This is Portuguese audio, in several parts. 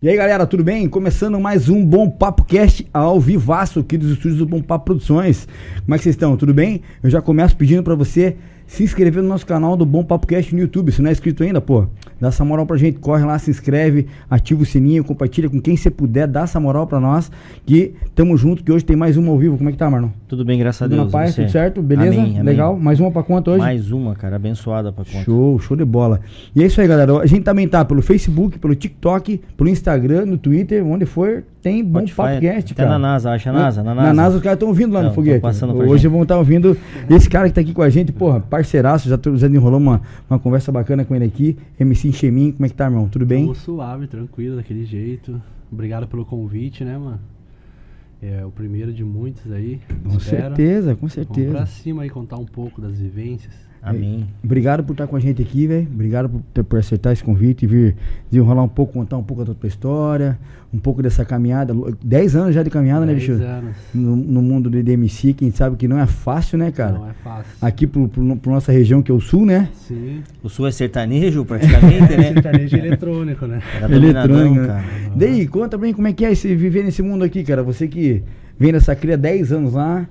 E aí galera, tudo bem? Começando mais um Bom Papo Cast ao vivaço aqui dos estúdios do Bom Papo Produções. Como é que vocês estão? Tudo bem? Eu já começo pedindo para você se inscrever no nosso canal do Bom Papo Cast no YouTube. Se não é inscrito ainda, pô, dá essa moral pra gente. Corre lá, se inscreve, ativa o sininho, compartilha com quem você puder, dá essa moral pra nós. Que tamo junto, que hoje tem mais uma ao vivo. Como é que tá, Marlon? Tudo bem, graças Tudo a Deus. na paz, você? tudo certo? Beleza? Amém, amém. Legal? Mais uma pra conta hoje? Mais uma, cara, abençoada pra conta. Show, show de bola. E é isso aí, galera. A gente também tá pelo Facebook, pelo TikTok, pelo Instagram, no Twitter, onde for, tem Bom Spotify, Papo Cast, até cara. na NASA, acha NASA, na Na NASA. NASA os caras estão ouvindo lá no foguete. passando pra Hoje gente. vão estar ouvindo esse cara que tá aqui com a gente, porra, parceiraço, já, tô- já enrolou uma, uma conversa bacana com ele aqui. MC Enchemin, como é que tá, irmão? Tudo bem? Tamo suave, tranquilo, daquele jeito. Obrigado pelo convite, né, mano? É o primeiro de muitos aí. Com espero. certeza, com Vamos pra certeza. cima aí contar um pouco das vivências. Amém. Obrigado por estar com a gente aqui, velho. Obrigado por, ter- por aceitar esse convite e vir desenrolar um pouco, contar um pouco da tua história, um pouco dessa caminhada. Dez anos já de caminhada, né, Dez bicho? anos. No, no mundo de DMC, quem sabe que não é fácil, né, cara? Não é fácil. Aqui pro, pro, pro nossa região, que é o sul, né? Sim. O sul é sertanejo, praticamente, né? Sertanejo eletrônico, né? Era Eletrônica. cara. Daí, conta pra mim como é que é esse, viver nesse mundo aqui, cara. Você que vem nessa cria 10 anos lá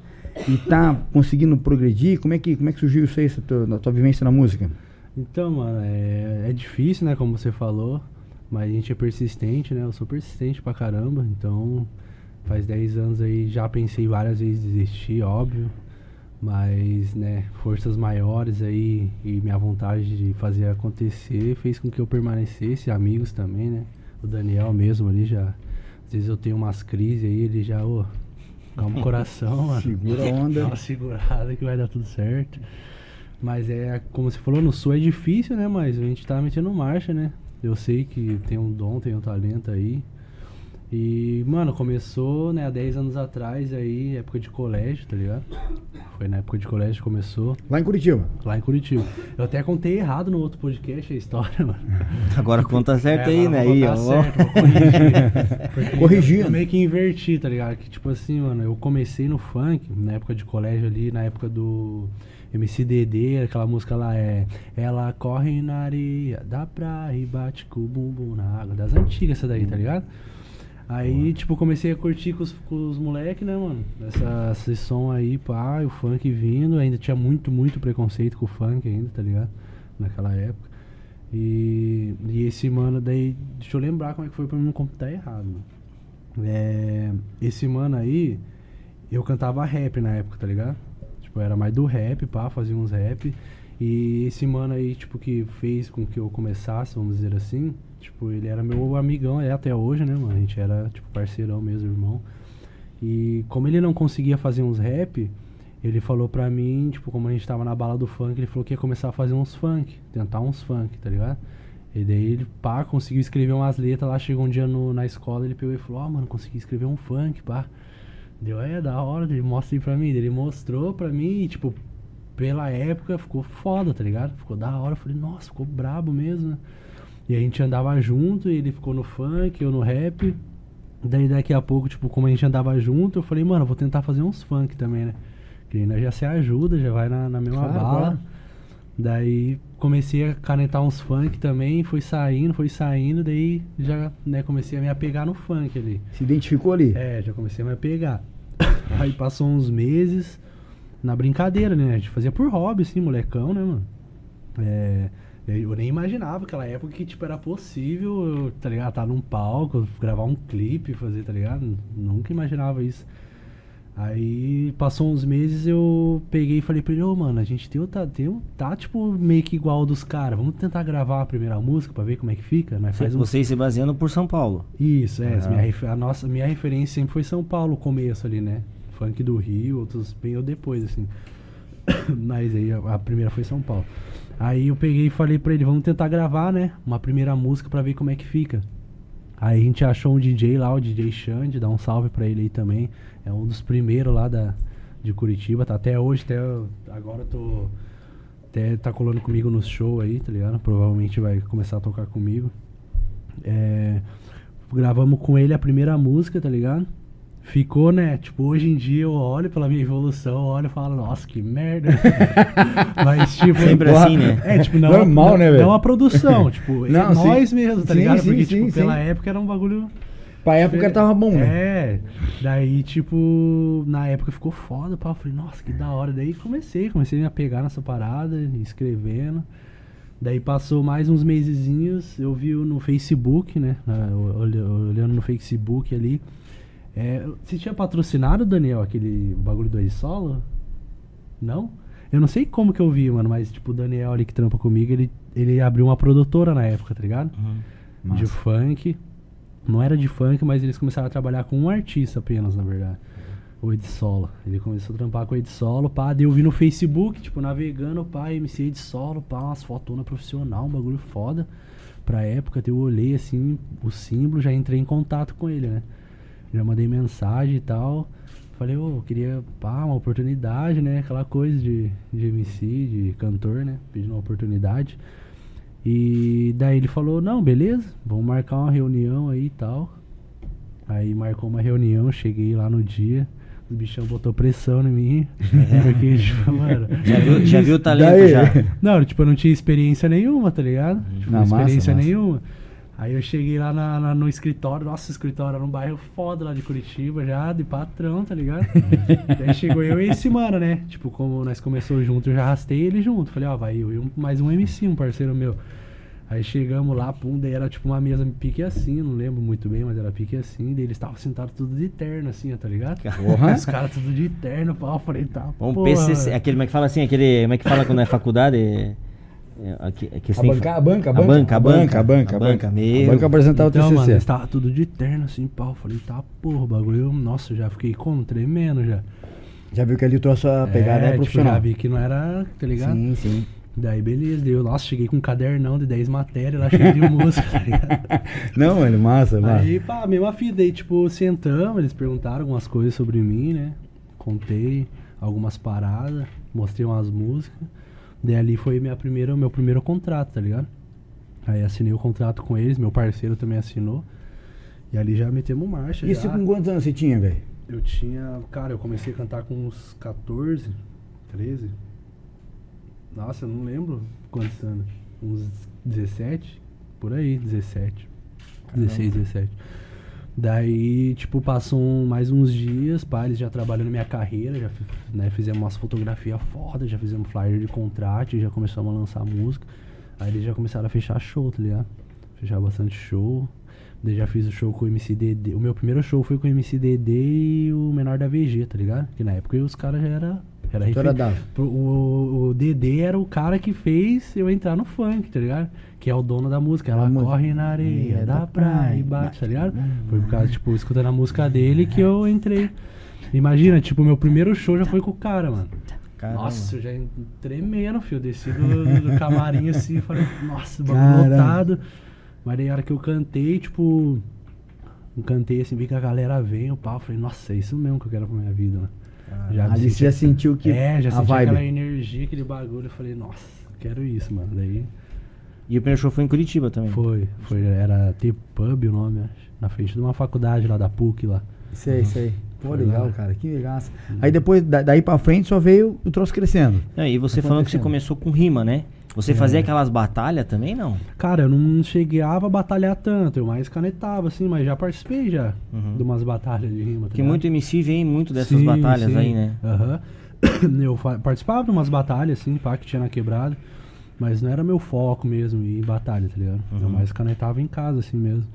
e tá conseguindo progredir, como é que, como é que surgiu isso aí, essa tua, na tua vivência na música? Então, mano, é, é difícil, né? Como você falou. Mas a gente é persistente, né? Eu sou persistente pra caramba. Então, faz 10 anos aí já pensei várias vezes em desistir, óbvio. Mas, né, forças maiores aí e minha vontade de fazer acontecer fez com que eu permanecesse, amigos também, né? O Daniel mesmo ali já. Às vezes eu tenho umas crises aí, ele já, calma o coração, mano. Segura a onda. Dá uma segurada que vai dar tudo certo. Mas é, como você falou, no sul é difícil, né? Mas a gente tá metendo marcha, né? Eu sei que tem um dom, tem um talento aí. E, mano, começou, né, há 10 anos atrás aí, época de colégio, tá ligado? Foi na época de colégio que começou, Lá em Curitiba. lá em Curitiba. Eu até contei errado no outro podcast a história, mano. Agora conta certo É, aí, né? Aí, ó. certo, vou corrigir. Corrigindo. Eu meio que inverti, tá ligado? Que tipo assim, mano, eu comecei no funk, na época de colégio ali, na época do MCDD, aquela música lá é Ela corre na areia, da praia e bate com o bumbum na água. Das antigas essa daí, tá ligado? Aí, tipo, comecei a curtir com os, com os moleques, né, mano? Essa, esse som aí, pá, e o funk vindo. Ainda tinha muito, muito preconceito com o funk ainda, tá ligado? Naquela época. E, e esse mano daí, deixa eu lembrar como é que foi pra mim não computar errado, mano. É, esse mano aí, eu cantava rap na época, tá ligado? Tipo, era mais do rap, pá, fazia uns rap. E esse mano aí, tipo, que fez com que eu começasse, vamos dizer assim, tipo, ele era meu amigão, é até hoje, né, mano? A gente era, tipo, parceirão mesmo, irmão. E como ele não conseguia fazer uns rap, ele falou pra mim, tipo, como a gente tava na bala do funk, ele falou que ia começar a fazer uns funk, tentar uns funk, tá ligado? E daí ele, pá, conseguiu escrever umas letras lá, chegou um dia no- na escola, ele pegou e falou, ó, mano, consegui escrever um funk, pá. Deu, é, da hora, ele mostra aí pra mim. Ele mostrou pra mim e, tipo, pela época ficou foda, tá ligado? Ficou da hora. Eu falei, nossa, ficou brabo mesmo, né? E a gente andava junto, e ele ficou no funk, eu no rap. Daí daqui a pouco, tipo, como a gente andava junto, eu falei, mano, vou tentar fazer uns funk também, né? Que nós já se ajuda, já vai na, na mesma Claro, bala. claro. Daí comecei a canetar uns funk também, foi saindo, foi saindo, daí já, né, comecei a me apegar no funk ali. Se identificou ali? É, já comecei a me apegar. Aí passou uns meses na brincadeira, né? A gente fazia por hobby, assim, molecão, né, mano? É, eu nem imaginava aquela época que, tipo, era possível, tá ligado? Estar num palco, gravar um clipe, fazer, tá ligado? Nunca imaginava isso. Aí passou uns meses, eu peguei e falei pra ele, ô mano, a gente tem, tá, tem, um- tá tipo meio que igual dos caras. Vamos tentar gravar a primeira música pra ver como é que fica? Nós faz um Vocês se baseando por São Paulo. isso, é. Ah. Minha, ref- a nossa, minha referência sempre foi São Paulo, o começo ali, né? Funk do Rio, outros bem eu depois, assim. Mas aí a, a primeira foi São Paulo. Aí eu peguei e falei pra ele, vamos tentar gravar, né? Uma primeira música pra ver como é que fica. Aí a gente achou um DJ lá, o DJ Xande, dá um salve pra ele aí também. É um dos primeiros lá da, de Curitiba, tá até hoje, até agora eu tô. Até tá colando comigo no show aí, tá ligado? Provavelmente vai começar a tocar comigo. É, gravamos com ele a primeira música, tá ligado? Ficou, né? Tipo, hoje em dia eu olho pela minha evolução, olho e falo, nossa, que merda. Mas, tipo. Sempre Porra. assim, né? É, tipo, não, Normal, né, velho? não a produção, tipo, é Não, sim. nós mesmo, tá Sim, ligado? sim, Porque, tipo, pela época era um bagulho. Pra época tava bom, né? É, daí, tipo, na época ficou foda, pá. Eu falei, nossa, que da hora. Daí comecei, comecei a me apegar nessa parada, escrevendo. Daí passou mais uns mesezinhos, eu vi no Facebook, né? Olhando no Facebook ali. É, você tinha patrocinado, Daniel, aquele bagulho do Ed Solo? Não? Eu não sei como que eu vi, mano, mas tipo, o Daniel ali que trampa comigo, ele, ele abriu uma produtora na época, tá ligado? Uhum. de funk. Não era de funk, mas eles começaram a trabalhar com um artista apenas, na verdade. O Ed Solo. Ele começou a trampar com o Ed Solo, pá. Daí eu vi no Facebook, tipo, navegando, pá, MC Ed Solo, pá, umas fotonas profissional, um bagulho foda. Pra época, eu olhei assim, o símbolo, já entrei em contato com ele, né? Já mandei mensagem e tal. Falei, ô, eu queria, pá, uma oportunidade, né? Aquela coisa de, de MC, de cantor, né? Pedindo uma oportunidade. E daí ele falou, não, beleza, vamos marcar uma reunião aí e tal. Aí marcou uma reunião, cheguei lá no dia, o bichão botou pressão em mim. Porque, tipo, mano. Já viu, já viu o talento Daí- já? Não, tipo, eu não tinha experiência nenhuma, tá ligado? Tipo, Não, massa, experiência massa. nenhuma. Aí eu cheguei lá na- na- no escritório, nossa, o escritório era um bairro foda lá de Curitiba já, de patrão, tá ligado? Daí chegou eu e esse mano, né? Tipo, como nós começamos junto, eu já arrastei ele junto. Falei, ó, vai eu e mais um MC, um parceiro meu. Aí chegamos lá, pum, daí era tipo uma mesa pique assim, não lembro muito bem, mas era pique assim. Daí eles estavam sentados tudo de terno, assim, tá ligado? Porra. Os caras tudo de terno, pau, falei, tá. Um PCC, aquele, como é que fala assim, aquele, como é que fala quando é faculdade? É, é, aqui, aqui A você tem que banca, a banca, a A banca, banca, a banca, a banca, a banca, A banca apresentava Então, o mano, TCC. eles estavam tudo de terno, assim, pau. Eu falei, tá, porra, o bagulho, nossa, já fiquei como? Tremendo já. Já viu que ali trouxe a pegada é, tipo, profissional. já vi que não era, tá ligado? Sim, sim. Daí, beleza, daí eu, nossa, cheguei com um cadernão de 10 matérias lá, cheio de música, tá ligado? Não, mano, massa, massa. Aí, pá, mesma fita, aí, tipo, sentamos, eles perguntaram algumas coisas sobre mim, né? Contei algumas paradas, mostrei umas músicas. Daí ali foi minha primeira, meu primeiro contrato, tá ligado? Aí assinei o contrato com eles, meu parceiro também assinou. E ali já metemos marcha. Isso já. com quantos anos você tinha, velho? Eu tinha. Cara, eu comecei a cantar com uns 14, 13. Nossa, eu não lembro quantos anos. Uns 17? Por aí, 17. 16, 17. Daí, tipo, passou um- mais uns dias, pá, eles já trabalhando minha carreira, já né, fizemos umas fotografias foda, já fizemos flyer de contrato, já começamos a lançar música. Aí eles já começaram a fechar show, tá ligado? Fechar bastante show. Daí já fiz o show com o MCDD. O meu primeiro show foi com o MCDD e o menor da VG, tá ligado? Que na época os caras já era. Era História refer- dava. Pro- O, o DD era o cara que fez eu entrar no funk, tá ligado? Que é o dono da música. Ela música. corre na areia É, da da praia praia, e bate, tá ligado? bate. Foi por causa, tipo, escutando a música dele que eu entrei. Imagina, tipo, meu primeiro show já foi com o cara, mano. Caramba. Nossa, eu já en- tremendo, filho. Desci do, do camarim assim, falei, nossa, bagulho lotado. Mas daí a hora que eu cantei, tipo. Cantei assim, vi que a galera vem, o pau. Falei, nossa, é isso mesmo que eu quero pra minha vida, mano. Já me Ali você já sentiu que É, já a senti vibe. aquela energia, aquele bagulho. Eu falei, nossa, quero isso, mano. Daí E o primeiro show foi em Curitiba também. foi, foi, era T-Pub o nome, acho. Na frente de uma faculdade lá da PUC lá. Isso aí, isso aí. Pô, Foi legal, lá. cara. Que legal. Aí depois, da- daí pra frente, só veio o troço crescendo. Não, e você falando que você começou com rima, né? Você É. fazia aquelas batalhas também, não? Cara, eu não chegava a batalhar tanto, eu mais canetava, assim, mas já participei já Uhum. de umas batalhas de rima. tá ligado? muito MC vem muito dessas Sim, batalhas sim. aí, né? Aham. Eu fa- participava de umas batalhas, assim, pá, que tinha na quebrada. Mas não era meu foco mesmo em batalha, tá ligado? Eu Uhum. mais canetava em casa, assim mesmo.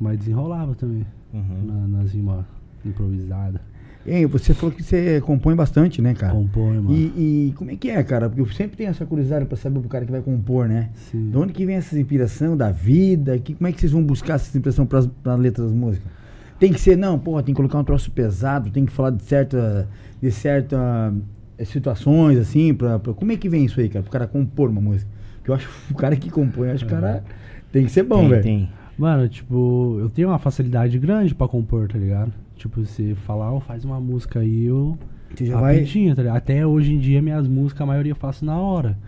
Mas desenrolava também. Uhum. Na, nas rimas improvisadas. Ei, você falou que você compõe bastante, né, cara? Compõe, mano. E, e como é que é, cara? Porque eu sempre tenho essa curiosidade pra saber pro cara que vai compor, né? Sim. De onde que vem essa inspiração da vida? Que, como é que vocês vão buscar essa inspiração pras, pra letra das músicas? Tem que ser, não, porra, tem que colocar um troço pesado, tem que falar de certa, de certa eh, situações, assim, pra, pra- Como é que vem isso aí, cara? Pro cara compor uma música. Porque eu acho que o cara que compõe, eu acho que o cara tem que ser bom, velho. tem. Mano, tipo, eu tenho uma facilidade grande pra compor, tá ligado? Tipo, você falar, ó, faz uma música aí, eu. Você já vai. rapidinho, tá ligado? Até hoje em dia, minhas músicas, a maioria eu faço na hora.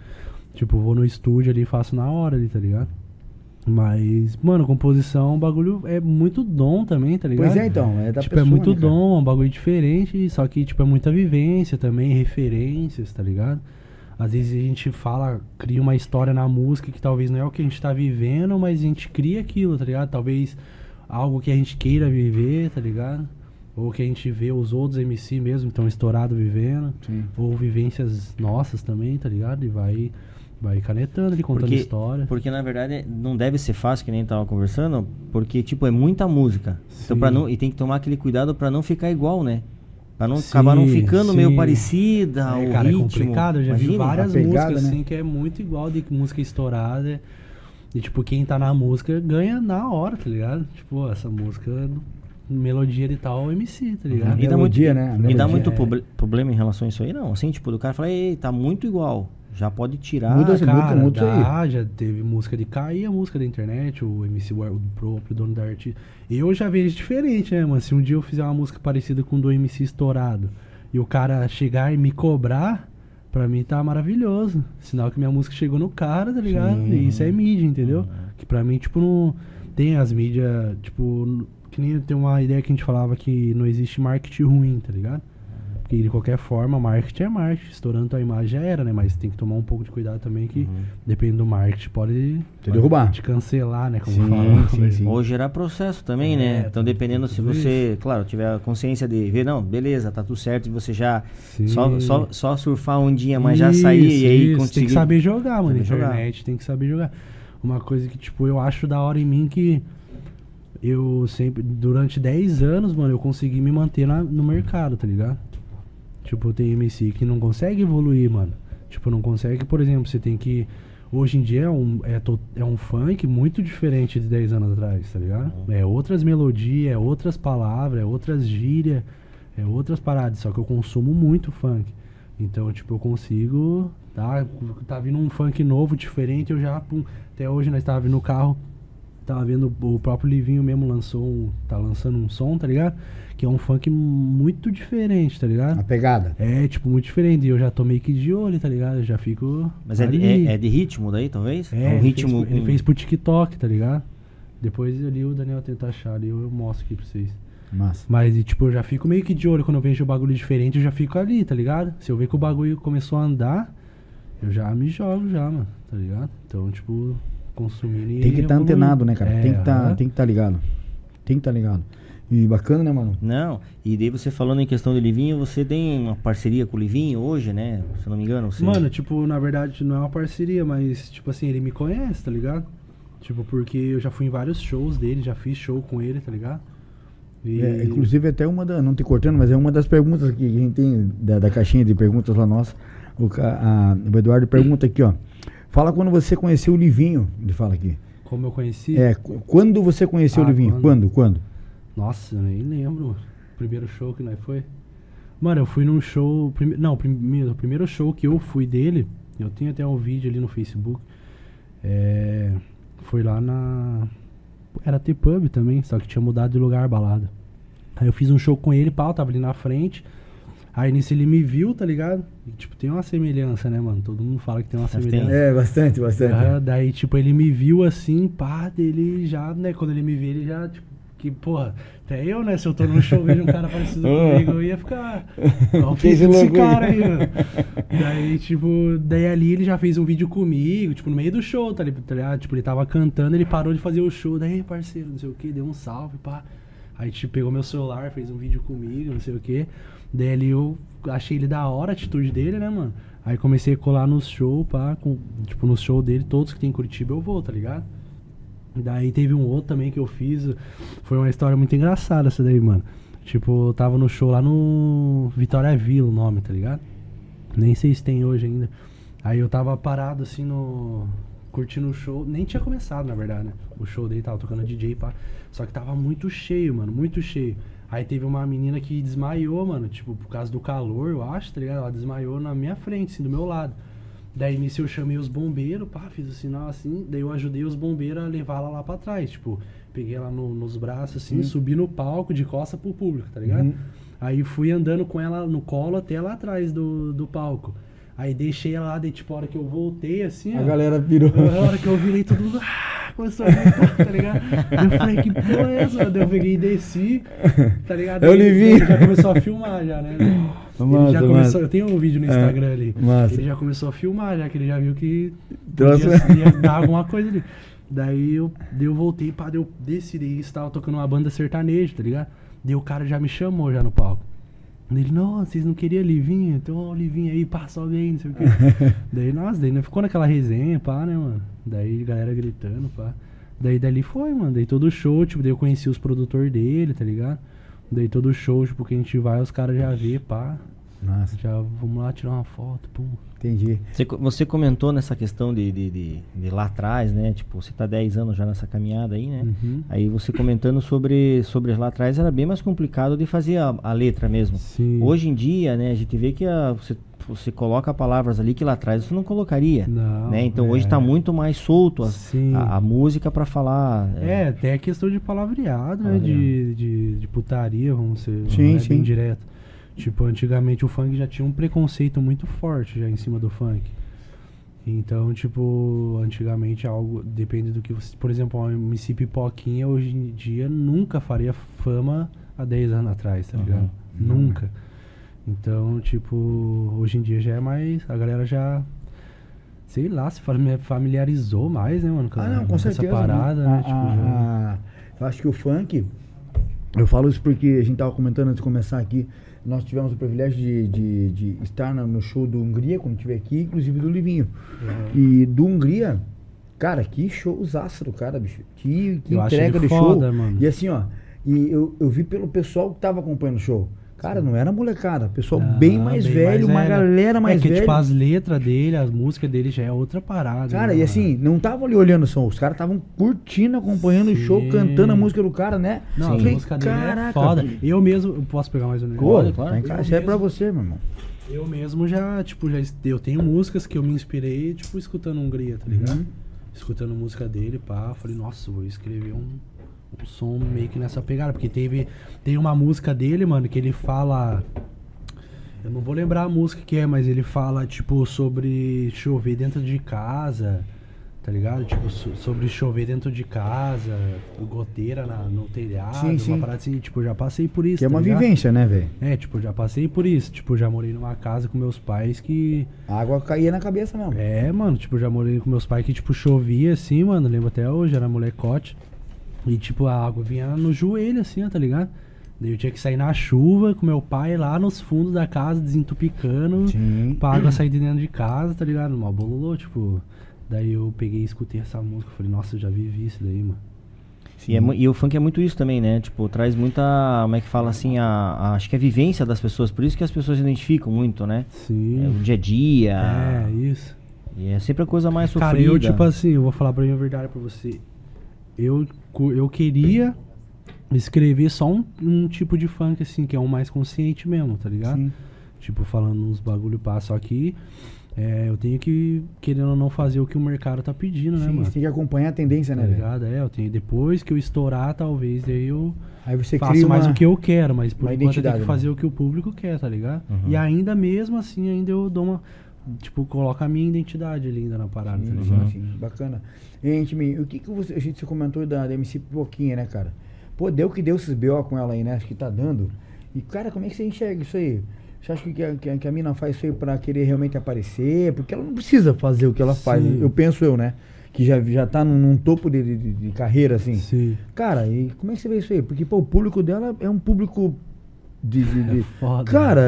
Tipo, vou no estúdio ali e faço na hora ali, tá ligado? Mas, mano, composição, o bagulho é muito dom também, tá ligado? Pois é, então. É da tipo, pessoa, é muito né, dom, é um bagulho diferente, só que, tipo, é muita vivência também, referências, tá ligado? Às vezes a gente fala, cria uma história na música que talvez não é o que a gente tá vivendo, mas a gente cria aquilo, tá ligado? Talvez algo que a gente queira viver, tá ligado? Ou que a gente vê os outros MC mesmo, que estão estourados vivendo. Sim. Ou vivências nossas também, tá ligado? E vai, vai canetando ali, contando Porque, história. porque na verdade não deve ser fácil, que nem tava conversando, porque tipo é muita música. Então Sim. para não e tem que tomar aquele cuidado pra não ficar igual, né? Pra não Sim, acabar não ficando meio sim. parecida, É, o cara, ritmo. é complicado. Eu já vi Imagina, várias a pegada, músicas né? assim que é muito igual de música estourada. E tipo, quem tá na música ganha na hora, tá ligado? Tipo, essa música, melodia de tal MC, tá ligado? Uhum. E dá muito, melodia, né? A e melodia. dá muito É. proble- problema em relação a isso aí, não. Assim, tipo, do cara fala, ei, tá muito igual. Já pode tirar. Muda esse- Cara, isso aí. dá, já teve música de cair a música da internet, o MC War, o próprio dono da arte. Eu já vejo diferente, né, mano? Se um dia eu fizer uma música parecida com do MC estourado e o cara chegar e me cobrar, pra mim tá maravilhoso. Sinal que minha música chegou no cara, tá ligado? Sim. E isso é mídia, entendeu? Que pra mim, tipo, não. Tem as mídias, tipo, que nem tem uma ideia que a gente falava que não existe marketing ruim, tá ligado? Porque de qualquer forma, marketing é marketing. Estourando tua imagem já era, né? Mas tem que tomar um pouco de cuidado também que, depende do marketing, pode, pode derrubar. te cancelar, né? Como Sim, fala. sim, sim. Ou gerar processo também, É, né? Então, dependendo se você, claro, tiver a consciência de ver, não, beleza, tá tudo certo, e você já Sim. só, só, só surfar um dia, mas já Isso, sair e aí isso. conseguir. Tem que saber jogar, mano. Saber jogar. Internet tem que saber jogar. Uma coisa que, tipo, eu acho da hora em mim que eu sempre, durante 10 anos, mano, eu consegui me manter na- no mercado, tá ligado? Tipo, tem MC que não consegue evoluir, mano. Tipo, não consegue, por exemplo, você tem que. Hoje em dia é um, é, to- é um funk muito diferente de 10 anos atrás, tá ligado? É outras melodias, é outras palavras, é outras gírias, é outras paradas. Só que eu consumo muito funk. Então, tipo, eu consigo. Tá, tá vindo um funk novo, diferente, eu já. Pum, até hoje nós vindo no carro. Tava vendo o próprio Livinho mesmo lançou um. Tá lançando um som, tá ligado? Que é um funk muito diferente, tá ligado? A pegada. É, tipo, muito diferente. E eu já tô meio que de olho, tá ligado? Eu já fico. Mas é de, ali. é, é de ritmo daí, talvez? É, um ele ritmo. Fez, ele com- fez pro TikTok, tá ligado? Depois ali o Daniel tenta achar ali, eu mostro aqui pra vocês. Massa. Mas, e, tipo, eu já fico meio que de olho quando eu vejo o bagulho diferente, eu já fico ali, tá ligado? Se eu ver que o bagulho começou a andar, eu já me jogo já, mano, tá ligado? Então, tipo, consumindo e Tem que estar evoluindo. antenado, né, cara? É, tem que estar tem que tá ligado. Tem que estar ligado. E bacana, né, mano? Não, e daí você falando em questão do Livinho, você tem uma parceria com o Livinho hoje, né? Se eu não me engano. Você... Mano, tipo, na verdade não é uma parceria, mas, tipo assim, ele me conhece, tá ligado? Tipo, porque eu já fui em vários shows dele, já fiz show com ele, tá ligado? E... É, inclusive, até uma da. Não te cortando, mas é uma das perguntas que a gente tem da, da caixinha de perguntas lá nossa. O, a- o Eduardo pergunta aqui, ó. Fala quando você conheceu o Livinho. Ele fala aqui. Como eu conheci. É, qu- quando você conheceu Ah, o Livinho? quando? Quando? Nossa, eu nem lembro. Primeiro show que nós foi. Mano, eu fui num show. prime- Não, prim- o primeiro show que eu fui dele, eu tenho até um vídeo ali no Facebook. É, foi lá na. Era T-Pub também, só que tinha mudado de lugar a balada. Aí eu fiz um show com ele, pau, tava ali na frente. Aí nisso ele me viu, tá ligado? E, tipo, tem uma semelhança, né, mano? Todo mundo fala que tem uma Mas tem. semelhança. É, bastante, bastante. Aham, daí, tipo, ele me viu assim, pá, dele já, né? Quando ele me vê, ele já, tipo, que, porra, até eu, né? Se eu tô num show e vejo um cara parecido comigo, eu ia ficar. Ó, desse louco aí. cara aí, mano. Daí, tipo, daí ali ele já fez um vídeo comigo, tipo, no meio do show, tá tá ligado? Tipo, ele tava cantando, ele parou de fazer o show, daí, parceiro, não sei o que, deu um salve, pá. Aí, tipo, pegou meu celular, fez um vídeo comigo, não sei o que. Daí ali eu achei ele da hora, a atitude dele, né, mano? Aí comecei a colar nos shows, pá, com, tipo, no show dele, todos que tem em Curitiba eu vou, tá ligado? Daí teve um outro também que eu fiz. Foi uma história muito engraçada essa daí, mano. Tipo, eu tava no show lá no Vitória Vila, o nome, tá ligado? Nem sei se tem hoje ainda. Aí eu tava parado assim no. Curtindo o show. Nem tinha começado, na verdade, né? O show dele tava tocando DJ, pá. Só que tava muito cheio, mano. Muito cheio. Aí teve uma menina que desmaiou, mano. Tipo, por causa do calor, eu acho, tá ligado? Ela desmaiou na minha frente, assim, do meu lado. Daí nisso eu chamei os bombeiros, pá, fiz o sinal assim, daí eu ajudei os bombeiros a levar ela lá pra trás, tipo, peguei ela no- nos braços assim, Uhum. subi no palco de costa pro público, tá ligado? Uhum. Aí fui andando com ela no colo até lá atrás do, do palco. Aí deixei ela lá, daí tipo, a hora que eu voltei assim, A ó, galera virou. a hora que eu virei todo mundo, ah, começou a gritar, tá ligado? Eu falei, que porra é essa? Daí eu peguei e desci, tá ligado? É o Ele- Livinho. Ele já começou a filmar já, né? Ele Massa, já massa. começou, eu tenho um vídeo no É, Instagram ali. massa. Ele já começou a filmar, já que ele já viu que Trouxe- podia, ia dar alguma coisa ali. Daí eu, daí eu voltei, pá, daí eu desci, daí eles estavam tocando uma banda sertaneja, tá ligado? Daí o cara já me chamou já no palco. Ele, não, vocês não queriam Livinho? Então, ó, o Livinho aí, pá, sobe aí, não sei o quê. daí, nossa, daí né, ficou naquela resenha, pá, né, mano? Daí galera gritando, pá. Daí dali foi, mano. Daí todo show, tipo, daí eu conheci os produtores dele, tá ligado? Daí todo show, tipo, que a gente vai, os caras já vê, pá. Nossa, Já vamos lá tirar uma foto, pum. entendi. Você, você comentou nessa questão de, de, de, de lá atrás, né? Tipo, você tá 10 anos já nessa caminhada aí, né? Uhum. Aí você comentando sobre, sobre lá atrás era bem mais complicado de fazer a, a letra mesmo. Sim. Hoje em dia, né, a gente vê que a- você, você coloca palavras ali que lá atrás você não colocaria. Não, né? Então hoje é. tá muito mais solto a, Sim. a, a música pra falar. É, até a questão de palavreado, né? De, de, de putaria, vamos ser Sim, é sim. bem direto. Tipo, antigamente o funk já tinha um preconceito muito forte já em cima do funk. Então, tipo, antigamente algo, depende do que você. Por exemplo, uma MC Pipoquinha hoje em dia nunca faria fama há 10 anos atrás, tá Uhum. ligado? Nunca. Então, tipo, hoje em dia já é mais. A galera já. Sei lá, se fami- familiarizou mais, né, mano? Ah, não, com essa certeza. parada, né? né? A- Tipo, a- já- eu acho que o funk. Eu falo isso porque a gente tava comentando antes de começar aqui. Nós tivemos o privilégio de, de, de estar no show do Hungria, quando estiver aqui, inclusive do Livinho. E do Hungria, cara, que showzaço do cara, bicho. Que, que entrega de foda, show. mano. E assim, ó, e eu, eu vi pelo pessoal que tava acompanhando o show. Cara, não era molecada, pessoal Não, bem mais bem velho, uma velha. galera mais é que, velha. tipo, as letras dele, as músicas dele já é outra parada. Cara, né, e assim, não estavam ali olhando o som, os caras estavam curtindo, acompanhando o show, Sim. cantando a música do cara, né? Não, Eu a música dele caraca, é foda. Eu mesmo, eu posso pegar mais um claro. tá casa, Eu isso é pra você, meu irmão. Eu mesmo já, tipo, já eu tenho músicas que eu me inspirei, tipo, escutando Hungria, tá ligado? Uhum. Escutando música dele, pá, falei, nossa, vou escrever um, um som meio que nessa pegada, porque teve tem uma música dele, mano, que ele fala eu não vou lembrar a música que é, mas ele fala tipo sobre chover dentro de casa, tá ligado? Tipo so- sobre chover dentro de casa, goteira na- no telhado, Sim, sim. uma parada assim, tipo, já passei por isso, Que é tá uma ligado? vivência, né, velho? É, tipo, já passei por isso. Tipo, já morei numa casa com meus pais que. A água caía na cabeça mesmo. É, mano, tipo, já morei com meus pais que, tipo, chovia assim, mano. Lembro até hoje, era molecote. E, tipo, a água vinha no joelho, assim, ó, tá ligado? Daí eu tinha que sair na chuva com meu pai lá nos fundos da casa, desentupicando. Sim. Pra água sair de dentro de casa, tá ligado? Mal bololô, tipo. Daí eu peguei e escutei essa música. Falei, nossa, eu já vivi isso daí, mano. E, é e o funk é muito isso também, né? Tipo, traz muita, como é que fala assim, a, a- acho que a vivência das pessoas, por isso que as pessoas se identificam muito, né? É, Sim. o dia a dia. É, isso. E é sempre a coisa mais sofrida. Cara, eu, tipo assim, eu vou falar pra mim a verdade pra você. Eu, eu queria escrever só um, um tipo de funk, assim, que é um mais consciente mesmo, tá ligado? Sim. Tipo, falando uns bagulho só que é, eu tenho que, querendo ou não, fazer o que o mercado tá pedindo, né, Sim, mano? você tem que acompanhar a tendência, Tá né, velho? ligado? É, eu tenho. Depois que eu estourar, talvez, daí eu Aí você faço cria mais uma... o que eu quero, mas por enquanto eu tenho que né? fazer o que o público quer, tá ligado? Uhum. E ainda mesmo assim, ainda eu dou uma. Tipo, coloco a minha identidade ali ainda na parada, tá Sim, ligado? sim, sim, bacana. Gente, o que que você, a gente se comentou da, da MC Pipoquinha, né, cara? Pô, deu que deu esses BO com ela aí, né? Acho que tá dando. E, cara, como é que você enxerga isso aí? Você acha que, a- que, que a mina faz isso aí pra querer realmente aparecer? Porque ela não precisa fazer o que ela faz, Sim. eu penso eu, né? Que já, já tá num, num topo de, de, de carreira, assim. Sim. Cara, e como é que você vê isso aí? Porque, pô, o público dela é um público de. de- de- É foda. Cara,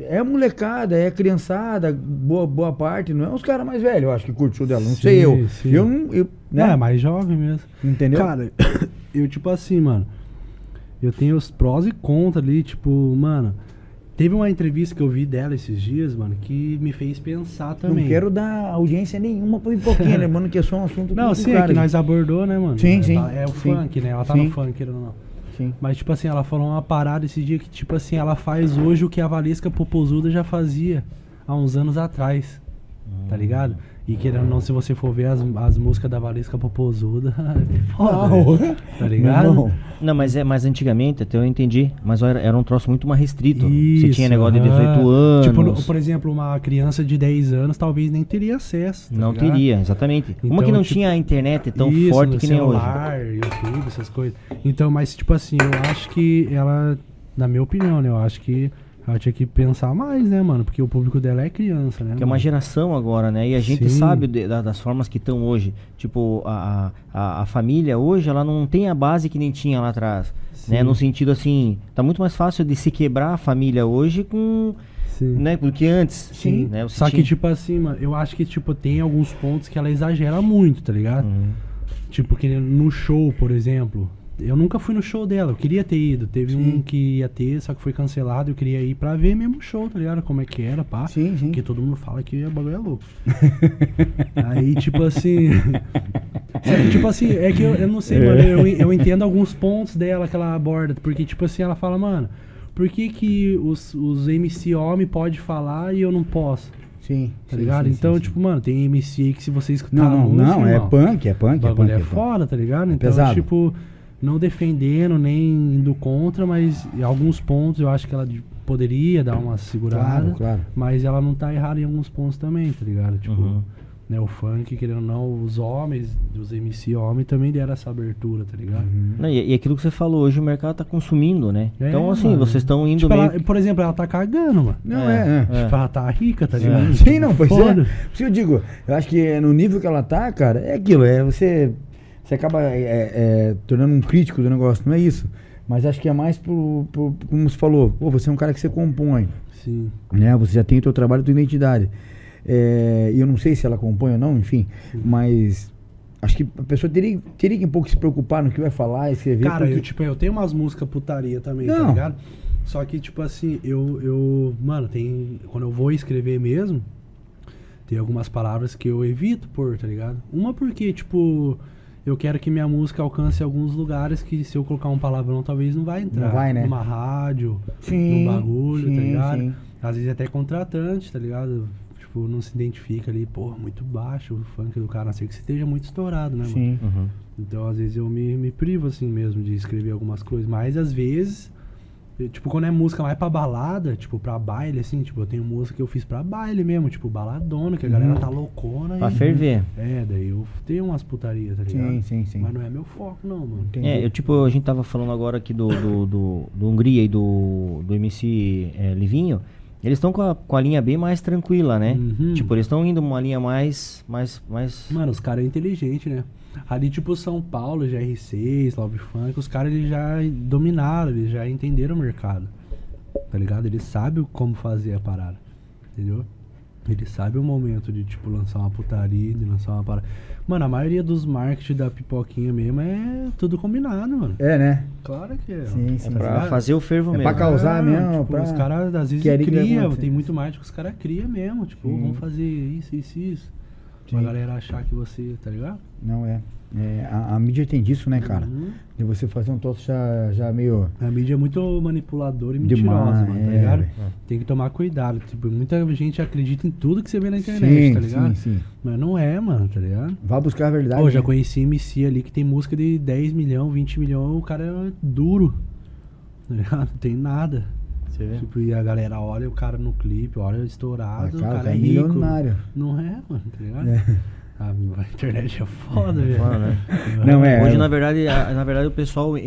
é é molecada, é criançada, boa, boa parte, não é os caras mais velhos, eu acho que curte show dela, não Sim, sei eu. sim. Eu não. Eu, Não, né? é mais jovem mesmo. Entendeu? Cara, eu tipo assim, mano. Eu tenho os prós e contras ali, tipo, mano. Teve uma entrevista que eu vi dela esses dias, mano, que me fez pensar também. não quero dar audiência nenhuma pra pipoquinha, lembrando que é só um assunto Não, sim, cara. é que nós abordou, né, mano? Sim, É, sim, tá- É o sim. funk, né? Ela tá Sim. no funk, querendo ou não. Sim. Mas, tipo assim, ela falou uma parada esse dia que, tipo assim, ela faz hoje o que a Valesca Popozuda já fazia há uns anos atrás. tá ligado? E querendo ou não, se você for ver as, as músicas da Valesca Popozuda, é foda, Não. né? tá ligado? Não. Não, mas é mais antigamente, até eu entendi. Mas era, era um troço muito mais restrito. Você Isso, tinha negócio de 18 aham. anos. Tipo, por exemplo, uma criança de 10 anos talvez nem teria acesso. tá não ligado? teria, exatamente. Uma Então, que não tipo, tinha a internet tão Isso, forte que nem hoje. celular, YouTube, essas coisas. Então, mas tipo assim, eu acho que ela, na minha opinião, né? Eu acho que ela tinha que pensar mais, né, mano? Porque o público dela é criança, né? Que é uma geração agora, né? E a gente Sim. sabe de- da- das formas que estão hoje. Tipo, a, a, a família hoje, ela não tem a base que nem tinha lá atrás. Né? No sentido assim, tá muito mais fácil de se quebrar a família hoje com. Sim. Né? Do que antes. Sim. Né? Só que, tinha- tipo assim, mano, eu acho que, tipo, tem alguns pontos que ela exagera muito, tá ligado? Uhum. Tipo, que no show, por exemplo. Eu nunca fui no show dela, eu queria ter ido. Teve um que ia ter, só que foi cancelado. Eu queria ir pra ver mesmo o show, tá ligado? Como é que era, pá. Sim, sim. Porque todo mundo fala que o bagulho é louco. Aí, tipo assim. tipo assim, é que eu, eu não sei, mano. Eu, eu entendo alguns pontos dela que ela aborda. Porque, tipo assim, ela fala, mano, por que, que os, os MC homem pode falar e eu não posso? Sim. Tá sim, ligado? sim, então, sim, tipo, mano, tem MC aí que se você escutar Não, não, não, é irmão, punk, é punk, o é bagulho punk. é, é punk. foda, tá ligado? Então, pesado. tipo, não defendendo, nem indo contra, mas em alguns pontos eu acho que ela de- poderia dar uma segurada. Claro, claro. Mas ela não tá errada em alguns pontos também, tá ligado? Tipo, Uhum. Né, o funk, querendo ou não, os homens, os MC homens também deram essa abertura, tá ligado? Não, e, e aquilo que você falou, hoje o mercado tá consumindo, né? É, então, assim, mano. vocês estão indo Tipo, meio. ela- por exemplo, ela tá cagando, mano. Não, é, é. É. Tipo, ela tá rica, tá ligado? Sim, não, pois Foda. é. Por isso que eu digo, eu acho que no nível que ela tá, cara, é aquilo, é você. Você acaba é, é, tornando um crítico do negócio, não é isso. Mas acho que é mais pro, pro- como você falou, pô, você é um cara que você compõe, Sim. né? Você já tem o teu trabalho, a tua identidade. É, E eu não sei se ela compõe ou não, enfim, mas acho que a pessoa teria, teria que um pouco se preocupar no que vai falar, escrever. Cara, porque- eu, tipo, eu tenho umas músicas putaria também, Não. tá ligado? Só que, tipo assim, eu, eu. Mano, tem. Quando eu vou escrever mesmo, tem algumas palavras que eu evito pôr, tá ligado? Uma porque, tipo. Eu quero que minha música alcance alguns lugares que se eu colocar um palavrão talvez não vai entrar. Não vai, né? Numa rádio, Sim, num bagulho, tá sim, ligado? sim. Às vezes até contratante, tá ligado? Tipo, não se identifica ali, porra, muito baixo o funk do cara, a não ser que você esteja muito estourado, né, mano? Sim. Uhum. Então, às vezes, eu me, me privo, assim, mesmo, de escrever algumas coisas. Mas, às vezes, eu, tipo, quando é música mais pra balada, tipo, pra baile, assim, tipo, eu tenho música que eu fiz pra baile mesmo, tipo, baladona, que a galera tá loucona. Pra e- ferver. É, daí eu tenho umas putarias, tá ligado? Sim, sim, sim. Mas não é meu foco, não, mano. Entendi. É, eu, tipo, a gente tava falando agora aqui do, do, do, do Hungria e do, do MC é, Livinho. Eles estão com a, com a linha bem mais tranquila, né? Uhum. Tipo, eles estão indo uma linha mais. mais, mais... Mano, os caras é inteligente, né? Ali, tipo, São Paulo, GR6, Love Funk, os caras, eles já dominaram, eles já entenderam o mercado. Tá ligado? Eles sabem como fazer a parada. Entendeu? Eles sabem o momento de, tipo, lançar uma putaria, de lançar uma parada. Mano, a maioria dos marketing da pipoquinha mesmo é tudo combinado, mano. É, né? Claro que é. Sim, sim. É pra fazer o fervo É mesmo. pra causar Ah, mesmo, Tipo, pra- os caras às vezes criam, tem muito marketing que os caras criam mesmo. Tipo, Sim. vamos fazer isso, isso, isso. Pra galera achar que você, tá ligado? Não é. É, a, a mídia tem disso, né, cara? Uhum. De você fazer um troço já, já meio. A mídia é muito manipuladora e mentirosa, Demais, mano, tá é, ligado? velho. Tem que tomar cuidado. Tipo, muita gente acredita em tudo que você vê na internet, sim, tá ligado? sim, sim. Mas não é, mano, tá ligado? Vá buscar a verdade. Pô, já né? conheci MC ali que tem música de 10 milhão, 20 milhão, o cara é duro. Tá ligado? Não tem nada. Você vê? Tipo, e a galera olha o cara no clipe, olha estourado, Ah, cara, o cara tá é rico. milionário. Não é, mano, tá ligado? É. A, a internet é foda, velho. Foda, né? Não, é. Hoje, na verdade, a- na verdade, o pessoal é, é-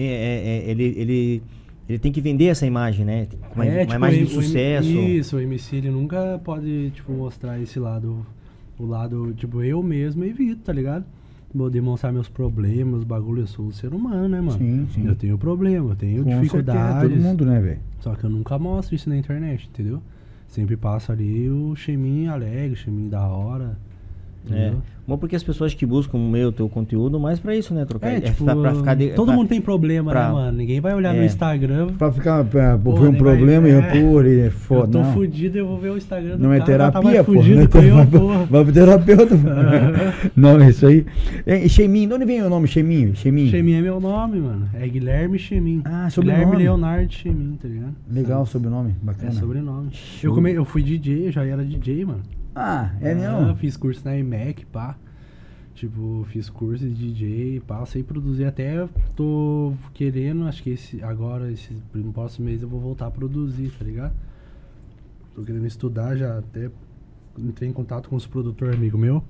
é- ele, ele, ele tem que vender essa imagem, né? Uma, É, uma tipo, imagem o- de o sucesso. Isso, o MC ele nunca pode, tipo, mostrar esse lado. O lado, tipo, eu mesmo evito, tá ligado? Vou demonstrar meus problemas, bagulho, eu sou um ser humano, né, mano? Sim, sim. Eu tenho problema, eu tenho Com certeza, dificuldades. todo mundo, né, velho? Só que eu nunca mostro isso na internet, entendeu? Sempre passo ali o cheminho alegre, cheminho da hora. É. Bom, porque as pessoas que buscam o meu, teu conteúdo, mais pra isso, né? Trocar É, ideia, tipo, pra, pra ficar de- todo pra- mundo tem problema, pra- né, mano? Ninguém vai olhar no É. Instagram. Pra ficar, pra, Pô, ver um vai- problema é. e pôr e é Eu foda. tô não. fudido, eu vou ver o Instagram do Não é cara, tá terapia, pô. fudido Não é eu, terapia. porra. Vai pro terapeuta. pô. não, é isso aí. É, Cheminho, de onde vem o nome Cheminho? Cheminho. Chemin é meu nome, mano. É Guilherme Chemin. Ah, sobrenome. Guilherme Leonardo Chemin, tá ligado? Legal Sabe? sobrenome, É bacana. sobrenome. Show. Eu, come, eu fui DJ, eu já era DJ, mano. Ah, é Ah, mesmo? fiz curso na IMEC, pá. Tipo, fiz curso de DJ, pá, sei produzir até tô querendo, acho que esse agora, esse no próximo mês eu vou voltar a produzir, tá ligado? Tô querendo estudar já, até entrei em contato com os produtores amigo meu.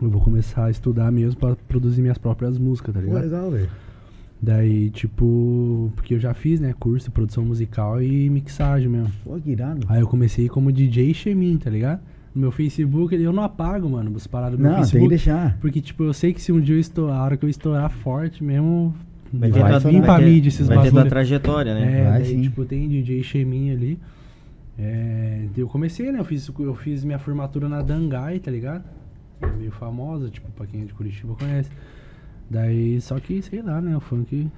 Eu vou começar a estudar mesmo pra produzir minhas próprias músicas, tá ligado? legal, velho. Daí, tipo, porque eu já fiz, né, curso de produção musical e mixagem mesmo. Pô, que irado. Aí eu comecei como DJ Xemin, tá ligado? No meu Facebook, eu não apago, mano, as paradas do meu Não, tem que Facebook. deixar. Porque, tipo, eu sei que se um dia eu estourar, a hora que eu estourar forte mesmo, Vai vai, vir vai pra mídia esses Vai ter tua trajetória, né? É, Vai daí, sim. tipo, tem DJ Xemin ali. É, eu comecei, né? Eu fiz, eu fiz minha formatura na Dangai, tá ligado? É meio famosa, tipo, pra quem é de Curitiba conhece. Daí, só que, sei lá, né? O funk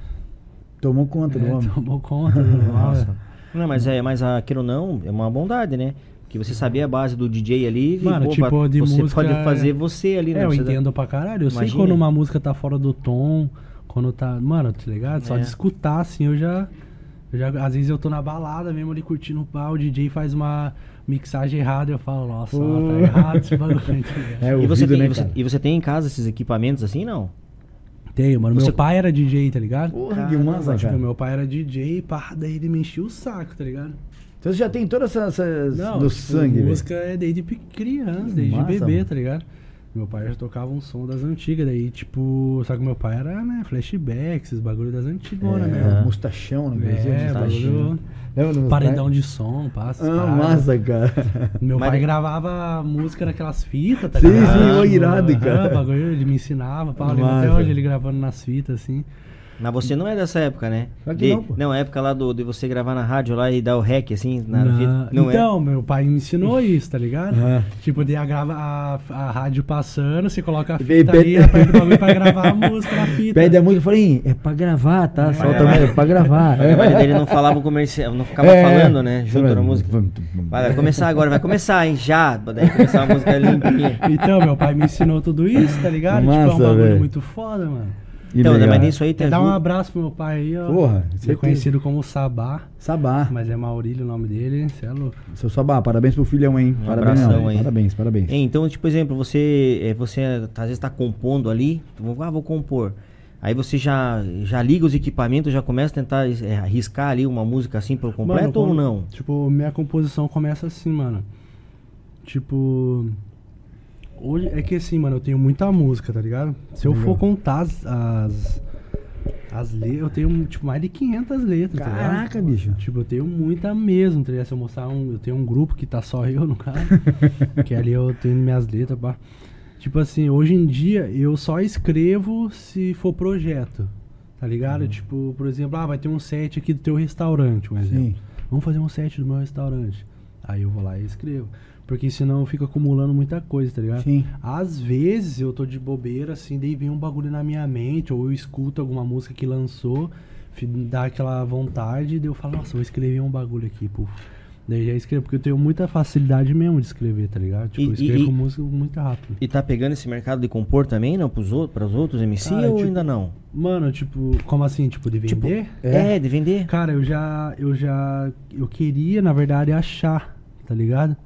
Tomou conta do é, homem. tomou conta. do Nossa. Não, mas é, mas aquilo não, é uma bondade, né? Que você sabia a base do DJ ali, e, Mano, pô, tipo, de você música, pode fazer é- você ali, né? É, eu Precisa- entendo pra caralho. Eu sei Imagina. quando uma música tá fora do tom, quando tá. Mano, tá ligado? Só É. de escutar, assim, eu já. eu já às vezes eu tô na balada mesmo ali curtindo o pau, o DJ faz uma mixagem errada, eu falo, nossa, tá errado esse bagulho. tá ligado? É, E você, ouvido, tem, né, você- e você tem em casa esses equipamentos assim, não? Tenho, mano. Você- Meu pai era DJ, tá ligado? Porra, que massa, tipo, cara. meu pai era DJ, pá, daí ele me enchia o saco, tá ligado? Então você já tem todas essas, essas no tipo, sangue, música é desde criança, desde massa, bebê, mano. tá ligado? Meu pai já tocava um som das antigas, daí, tipo, só que meu pai era, né, flashback, esses bagulho das antigas, né? É, mostachão, né? É, bagulho, Lembra do paredão mostachão? de som, passa. Ah, massa, cara. Meu Mas- pai gravava música naquelas fitas, tá Sim, ligado? sim, ô, irado, Aham, cara. bagulho, ele me ensinava, pá, até hoje ele gravando nas fitas, assim. Mas você não é dessa época, né? Claro de, não, pô. não, a época lá do, de você gravar na rádio lá e dar o rec, assim, na Não, vida. Não é? então, meu pai me ensinou isso, tá ligado? Ah. Tipo, daí a, grava, a, a rádio passando, você coloca a fita pede- ali, aperta o bagulho pra gravar a música na fita. Pede a música e fala, "Ih, é pra gravar, tá? Solta vai. mesmo, é pra gravar. É, mas ele não falava o comercial, não ficava É. falando, né? Junto na música. Vai, vai começar agora, vai começar, hein? Já. Daí começar uma música limpinha. Então, meu pai me ensinou tudo isso, tá ligado? tipo, é Massa, um bagulho velho. muito foda, mano. Então, legal. mas nisso aí tem Dá um abraço pro meu pai aí, ó. Porra, Ele é conhecido como Sabá, Sabá. mas é Maurílio o nome dele, você é louco. Seu Sabá, parabéns pro filhão, hein? Um parabéns, abração aí. parabéns, parabéns. Hein, Então, tipo, por exemplo, você, é, você às vezes tá compondo ali, ah, vou compor. Aí você já, já liga os equipamentos, já começa a tentar é, arriscar ali uma música assim pelo completo ou quando- não? Tipo, minha composição começa assim, mano. Tipo. Hoje é que assim, mano, eu tenho muita música, tá ligado? Se eu for contar as. As, as letras, eu tenho tipo mais de 500 letras, tá ligado? Caraca, bicho. Tipo, eu tenho muita mesmo, tá ligado? Se eu mostrar um. Eu tenho um grupo que tá só eu no caso. que ali eu tenho minhas letras, pá. Tipo assim, hoje em dia eu só escrevo se for projeto. Tá ligado? Uhum. Tipo, por exemplo, ah, vai ter um set aqui do teu restaurante, um exemplo. Sim. Vamos fazer um set do meu restaurante. Aí eu vou lá e escrevo. Porque senão eu fico acumulando muita coisa, tá ligado? Sim. Às vezes eu tô de bobeira, assim, daí vem um bagulho na minha mente, ou eu escuto alguma música que lançou, dá aquela vontade, daí eu falo, nossa, vou escrever um bagulho aqui, puf. Daí já escrevo, porque eu tenho muita facilidade mesmo de escrever, tá ligado? Tipo, E- eu escrevo e- música muito rápido. E tá pegando esse mercado de compor também, não? Pros outros, pros outros MC Cara, ou tipo, ainda não? Mano, tipo, como assim? Tipo, de Tipo, vender? É, de vender. Cara, eu já, eu já, eu queria, na verdade, achar, tá ligado?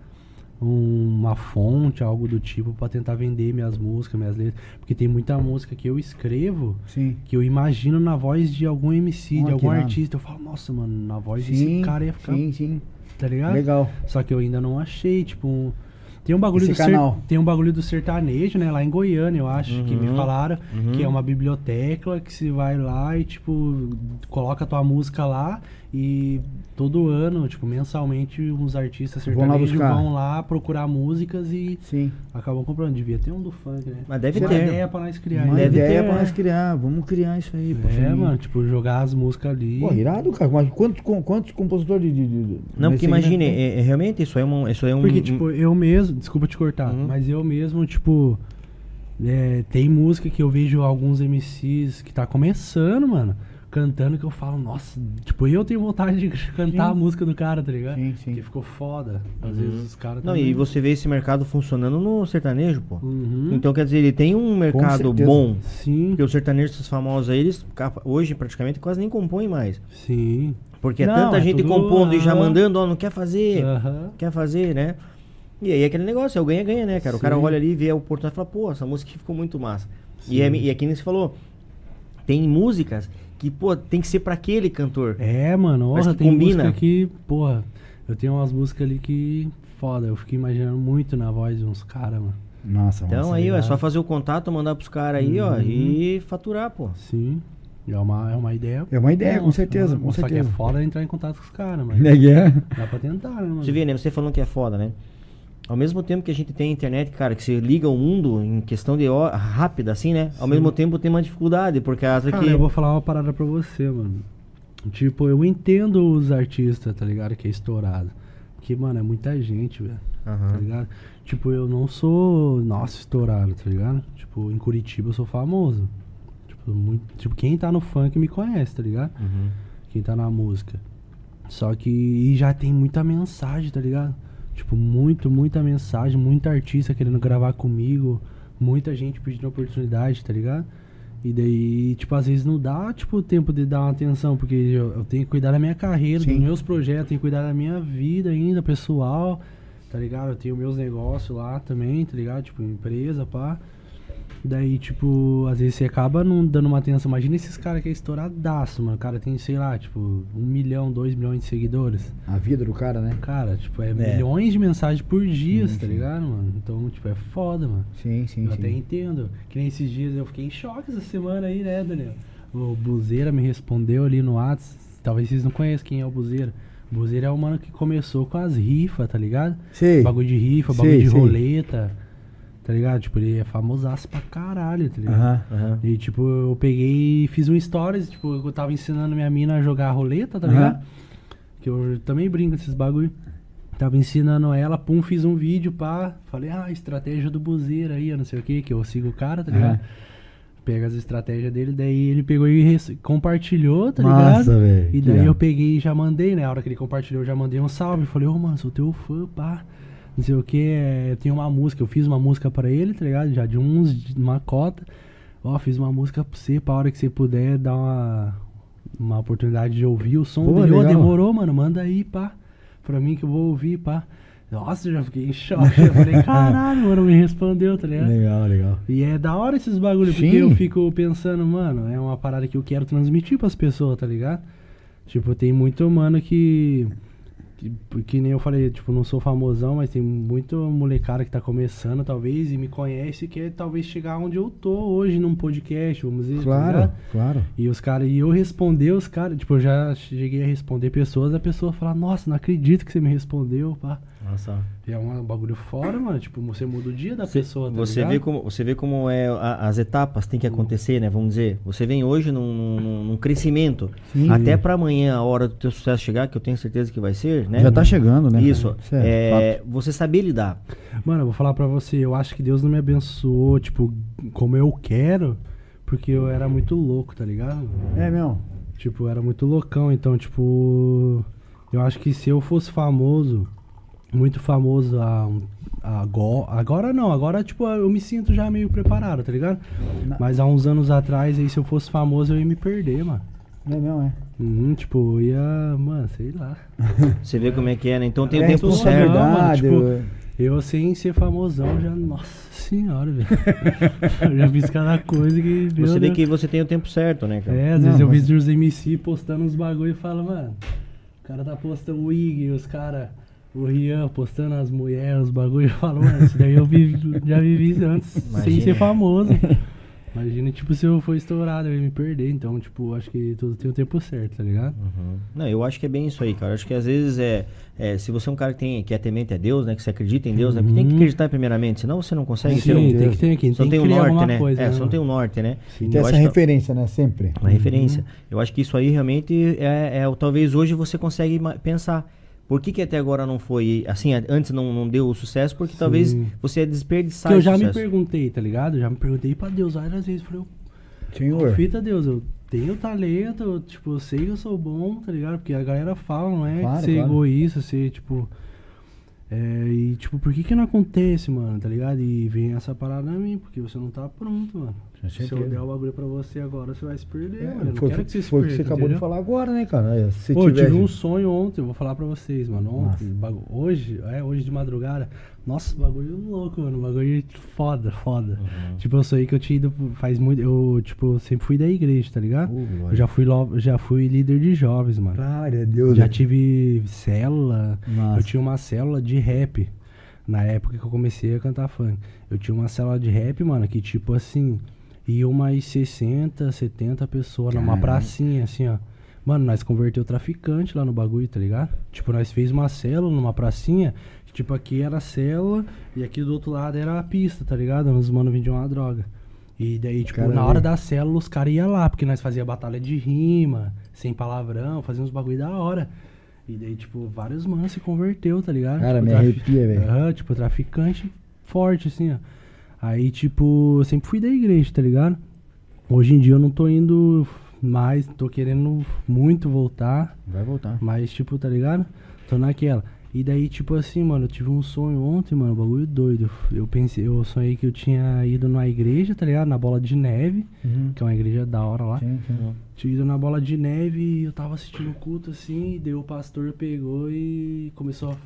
Um- uma fonte, algo do tipo, pra tentar vender minhas músicas, minhas letras. Porque tem muita música que eu escrevo Sim. que eu imagino na voz de algum MC, Olha de algum artista. Eu falo, nossa, mano, na voz Sim, desse cara ia ficar, sim, sim. tá ligado? Legal. Só que eu ainda não achei, tipo, um- tem um bagulho Esse do ser- canal. tem um bagulho do sertanejo, né, lá em Goiânia, eu acho, que me Uhum. falaram Uhum. que é uma biblioteca que se vai lá e tipo coloca a tua música lá e todo ano, tipo, mensalmente uns artistas Vão lá sertanejos vão lá procurar músicas e Sim. acabam comprando. Devia ter um do funk, né? Mas deve Uma ter. ideia pra nós criar. Uma? Deve ideia ter, pra nós criar. Vamos criar isso aí. É, e- mano, tipo, jogar as músicas ali. Pô, irado, cara. Mas quantos, com- quantos compositores de. de- de- Não, porque imagine, é, é, realmente isso é um. Isso é um Porque, tipo, eu mesmo, desculpa te cortar, Uhum. mas eu mesmo, tipo, é, tem música que eu vejo alguns MCs que tá começando, mano, cantando que eu falo, nossa, tipo, eu tenho vontade de cantar a Sim. música do cara, tá ligado? Sim, sim. Porque ficou foda. Às Uhum. vezes os caras Não, também- e você vê esse mercado funcionando no sertanejo, pô. Uhum. Então quer dizer, ele tem um mercado bom. Sim, Porque os sertanejos famosos aí, eles hoje praticamente quase nem compõem mais. sim. Porque é Não, tanta é gente tudo- compondo e já mandando, ó, não quer fazer, quer fazer, né? E aí aquele negócio, é o ganha-ganha, né, cara? O cara Sim. olha ali, vê a oportunidade e fala, pô, essa música ficou muito massa. E é, e é que nem você falou, tem músicas que, pô, tem que ser pra aquele cantor. É, mano, orra, que tem combina. música que, porra, eu tenho umas músicas ali que foda, eu fico imaginando muito na voz de uns caras, mano. Nossa, Então aí, ó, é só fazer o contato, mandar pros caras aí, ó, Uhum. e faturar, pô. Sim. É uma, é uma ideia. É uma ideia, com certeza, mano, com Só que certeza. é foda entrar em contato com os caras, mano. Que é? Dá pra tentar, né, mano? Você vê, né? Você falando que é foda, né? Ao mesmo tempo que a gente tem a internet, cara, que você liga o mundo em questão de hora rápida, assim, né? Ao Sim. mesmo tempo tem uma dificuldade, porque a Cara, que... eu vou falar uma parada pra você, mano. Tipo, eu entendo os artistas, tá ligado? Que é estourado. Porque, mano, é muita gente, velho. Tá Aham. ligado? Tipo, eu não sou, nossa, estourado, tá ligado? Tipo, em Curitiba eu sou famoso. Tipo, muito, tipo, quem tá no funk me conhece, tá ligado? Uhum. Quem tá na música. Só que já tem muita mensagem, tá ligado? Tipo, muito, muita mensagem, muita artista querendo gravar comigo, muita gente pedindo oportunidade, tá ligado? E daí, tipo, às vezes não dá, tipo, tempo de dar uma atenção, porque eu, eu tenho que cuidar da minha carreira, Sim. dos meus projetos, tenho que cuidar da minha vida ainda, pessoal, tá ligado? Eu tenho meus negócios lá também, tá ligado? Tipo, empresa, pá. Daí, tipo, às vezes você acaba não dando uma atenção. Imagina esses caras que é estouradaço, mano. O cara tem, sei lá, tipo, um milhão, dois milhões de seguidores. A vida do cara, né? Cara, tipo, é, É. milhões de mensagens por dia, Sim, tá sim. ligado, mano? Então, tipo, é foda, mano. Sim, sim, eu até sim. entendo. Que nem esses dias eu fiquei em choque essa semana aí, né, Daniel? O Buzeira me respondeu ali no Whats. Talvez vocês não conheçam quem é o Buzeira. O Buzeira é o mano que começou com as rifas, tá ligado? Sei. Bagulho de rifa, bagulho de sei. roleta. Tá ligado? Tipo, ele é famosaço pra caralho, tá ligado? Aham. Aham. E tipo, eu peguei e fiz um stories, tipo, eu tava ensinando minha mina a jogar roleta, tá ligado? Que eu também brinco esses bagulho. Tava ensinando ela, pum, fiz um vídeo, pá. Falei, ah, estratégia do buzeiro aí, eu não sei o que, que eu sigo o cara, tá ligado? Pega as estratégias dele, daí ele pegou e compartilhou, tá ligado? velho. E daí eu peguei e já mandei, né? A hora que ele compartilhou, eu já mandei um salve. Falei, ô, mano, sou teu fã, pá. Não sei o que, eu tenho uma música, eu fiz uma música pra ele, tá ligado? Já de uns, de uma cota. Ó, fiz uma música pra você, pra hora que você puder dar uma, uma oportunidade de ouvir o som Pô, dele. Legal. demorou, mano, manda aí, pá. Pra mim que eu vou ouvir, pá. Nossa, eu já fiquei em choque. Eu falei, caralho, mano, me respondeu, tá ligado? Legal, legal. E é da hora esses bagulho, porque eu fico pensando, mano, é uma parada que eu quero transmitir pras pessoas, tá ligado? Tipo, tem muito mano que. Que, que nem eu falei, tipo, não sou famosão, mas tem muito molecada que tá começando, talvez, e me conhece e quer talvez chegar onde eu tô hoje num podcast, vamos dizer. tá Claro, claro. E os caras, e eu responder os caras, tipo, eu já cheguei a responder pessoas, a pessoa fala, nossa, não acredito que você me respondeu, pá. Nossa. E é um bagulho fora, mano. Tipo, você muda o dia da Você, pessoa, tá você, ligado? vê como, você vê como é a- as etapas tem que acontecer, né? Vamos dizer, você vem hoje num, num- num crescimento. Sim. Até pra amanhã, a hora do teu sucesso chegar, que eu tenho certeza que vai ser, né? Já tá chegando, né? Isso. É é, você saber lidar. Mano, eu vou falar pra você, eu acho que Deus não me abençoou, tipo, como eu quero, porque eu era muito louco, tá ligado? É, meu. Tipo, eu era muito loucão, então, tipo, eu acho que se eu fosse famoso, muito famoso a, agora, agora não, agora, tipo, eu me sinto já meio preparado, tá ligado? Na- Mas há uns anos atrás, aí, se eu fosse famoso, eu ia me perder, mano. É, meu, é. Uhum, tipo, eu ia, mano, sei lá. Você vê como é que é, né? Então tem o é tempo responsabilidade. certo. mano, tipo, eu- sem ser famosão já. Nossa senhora, velho. eu já fiz cada coisa que. meu Você vê Deus. que você tem o tempo certo, né, cara? É, às Não, vezes eu mas- vejo os MC postando uns bagulho e falo, mano, o cara tá postando o Ig, os cara, o Rian postando as mulheres, os bagulho, eu falo, mano, isso daí eu vivi- já vivi antes, sem Imagina. ser famoso. Imagina, tipo, se eu for estourado, eu ia me perder. Então, tipo, acho que tudo tem o tempo certo, tá ligado? Uhum. Não, eu acho que é bem isso aí, cara. Eu acho que às vezes é, é, se você é um cara que tem que é temente a Deus, né, que você acredita em Deus, né, porque tem que Uhum. acreditar primeiramente, senão você não consegue Sim, ter um, tem que ter aqui, você tem não tem que um norte, né? coisa, é, né, não tem um norte, né? Sim. Tem Eu essa que- referência, né? Sempre. uma referência. Eu acho que isso aí realmente é, é o talvez hoje você consegue pensar. Por que, que até agora não foi assim? Antes não, não deu o sucesso, porque Sim. talvez você é desperdiçar Que eu já me perguntei, tá ligado? Já me perguntei pra Deus várias vezes. Falei, Senhor. Fita Deus, eu tenho talento, eu, tipo, eu sei que eu sou bom, tá ligado? Porque a galera fala, não é Claro, ser claro. egoísta, ser, tipo. É, e, tipo, por que que não acontece, mano, tá ligado? E vem essa parada a mim, porque você não tá pronto, mano. Se eu der o bagulho pra você agora, você vai se perder, É, mano. Eu não foi quero foi- que você se foi o que você acabou de entendeu? falar agora, né, cara? É, Se Pô, eu tive um sonho ontem, eu vou falar pra vocês, mano. Ontem, bagu- hoje, é, hoje de madrugada. Nossa, bagulho louco, mano. Bagulho foda, foda. Uhum. Tipo, eu sonhei que eu tinha ido faz muito. Eu, tipo, sempre fui da igreja, tá ligado? Eu já fui, lo- já fui líder de jovens, mano. Glória a Deus. Já né? tive célula. Massa. Eu tinha uma célula de rap. Na época que eu comecei a cantar funk. Eu tinha uma célula de rap, mano, que tipo assim. Ia umas 60, 70 pessoas numa pracinha, assim, ó. Mano, nós converteu traficante lá no bagulho, tá ligado? Tipo, nós fez uma célula numa pracinha. que, Tipo, aqui era a célula e aqui do outro lado era a pista, tá ligado? Os mano vendiam uma droga. E daí, tipo, na hora da célula os caras iam lá, porque nós fazia batalha de rima, sem palavrão, fazia uns bagulho da hora. E daí, tipo, vários manos se converteu, tá ligado? Cara, tipo, me arrepia, velho. Aham, tipo, traficante forte, assim, ó. Aí, tipo, eu sempre fui da igreja, tá ligado? Hoje em dia eu não tô indo mais, tô querendo muito voltar, Vai voltar. mas, tipo, tá ligado? Tô naquela. E daí, tipo assim, mano, eu tive um sonho ontem, mano, bagulho doido. Eu pensei, eu sonhei que eu tinha ido na igreja, tá ligado? Na bola de neve, Uhum. que é uma igreja da hora lá. Sim, sim. Tinha ido na bola de neve e eu tava assistindo o culto assim, e daí o pastor pegou e começou a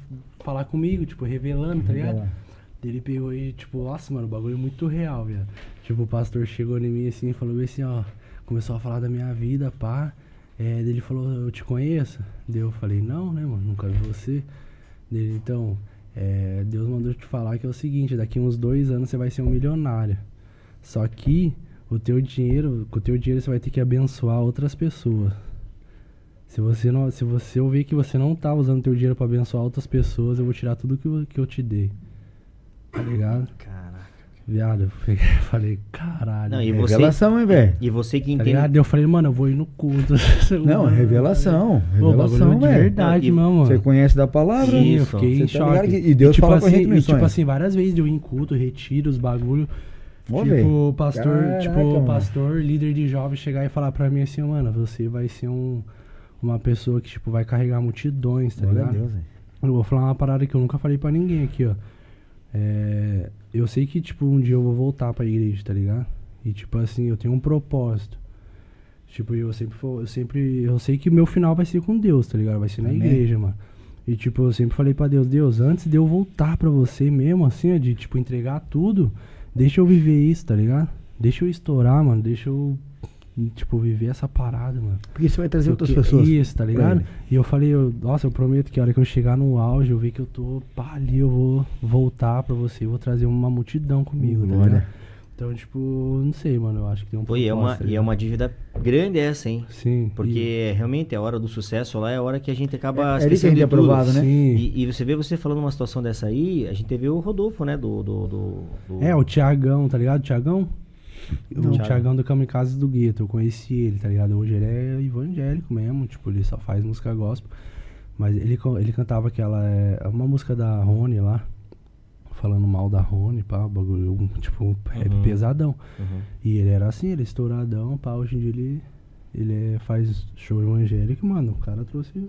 falar comigo, tipo, revelando, tá ligado? Ele pegou e, tipo, nossa, mano, o bagulho é muito real, velho. Tipo, o pastor chegou em mim assim e falou assim, ó, começou a falar da minha vida, pá. É, ele falou, eu te conheço? Daí eu falei, não, né, mano, nunca vi você. Dele, então, é, Deus mandou te falar que é o seguinte, daqui uns dois anos você vai ser um milionário. Só que o teu dinheiro, com o teu dinheiro você vai ter que abençoar outras pessoas. Se você não, se você eu ver que você não tá usando teu dinheiro pra abençoar outras pessoas, eu vou tirar tudo que eu, que eu te dei. Tá ligado? Caraca. Viado, eu peguei- falei, caralho. Não, e você- Revelação, hein, velho? E você que Tá entende. Daí Eu falei, mano, eu vou ir no culto. Não, revelação. Pô, Revelação, de velho. verdade Não, e mesmo, Você mano. conhece da palavra? Sim, eu fiquei em tá ligado choque. que- e Deus fala com a assim, gente e, tipo assim, várias vezes eu em culto, retiro os bagulho. Ó, tipo, pastor, Caraca, tipo, o mano. pastor, líder de jovens chegar e falar pra mim assim, mano, você vai ser um, uma pessoa que, tipo, vai carregar multidões, tá Glória ligado? Deus, velho. Eu vou falar uma parada que eu nunca falei pra ninguém aqui, ó. É, eu sei que, tipo, um dia eu vou voltar pra igreja, tá ligado? E, tipo, assim, eu tenho um propósito. Tipo, eu sempre, eu sempre, eu sei que meu final vai ser com Deus, tá ligado? Vai ser na Amém. igreja, mano. E, tipo, eu sempre falei pra Deus, Deus, antes de eu voltar pra você mesmo, assim, ó, de, tipo, entregar tudo, deixa eu viver isso, tá ligado? Deixa eu estourar, mano, deixa eu, tipo, viver essa parada, mano. Porque você vai trazer outras Porque- pessoas. Isso, tá ligado? E eu falei, eu- nossa, eu prometo que a hora que eu chegar no auge, eu ver que eu tô pá, ali, eu vou voltar pra você, eu vou trazer uma multidão comigo, tá Glória. ligado? Então, tipo, não sei, mano, eu acho que tem um Pô, e é uma, propósito, tá e é uma dívida grande essa, hein? Sim. Porque realmente a hora do sucesso lá é a hora que a gente acaba É- é esquecendo de é tudo. aprovado, né? Sim. E, e você vê você falando uma situação dessa aí, a gente vê o Rodolfo, né? Do. do, do- do- É, o Tiagão, tá ligado? Tiagão? Não. O Tiagão do Kamikaze do Gueto, eu conheci ele, tá ligado? Hoje ele é evangélico mesmo, tipo, ele só faz música gospel. Mas ele, ele cantava aquela, é, uma música da Rony lá, falando mal da Rony, pá, bagulho, tipo, rap Uhum. pesadão. Uhum. E ele era assim, ele é estouradão, pá, hoje em dia ele, ele é- faz show evangélico, mano, o cara trouxe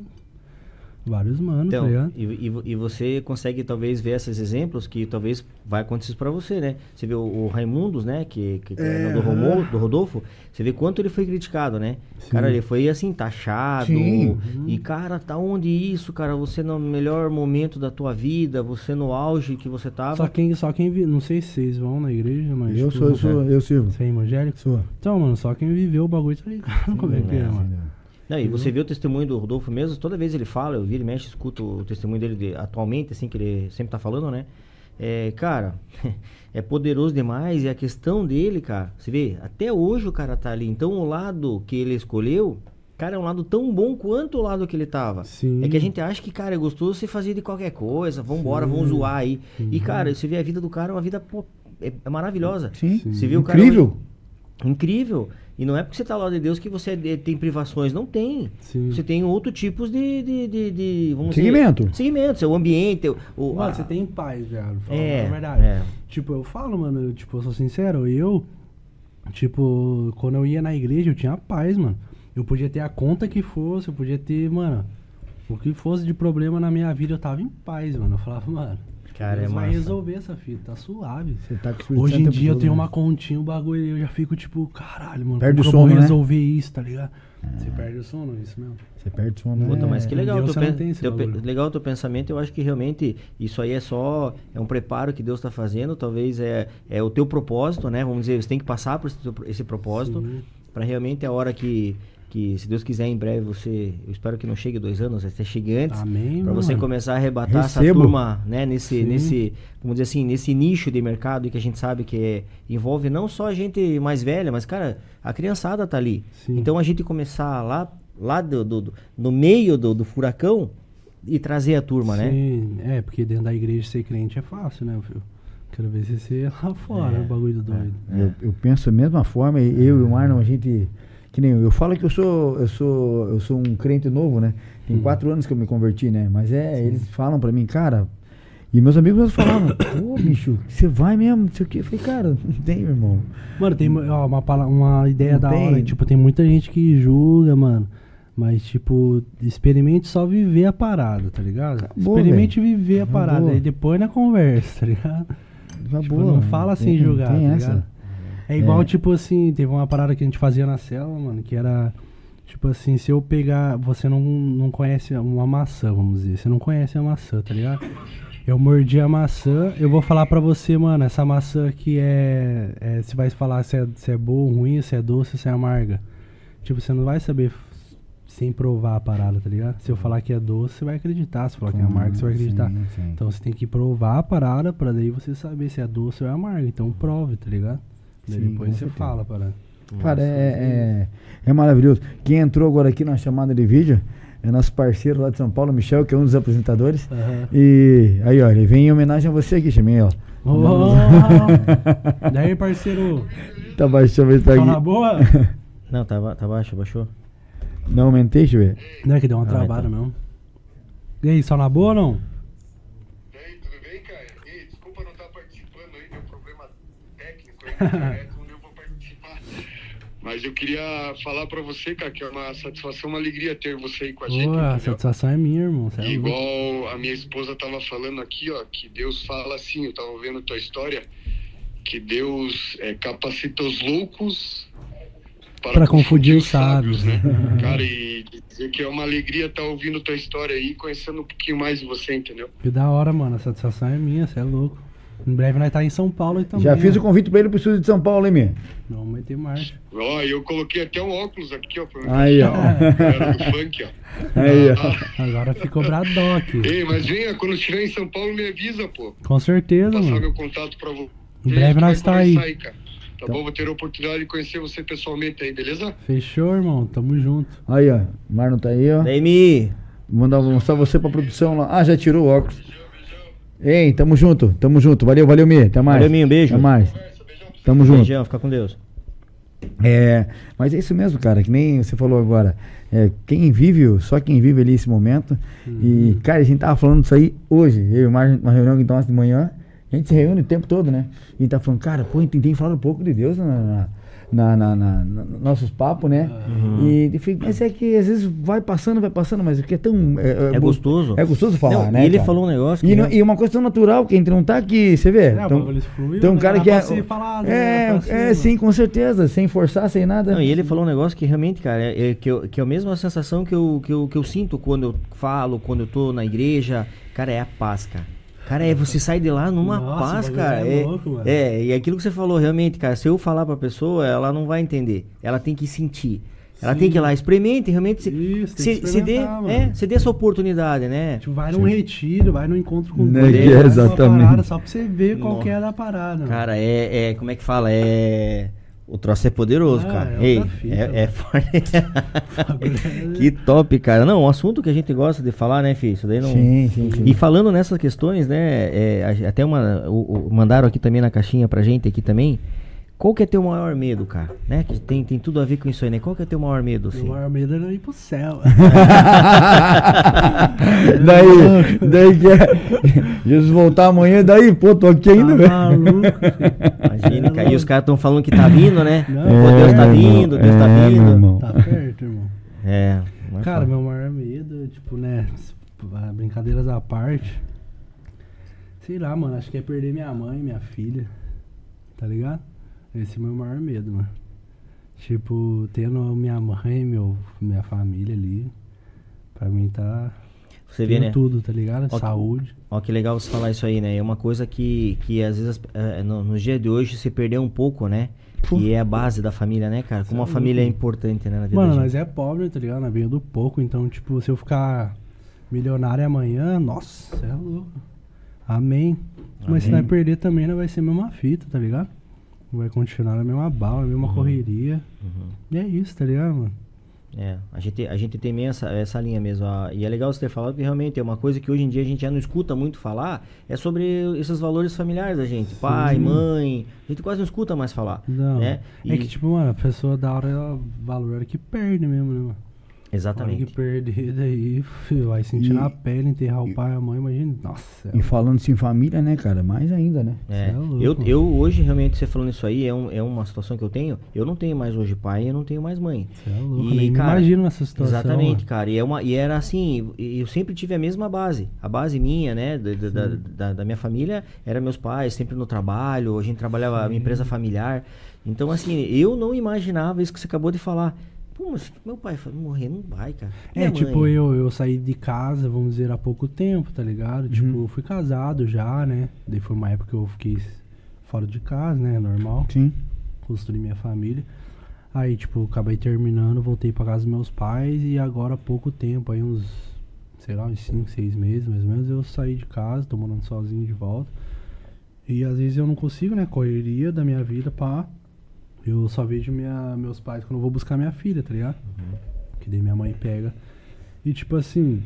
vários manos, tá Então, ligado? e, e, e você consegue talvez ver esses exemplos que talvez vai acontecer pra você, né? Você vê o, o Raimundos, né? Que, que, que é, É, do, Romo, aham. do Rodolfo, você vê quanto ele foi criticado, né? Sim. Cara, ele foi assim, taxado. Sim. E, cara, tá onde isso, cara? Você no melhor momento da tua vida, você no auge que você tava. Só quem, só quem vi, não sei se vocês vão na igreja, mas. Eu tipo, sou, eu sou, eu sirvo. Você é evangélico? Sou. Então, mano, só quem viveu o bagulho tá ligado como é que é, é, mano. Não, e você vê o testemunho do Rodolfo mesmo, toda vez ele fala, eu viro e mexe, escuto o testemunho dele de- atualmente, assim, que ele sempre tá falando, né? É, cara, é poderoso demais e a questão dele, cara, você vê, até hoje o cara tá ali. Então o lado que ele escolheu, cara, é um lado tão bom quanto o lado que ele tava. Sim. É que a gente acha que, cara, é gostoso você fazer de qualquer coisa, vambora, vamos zoar aí. E, cara, você vê a vida do cara, é uma vida, pô, é, é maravilhosa. Sim. Você vê o cara Incrível. Incrível. E não é porque você tá lá de Deus que você é- tem privações. Não tem. Sim. Você tem outros tipos de. de, de, de- vamos Segmento. Dizer, segmentos. É o ambiente. O, Mano, a- você tem paz, velho. Fala É, a verdade. é. Tipo, eu falo, mano, eu, tipo, eu sou sincero, eu, tipo, quando eu ia na igreja, eu tinha paz, mano. Eu podia ter a conta que fosse, eu podia ter, mano, o que fosse de problema na minha vida, eu tava em paz, mano. Eu falava, mano. Cara, Deus é vai massa. resolver essa fita, tá suave. Você tá com o Hoje em o dia eu tenho né? uma continha, um bagulho, eu já fico tipo, caralho, mano, Perde como o que eu vou sono, né? resolver isso, tá ligado? Você perde o sono, isso mesmo. Você perde o sono, né? Puta, mas que legal Deus teu, esse teu pe- legal teu pensamento. Eu acho que realmente isso aí é só é um preparo que Deus está fazendo. Talvez é, é o teu propósito, né? Vamos dizer, você tem que passar por esse, teu- esse propósito para realmente a hora que que se Deus quiser em breve você, eu espero que não chegue dois anos, até chegue antes, para você começar a arrebatar essa Recebo. turma, né? Nesse Sim. nesse vamos dizer assim nesse nicho de mercado que a gente sabe que é- envolve não só a gente mais velha, mas cara a criançada tá ali. Sim. Então a gente começar lá lá do, do- do- no meio do, do furacão e trazer a turma, né? Sim, é, porque dentro da igreja ser crente é fácil, né, filho? Quero ver se você lá fora, É, o bagulho do doido. Eu, eu penso da mesma forma, eu e o Marlon, a gente. Que nem eu, eu falo que eu sou, eu sou, eu sou um crente novo, né? Tem quatro anos que eu me converti, né? Mas é, eles falam pra mim, cara. E meus amigos meus falavam, pô, bicho, você vai mesmo, não sei o quê. Eu falei, cara, não tem, meu irmão. Mano, tem ó, uma, uma ideia Não da tem. hora. Tipo, tem muita gente que julga, mano. Mas, tipo, experimente só viver a parada, tá ligado? Acabou, experimente viver a Acabou. parada. Aí depois na conversa, tá ligado? Acabou. Tipo, não fala sem julgar, tem tá essa. É igual, É. tipo assim, teve uma parada que a gente fazia na cela, mano, que era. Tipo assim, se eu pegar. Você não, não conhece uma maçã, vamos dizer. Você não conhece a maçã, tá ligado? Eu mordi a maçã, eu vou falar pra você, mano, essa maçã aqui é. é você vai falar se é, se é boa ou ruim, se é doce, se é amarga. Tipo, você não vai saber sem provar a parada, tá ligado? Se eu falar que é doce, você vai acreditar. Se eu falar que é amargo, você vai acreditar. Sim, sim. Então você tem que provar a parada pra daí você saber se é doce ou é amargo. Então prove, tá ligado? Sim, depois você certeza. fala a parada. Cara, é, é, é maravilhoso. Quem entrou agora aqui na chamada de vídeo é nosso parceiro lá de São Paulo, Michel, que é um dos apresentadores. Aham. E aí, ó, ele vem em homenagem a você aqui, chamei, ó. Ô, daí, parceiro, Tá baixando, ele tá tá na aqui. boa? Não, tá, tá baixo, baixou. Não aumentei, deixa eu ver. Não é que deu uma Ah, travada então. mesmo. E aí, só na boa ou não? E aí, tudo bem, cara? E aí, desculpa não estar participando aí, deu problema não deu pra participar. Mas eu queria falar pra você, cara, que é uma satisfação, uma alegria ter você aí com a gente, Pô, a entendeu? satisfação é minha, irmão. É. Igual a minha esposa tava falando aqui, ó, que Deus fala assim, eu tava vendo tua história, que Deus é, capacita os loucos Pra confundir os sábios, né? né? Cara, e dizer que é uma alegria estar ouvindo tua história aí, conhecendo um pouquinho mais de você, entendeu? Que da hora, mano. A satisfação é minha, você é louco. Em breve nós tá em São Paulo aí também. Já fiz ó. o convite pra ele pro estúdio de São Paulo, hein, minha? Não, vai ter marcha. Ó, eu coloquei até um óculos aqui, ó, pra. Aí, ó. Galera do funk, ó. Aí, ó. Agora ficou Bradock. Ei, mas venha, quando estiver em São Paulo, me avisa, pô. Com certeza, Passar mano. meu contato pra você. Em breve nós tá aí. Conversar cara. Tá bom? Vou ter a oportunidade de conhecer você pessoalmente aí, beleza? Fechou, irmão. Tamo junto. Aí, ó. Marlon tá aí, ó. Daí me. Vou mandar, vou mostrar você pra produção lá. Ah, já tirou o óculos. Ei, tamo junto, tamo junto. Valeu, valeu, Mi. Até mais. Valeu, Mi, um beijo. Até mais. Tamo junto. Beijão, fica com Deus. É, mas é isso mesmo, cara, que nem você falou agora. É, quem vive, só quem vive ali esse momento. E, cara, a gente tava falando disso aí hoje. Eu e Marlon, uma reunião que nós de manhã, a gente se reúne o tempo todo, né? E tá falando, cara, pô, tem falado um pouco de Deus na, na, na, na- na- na- nossos papos, né? E, eu falei, mas é que às vezes vai passando, vai passando, mas o que é tão. É bo- gostoso. É gostoso falar, Não, né? E ele cara? falou um negócio que. E, não- não- e uma coisa tão natural, que a gente não tá aqui, você vê? É, então, fluiu, então um né? cara que é. falado, é, né? É, ser, sim, com certeza, sem forçar, sem nada. Não, e ele falou um negócio que realmente, cara, é, é que, eu, que é a mesma sensação que eu, que, eu, que eu sinto quando eu falo, quando eu tô na igreja. Cara, é a paz, cara. Cara, é você sai de lá numa Nossa, paz, cara. é É, louco, mano. é, e aquilo que você falou, realmente, cara, se eu falar pra pessoa, ela não vai entender. Ela tem que sentir. Ela Sim. tem que ir lá, experimente, realmente se, Isso, tem se, que se dê, experimentar, mano. é, se dê essa oportunidade, né? Tipo, vai num retiro, vai num encontro com Né, Deus, vai numa exatamente. parada, só pra você ver qual que é da parada. Cara, é, é. Como é que fala? É. O troço é poderoso, Ah, cara. é Ei, é, é forte. que top, cara. Não, um assunto que a gente gosta de falar, né, filho? Isso daí não. Sim, sim, sim. E falando nessas questões, né? é, até uma. o- o- mandaram aqui também na caixinha pra gente aqui também. Qual que é teu maior medo, cara? Né? Que tem, tem tudo a ver com isso aí, né? Qual que é teu maior medo, Meu assim? maior medo era ir pro céu. daí, daí que é, Jesus voltar amanhã, daí, pô, tô aqui ainda, Tá velho. maluco, Imagina, cara. E os caras estão falando que tá vindo, né? Não. Pô, Deus tá É, vindo, Deus tá é, meu vindo. irmão. Tá perto, irmão. É. Cara, fala. meu maior medo, tipo, né, brincadeiras à parte, Sei lá, mano, acho que é perder minha mãe, minha filha. Tá ligado? Esse é o meu maior medo, mano. Tipo, tendo minha mãe, meu, minha família ali. Pra mim tá. Você vê, né? tudo, tá ligado? Ó, Saúde. Ó, que legal você falar isso aí, né? É uma coisa que, que às vezes, eh, no, nos dias de hoje, se perdeu um pouco, né? Que é a base da família, né, cara? Como a é família é importante, né, na vida Mano, nós é pobre, tá ligado? Nós veio do pouco, então, tipo, se eu ficar milionário amanhã, nossa, é louco. Amém. Mas se Amém. nós perder também, nós vai ser a mesma fita, tá ligado? Vai continuar na mesma bala, na mesma correria. Uhum. E é isso, tá ligado, mano? É, a gente, a gente tem meio essa, essa linha mesmo. e é legal você ter falado que realmente é uma coisa que hoje em dia a gente já não escuta muito falar. É sobre esses valores familiares da gente. Pai, mãe. A gente quase não escuta mais falar. Não. Né? É E- que, tipo, mano, a pessoa da hora, ela valor que perde mesmo, né, mano? Exatamente. que perder, daí, filho, vai sentir E- na pele, enterrar o pai e a mãe, imagina. Nossa, E falando assim, família, né, cara? Mais ainda, né? É, é louco. eu, eu hoje, realmente, você falando isso aí, é, um, é uma situação que eu tenho. Eu não tenho mais hoje pai, eu não tenho mais mãe. Cê é louco, E, cara, imagino nessa situação. Exatamente, mano. cara. E, é uma, e era assim, eu sempre tive a mesma base. A base minha, né, da, da- da, da- minha família, era meus pais, sempre no trabalho, a gente trabalhava, minha empresa familiar. Então, assim, eu não imaginava isso que você acabou de falar. Pô, mas meu pai foi morrer, não vai, cara. É, Minha tipo, mãe. eu, eu saí de casa, vamos dizer, há pouco tempo, tá ligado? Tipo, eu fui casado já, né? Daí foi uma época que eu fiquei fora de casa, né? Normal. Sim. Construí minha família. Aí, tipo, acabei terminando, voltei pra casa dos meus pais e agora há pouco tempo, aí uns, sei lá, uns 5, 6 meses mais ou menos, eu saí de casa, tô morando sozinho de volta. E às vezes eu não consigo, né? Correria da minha vida, pá. Eu só vejo minha, meus pais quando eu vou buscar minha filha, tá ligado? Que daí minha mãe pega. E tipo assim,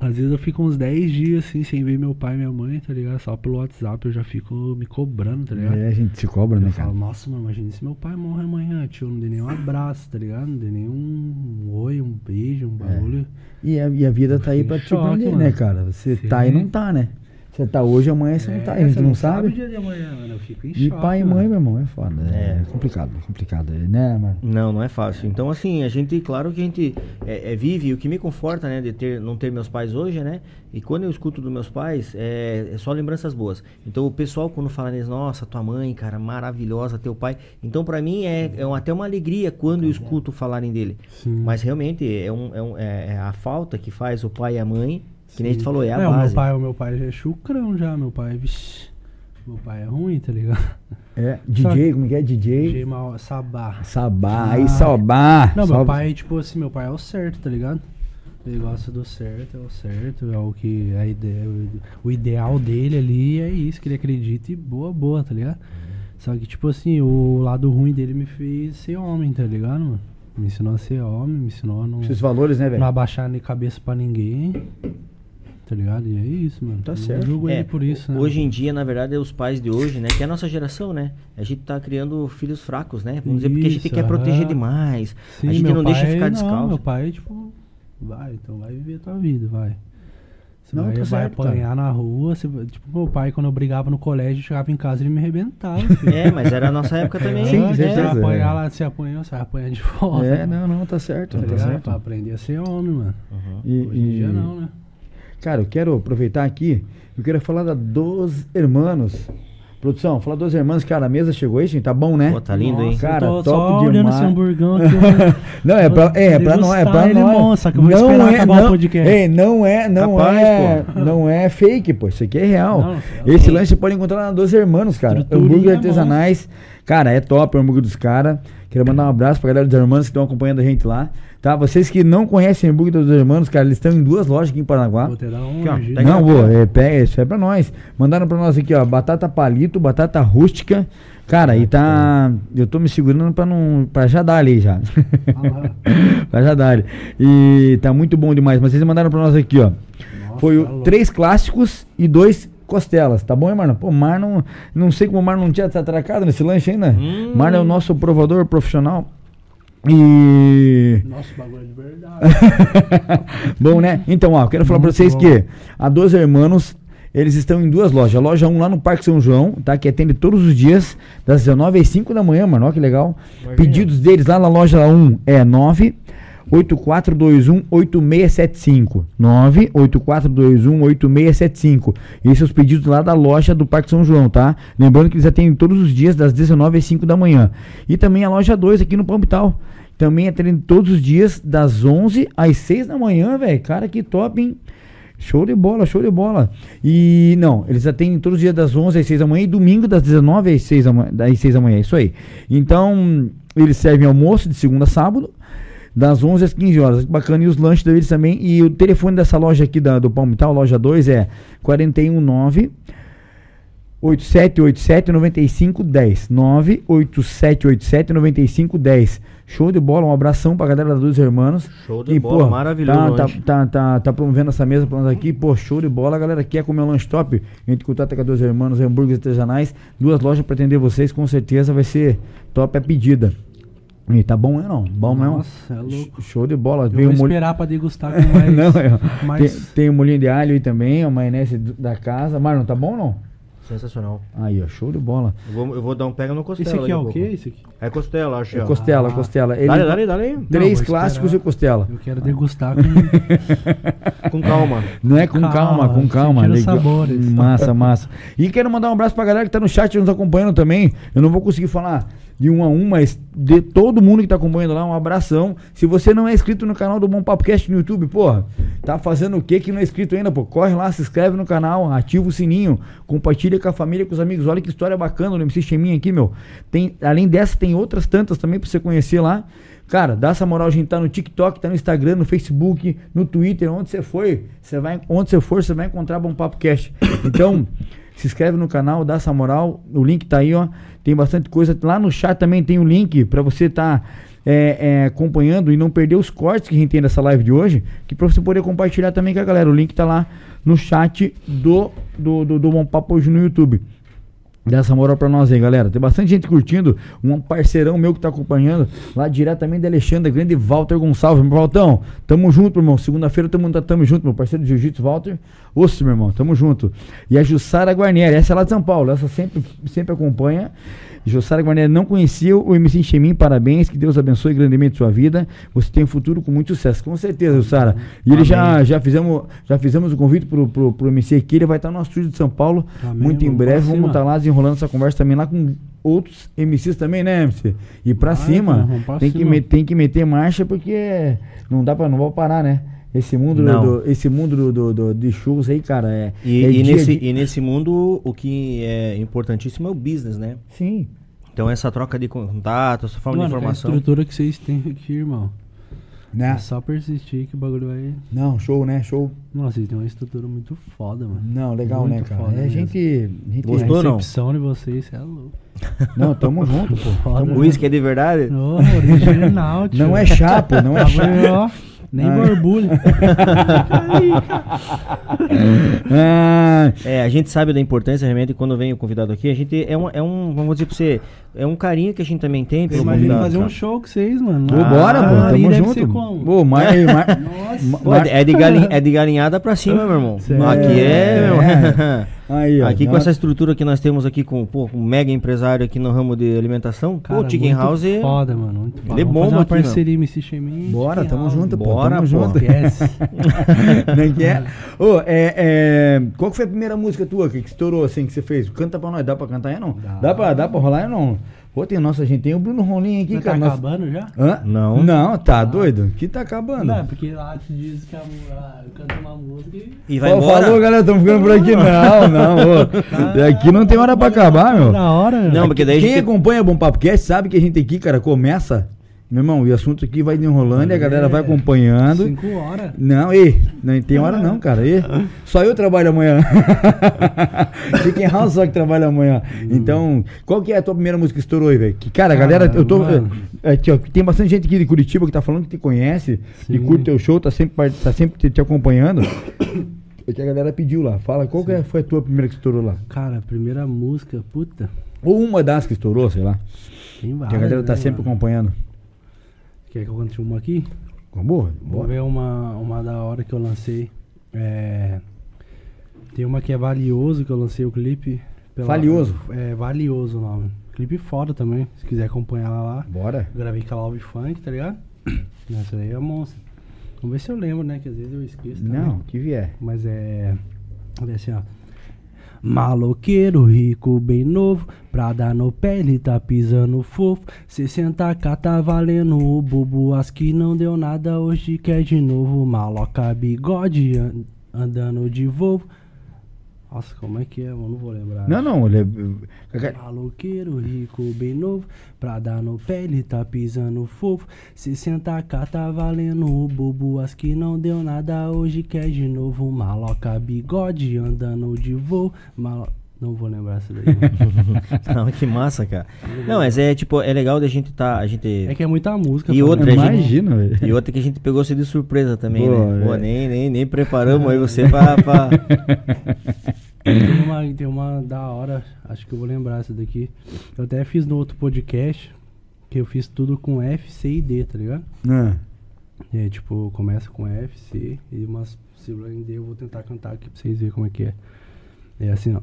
às vezes eu fico uns 10 dias assim, sem ver meu pai e minha mãe, tá ligado? Só pelo WhatsApp eu já fico me cobrando, tá ligado? É, a gente se cobra, Eu né, falo, cara? nossa, mano, imagina se meu pai morre amanhã, tio. Eu não dei nenhum abraço, tá ligado? Não dei nenhum oi, um beijo, um bagulho. E a, e a vida Eu tá aí pra te choque, mano. né, cara? Você Sim. tá e não tá, né? Você tá hoje, amanhã você não tá. A gente você não, o sabe. dia de amanhã, mano. Eu fico em E choque. pai e mãe, meu irmão, é foda. É, É. complicado, é complicado, né, mano? Não, não é fácil. Então, assim, a gente, claro que a gente é, é, vive, e o que me conforta, né, de ter, não ter meus pais hoje, né, e quando eu escuto dos meus pais, é, é só lembranças boas. Então, o pessoal, quando fala neles, nossa, tua mãe, cara, maravilhosa, teu pai. Então, pra mim, é, é um- até uma alegria quando eu escuto falarem dele. Sim. Mas, realmente, é, um, é, um- é- é a falta que faz o pai e a mãe, que nem a gente falou, é a o meu base. pai, o meu pai já é chucrão já, meu pai, vixi. Meu pai é ruim, tá ligado? É, DJ, como que é? DJ? DJ mal, sabá. Sabá, Ah. aí Sabá. Não, meu Salve. pai, tipo assim, meu pai é o certo, tá ligado? Ele gosta do certo, é o certo, é o que a ideia, o ideal dele ali é isso, que ele acredita e boa, boa, tá ligado? Só que, tipo assim, o lado ruim dele me fez ser homem, tá ligado, mano? Me ensinou a ser homem, me ensinou a não, Esses valores, né, não velho? abaixar nem cabeça pra ninguém, tá ligado? E é isso, mano. Tá Eu certo. julgo É, ele por isso, né? Hoje em dia, na verdade, é os pais de hoje, né? Que é a nossa geração, né? A gente tá criando filhos fracos, né? Vamos dizer, porque a gente Isso, quer proteger demais. Sim, a gente não deixa pai ficar Não, descalço. meu pai, tipo, vai, então vai viver a tua vida, vai. Você Não, vai, tá vai certo, cara. apanhar na rua, você vai- tipo, meu pai, quando eu brigava no colégio, chegava em casa, ele me arrebentava. filho. É, mas era a nossa época também. Sim, Ah, você certeza, vai apanhar lá, você apanhou, você vai apanhar de volta. É, não, não, tá certo, Tá tá, ligado? certo. Pra aprender a ser homem, mano. Uhum. E, Hoje em dia e- não, né? Cara, eu quero aproveitar aqui, eu quero falar da Dos Hermanos. Produção, fala Dos Hermanos, cara, a mesa chegou aí, gente, tá bom, né? Pô, tá lindo, hein? Nossa, Cara, eu tô top só olhando demais. esse hamburgão aqui. mano. Não, é pra, é, é pra nós, é pra ele, nós. bom, só que eu vou esperar acabar o não, podcast. Ei, não é, não Capaz, é, não é fake, pô, isso aqui é real. Não, é Esse lanche você pode encontrar na Dos Hermanos, cara. Hambúrguer é artesanais. Cara, é top o hambúrguer dos caras. Quero mandar um abraço pra galera dos Hermanos que estão acompanhando a gente lá. Tá? Vocês que não conhecem o hambúrguer dos Hermanos, cara, eles estão em duas lojas aqui em Paranaguá. Vou te dar um Aqui, ó, Não, boa, é, pega, isso é pra nós. Mandaram pra nós aqui, ó, batata palito, batata rústica. Cara, e tá. Eu tô me segurando pra não. pra já dar ali já. Ah pra já dar ali. E tá muito bom demais. Mas vocês mandaram pra nós aqui, ó. Nossa, Foi o tá três clássicos e dois costelas, tá bom, hein, Marlon? Pô, Marlon, não sei como o Marlon não tinha atracado nesse lanche ainda. Hum. Marlon é o nosso provador profissional. E. Nossa, bagulho é de verdade. Bom, né? Então, ó, quero falar pra Muito vocês bom. que a Dois Hermanos, eles estão em duas lojas. A loja 1 lá no Parque São João, tá? Que atende todos os dias, das 19 às 5 da manhã, mano. Ó, que legal. Imagina. Pedidos deles lá na loja 1 é 9 8421-8675. 98421-8675. Esses são os pedidos lá da loja do Parque São João, tá? Lembrando que eles atendem todos os dias, das 19 às 5 da manhã. E também a loja 2 aqui no Palmital. Também atendem todos os dias, das 11 às 6 da manhã, velho. Cara, que top, hein? Show de bola, show de bola. E não, eles atendem todos os dias das 11 às 6 da manhã e domingo das 19 às 6 da, manhã, às 6 da manhã, isso aí. Então, eles servem almoço de segunda a sábado, das 11 às 15 horas. Bacana, e os lanches deles também. E o telefone dessa loja aqui da, do Palmital, loja 2, é 419 8787 9510 98787 9510 Show de bola, um abração pra galera dos Hermanos. Show de bola, maravilhoso Tá, tá, tá, tá, tá promovendo essa mesa pra nós aqui, pô, show de bola. A galera quer comer um lanche top, entre contato com a dos Hermanos, hambúrgueres artesanais, duas lojas pra atender vocês, com certeza vai ser top a pedida. E tá bom, não? Bom mesmo? Nossa, é louco. Show de bola. Eu Veio vou um esperar pra degustar com mais. não, é, mais- tem, tem o molhinho de alho aí também, a maionese da casa. Marlon, tá bom ou não? Sensacional. Aí, ó, show de bola. Eu vou, eu vou dar um pega no costela. Esse aqui é o pouco. quê? Esse aqui? É costela, acho. É ó. costela, Ah. costela. Ele, Dale, dale, dale. Três vou clássicos esperar. e costela. Eu quero degustar com. Com calma. Não é com calma, Calma, com calma. legal. sabores. Massa, massa. E quero mandar um abraço pra galera que tá no chat nos acompanhando também. Eu não vou conseguir falar de um a um, mas de todo mundo que tá acompanhando lá, um abração. Se você não é inscrito no canal do Bom Papo Cast no YouTube, porra, tá fazendo o que que não é inscrito ainda, pô? Corre lá, se inscreve no canal, ativa o sininho, compartilha com a família, com os amigos. Olha que história bacana do MC Cheminha aqui, meu. Tem, além dessa, tem outras tantas também pra você conhecer lá. Cara, dá essa moral, a gente tá no TikTok, tá no Instagram, no Facebook, no Twitter, onde você for, você vai, onde você for, você vai encontrar Bom Papo Cast. Então, se inscreve no canal, dá essa moral, o link tá aí, ó. Tem bastante coisa. Lá no chat também tem o link pra você tá é, é, acompanhando e não perder os cortes que a gente tem dessa live de hoje, que pra você poder compartilhar também com a galera. O link tá lá no chat do, do, do, do Bom Papo hoje no YouTube. Dá essa moral pra nós aí, galera. Tem bastante gente curtindo. Um parceirão meu que tá acompanhando. Lá diretamente de Alexandre, grande Walter Gonçalves. Meu Valtão, tamo junto, meu irmão. Segunda-feira tamo, tamo junto, meu parceiro de Jiu-Jitsu, Walter. Osso, meu irmão, tamo junto. E a Jussara Guarnieri, essa é lá de São Paulo. Essa sempre, sempre acompanha. Jussara Guarnieri não conhecia o MC Chemin, parabéns, que Deus abençoe grandemente sua vida. Você tem um futuro com muito sucesso, com certeza, Jussara. E ele já, já, fizemos, já fizemos o convite pro, pro, pro MC aqui, ele vai estar no nosso estúdio de São Paulo, Amém, muito em breve. Vamos estar lá desenrolando essa conversa também lá com outros MCs também, né, MC? E pra Vai, cima, cara, pra tem, que cima. me- tem que meter marcha porque não dá pra, não vai parar, né? Esse mundo, do, esse mundo do, do, do- de shows aí, cara, é. E, é e dia a nesse, dia. e nesse mundo, o que é importantíssimo é o business, né? Sim. Então essa troca de contato, essa forma Mano, de a informação. estrutura que vocês têm aqui, irmão. Né? É só persistir que o bagulho vai. Não, show, né? Show. Nossa, vocês têm uma estrutura muito foda, mano. Não, legal, né, Muito cara? foda É, gente. gente- Gostou? a não? recepção de vocês, cê é louco. Não, tamo junto, pô. Foda, Tamo O uísque é de verdade? Ô, original, tio. Não é chapo, não é chapo. Nem Ai. borbulha. Ah, É, a gente sabe da importância realmente quando vem o convidado aqui. A gente é um, é um vamos dizer pra você, é um carinho que a gente também tem pelo Imagina fazer um cara. show com vocês, mano. pô, bora, Ah, pô. Tamo junto. Pô, Mar, Mar, Ma- Pô, Mar- é, de galin, é de galinhada pra cima, meu irmão. Aqui é, meu irmão. Aí, ó. Aqui com essa estrutura que nós temos aqui com pô, um mega empresário aqui no ramo de alimentação, Cara, pô, o Chicken muito House é- Foda, mano. Muito foda. Ele é fazer uma parceria MC Chemin. Bora, tamo junto, pô. Bora, tamo pô. junto. É que é? Ô, é, é, Qual que foi a primeira música tua que, que estourou assim que você fez? Canta pra nós, dá pra cantar aí não? Dá, Dá. pra, dá pra rolar aí não? Pô, tem nossa, a gente tem o Bruno Rolim aqui, Não cara. tá nossa- acabando já? Hã? Não. Não, tá doido? Que tá acabando. Não, porque lá te diz que a, a, canta uma música e... E vai Ó, embora. Falou, galera, estamos ficando por aqui. Não, não, ô. Aqui não tem hora pra acabar, meu. Na hora. Não, porque daí a Quem gente acompanha Bom Papo Cast sabe que a gente aqui, cara, começa. Meu irmão, e o assunto aqui vai enrolando e a galera vai acompanhando. Cinco horas. Não, e não tem hora não, cara. E, só eu trabalho amanhã. Chicken House só que trabalha amanhã. Então, qual que é a tua primeira música que estourou aí, velho? Que, cara, galera, eu tô. é, aqui, ó, tem bastante gente aqui de Curitiba que tá falando que te conhece, que Sim. curte teu show, tá sempre, tá sempre te, te acompanhando. Porque a galera pediu lá. Fala, qual que é- foi a tua primeira que estourou lá? Cara, a primeira música, puta, Ou uma das que estourou, sei lá. tem várias, Que a galera tá né, sempre mano? acompanhando. Quer que eu conte uma aqui? Boa, Vou ver uma, uma da hora que eu lancei. É, tem uma que é Valioso, que eu lancei o clipe. Valioso? É, Valioso o nome. Clipe foda também, se quiser acompanhar ela lá. Bora. Gravei com a Love Funk, tá ligado? Essa aí é a monstro. Vamos ver se eu lembro, né? Que às vezes eu esqueço. também. Não, que vier. Mas é. Olha assim, ó. Maloqueiro rico, bem novo, pra dar no pé, ele tá pisando fofo. 60k tá valendo o bobo, as que não deu nada, hoje quer de novo. Maloca bigode, an- andando de Volvo. Nossa, como é que é? Eu não vou lembrar. Não, não, ele é. Maloqueiro rico, bem novo, pra dar no pé, ele tá pisando fofo. 60k tá valendo o bobo, as que não deu nada, hoje quer de novo. Maloca bigode, andando de voo. Malo... Não vou lembrar essa daí. não. Que massa, cara. Não, mas é tipo, é legal da gente tá. A gente. é que é muita música. E outra, gente- Imagina, velho. E outra que a gente pegou você de surpresa também, Pô, né? Pô, nem, nem, nem preparamos aí você pra. pra... Tem uma, tem uma da hora, acho que eu vou lembrar essa daqui. Eu até fiz no outro podcast, que eu fiz tudo com F, C e D, tá ligado? Ah, É, tipo, começa com F, C e umas sílabas em D. Eu vou tentar cantar aqui pra vocês verem como é que é. É assim, ó.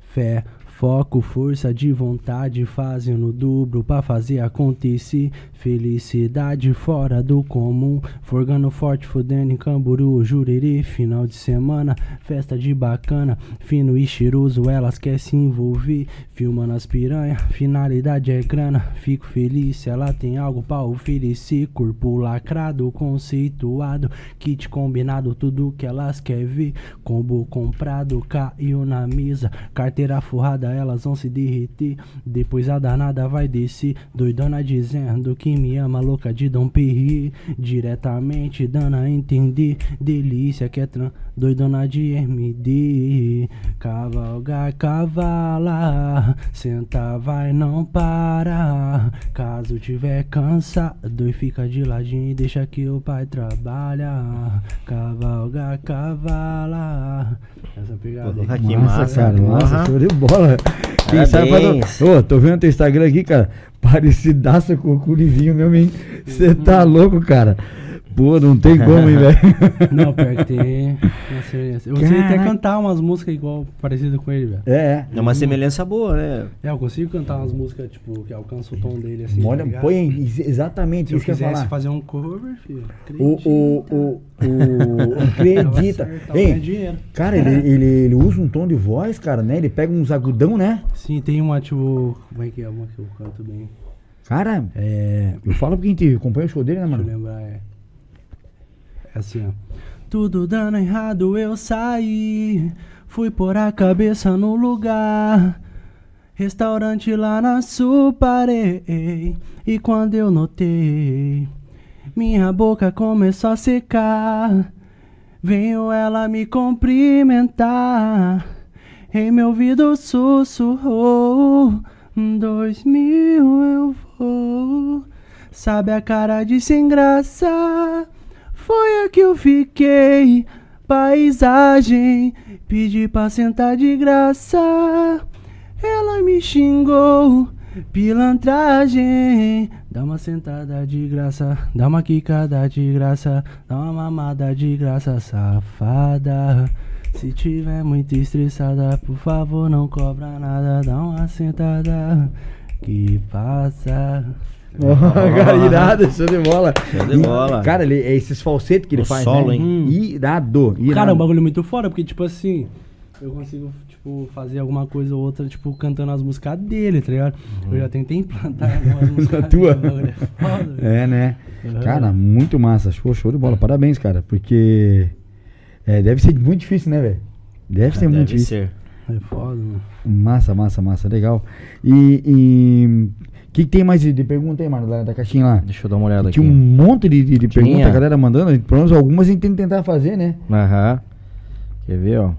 Fé, foco, força de vontade, fazendo dobro pra fazer acontecer. Felicidade fora do comum, forgando forte, fudendo em Camburu, Jurerê. Final de semana, festa de bacana, fino e cheiroso, elas querem se envolver. Filmando as piranha, finalidade é grana. Fico feliz se ela tem algo pra oferecer. Corpo lacrado, conceituado, kit combinado, tudo que elas querem ver. Combo comprado, caiu na mesa. Carteira forrada, elas vão se derreter. Depois a danada vai descer. Doidona dizendo que me ama, louca de Dom Perrier. Diretamente dando a entender. Delícia que é tran. Doidona de MD. Cavalgar, cavala. Senta, vai, não para. Caso tiver cansado, e fica de ladinho e deixa que o pai trabalha. Cavalgar, cavala. Essa pegada. Porra. Que massa, massa, cara. Massa, show de bola. Quem sabe faz Ô, tô vendo teu Instagram aqui, cara. Parecidaça com o Curivinho mesmo, hein? Você tá louco, cara. Pô, não tem como, hein, velho? Não, pior que tem uma semelhança. Eu sei até cantar umas músicas igual, parecidas com ele, velho. É, é. É uma semelhança boa, né? É, eu consigo cantar umas músicas, tipo, que alcança o tom dele, assim. Olha, tá põe ex- exatamente Se eu isso que eu ia falar. fazer um cover, filho. O, o, o, o, acredita. Ei, dinheiro. cara, ele, ele, ele usa um tom de voz, cara, né? Ele pega uns agudão, né? Sim, tem uma, tipo. Como é que é uma que eu canto bem? Cara, É. eu falo porque a gente acompanha o show dele, né, Deixa eu mano? lembrar, é. Assim, ó. Tudo dando errado, eu saí. Fui pôr a cabeça no lugar. Restaurante lá na sul, parei. E quando eu notei, minha boca começou a secar. Veio ela me cumprimentar. Em meu ouvido sussurrou: Dois mil eu vou. Sabe a cara de sem graça? Foi a que eu fiquei. Paisagem, pedi pra sentar de graça. Ela me xingou, pilantragem. Dá uma sentada de graça, dá uma quicada de graça, dá uma mamada de graça, safada. Se tiver muito estressada, por favor não cobra nada, dá uma sentada que passa. Ó, cara, irado, show de bola. Show de bola. Cara, ele, é esses falsetes que ele O faz, solo, né? hein? Irado, irado. Cara, é um bagulho muito fora, porque, tipo assim, eu consigo, tipo, fazer alguma coisa ou outra, tipo, cantando as músicas dele, tá ligado? Eu já tentei implantar algumas músicas A tua? dele, é foda, velho. É, né? Uhum. Cara, muito massa. Show, show de bola. Parabéns, cara. Porque é, deve ser muito difícil, né, velho? Deve ser muito Deve difícil. ser. É foda, mano. Massa, massa, massa. Legal. E. e... O que, que tem mais de, de pergunta aí, mano, da, da caixinha lá? Deixa eu dar uma olhada aqui. Tinha um monte de, de, de Tinha. perguntas, a galera mandando. Pelo menos algumas a gente tem que tentar fazer, né? Aham. Quer ver, ó?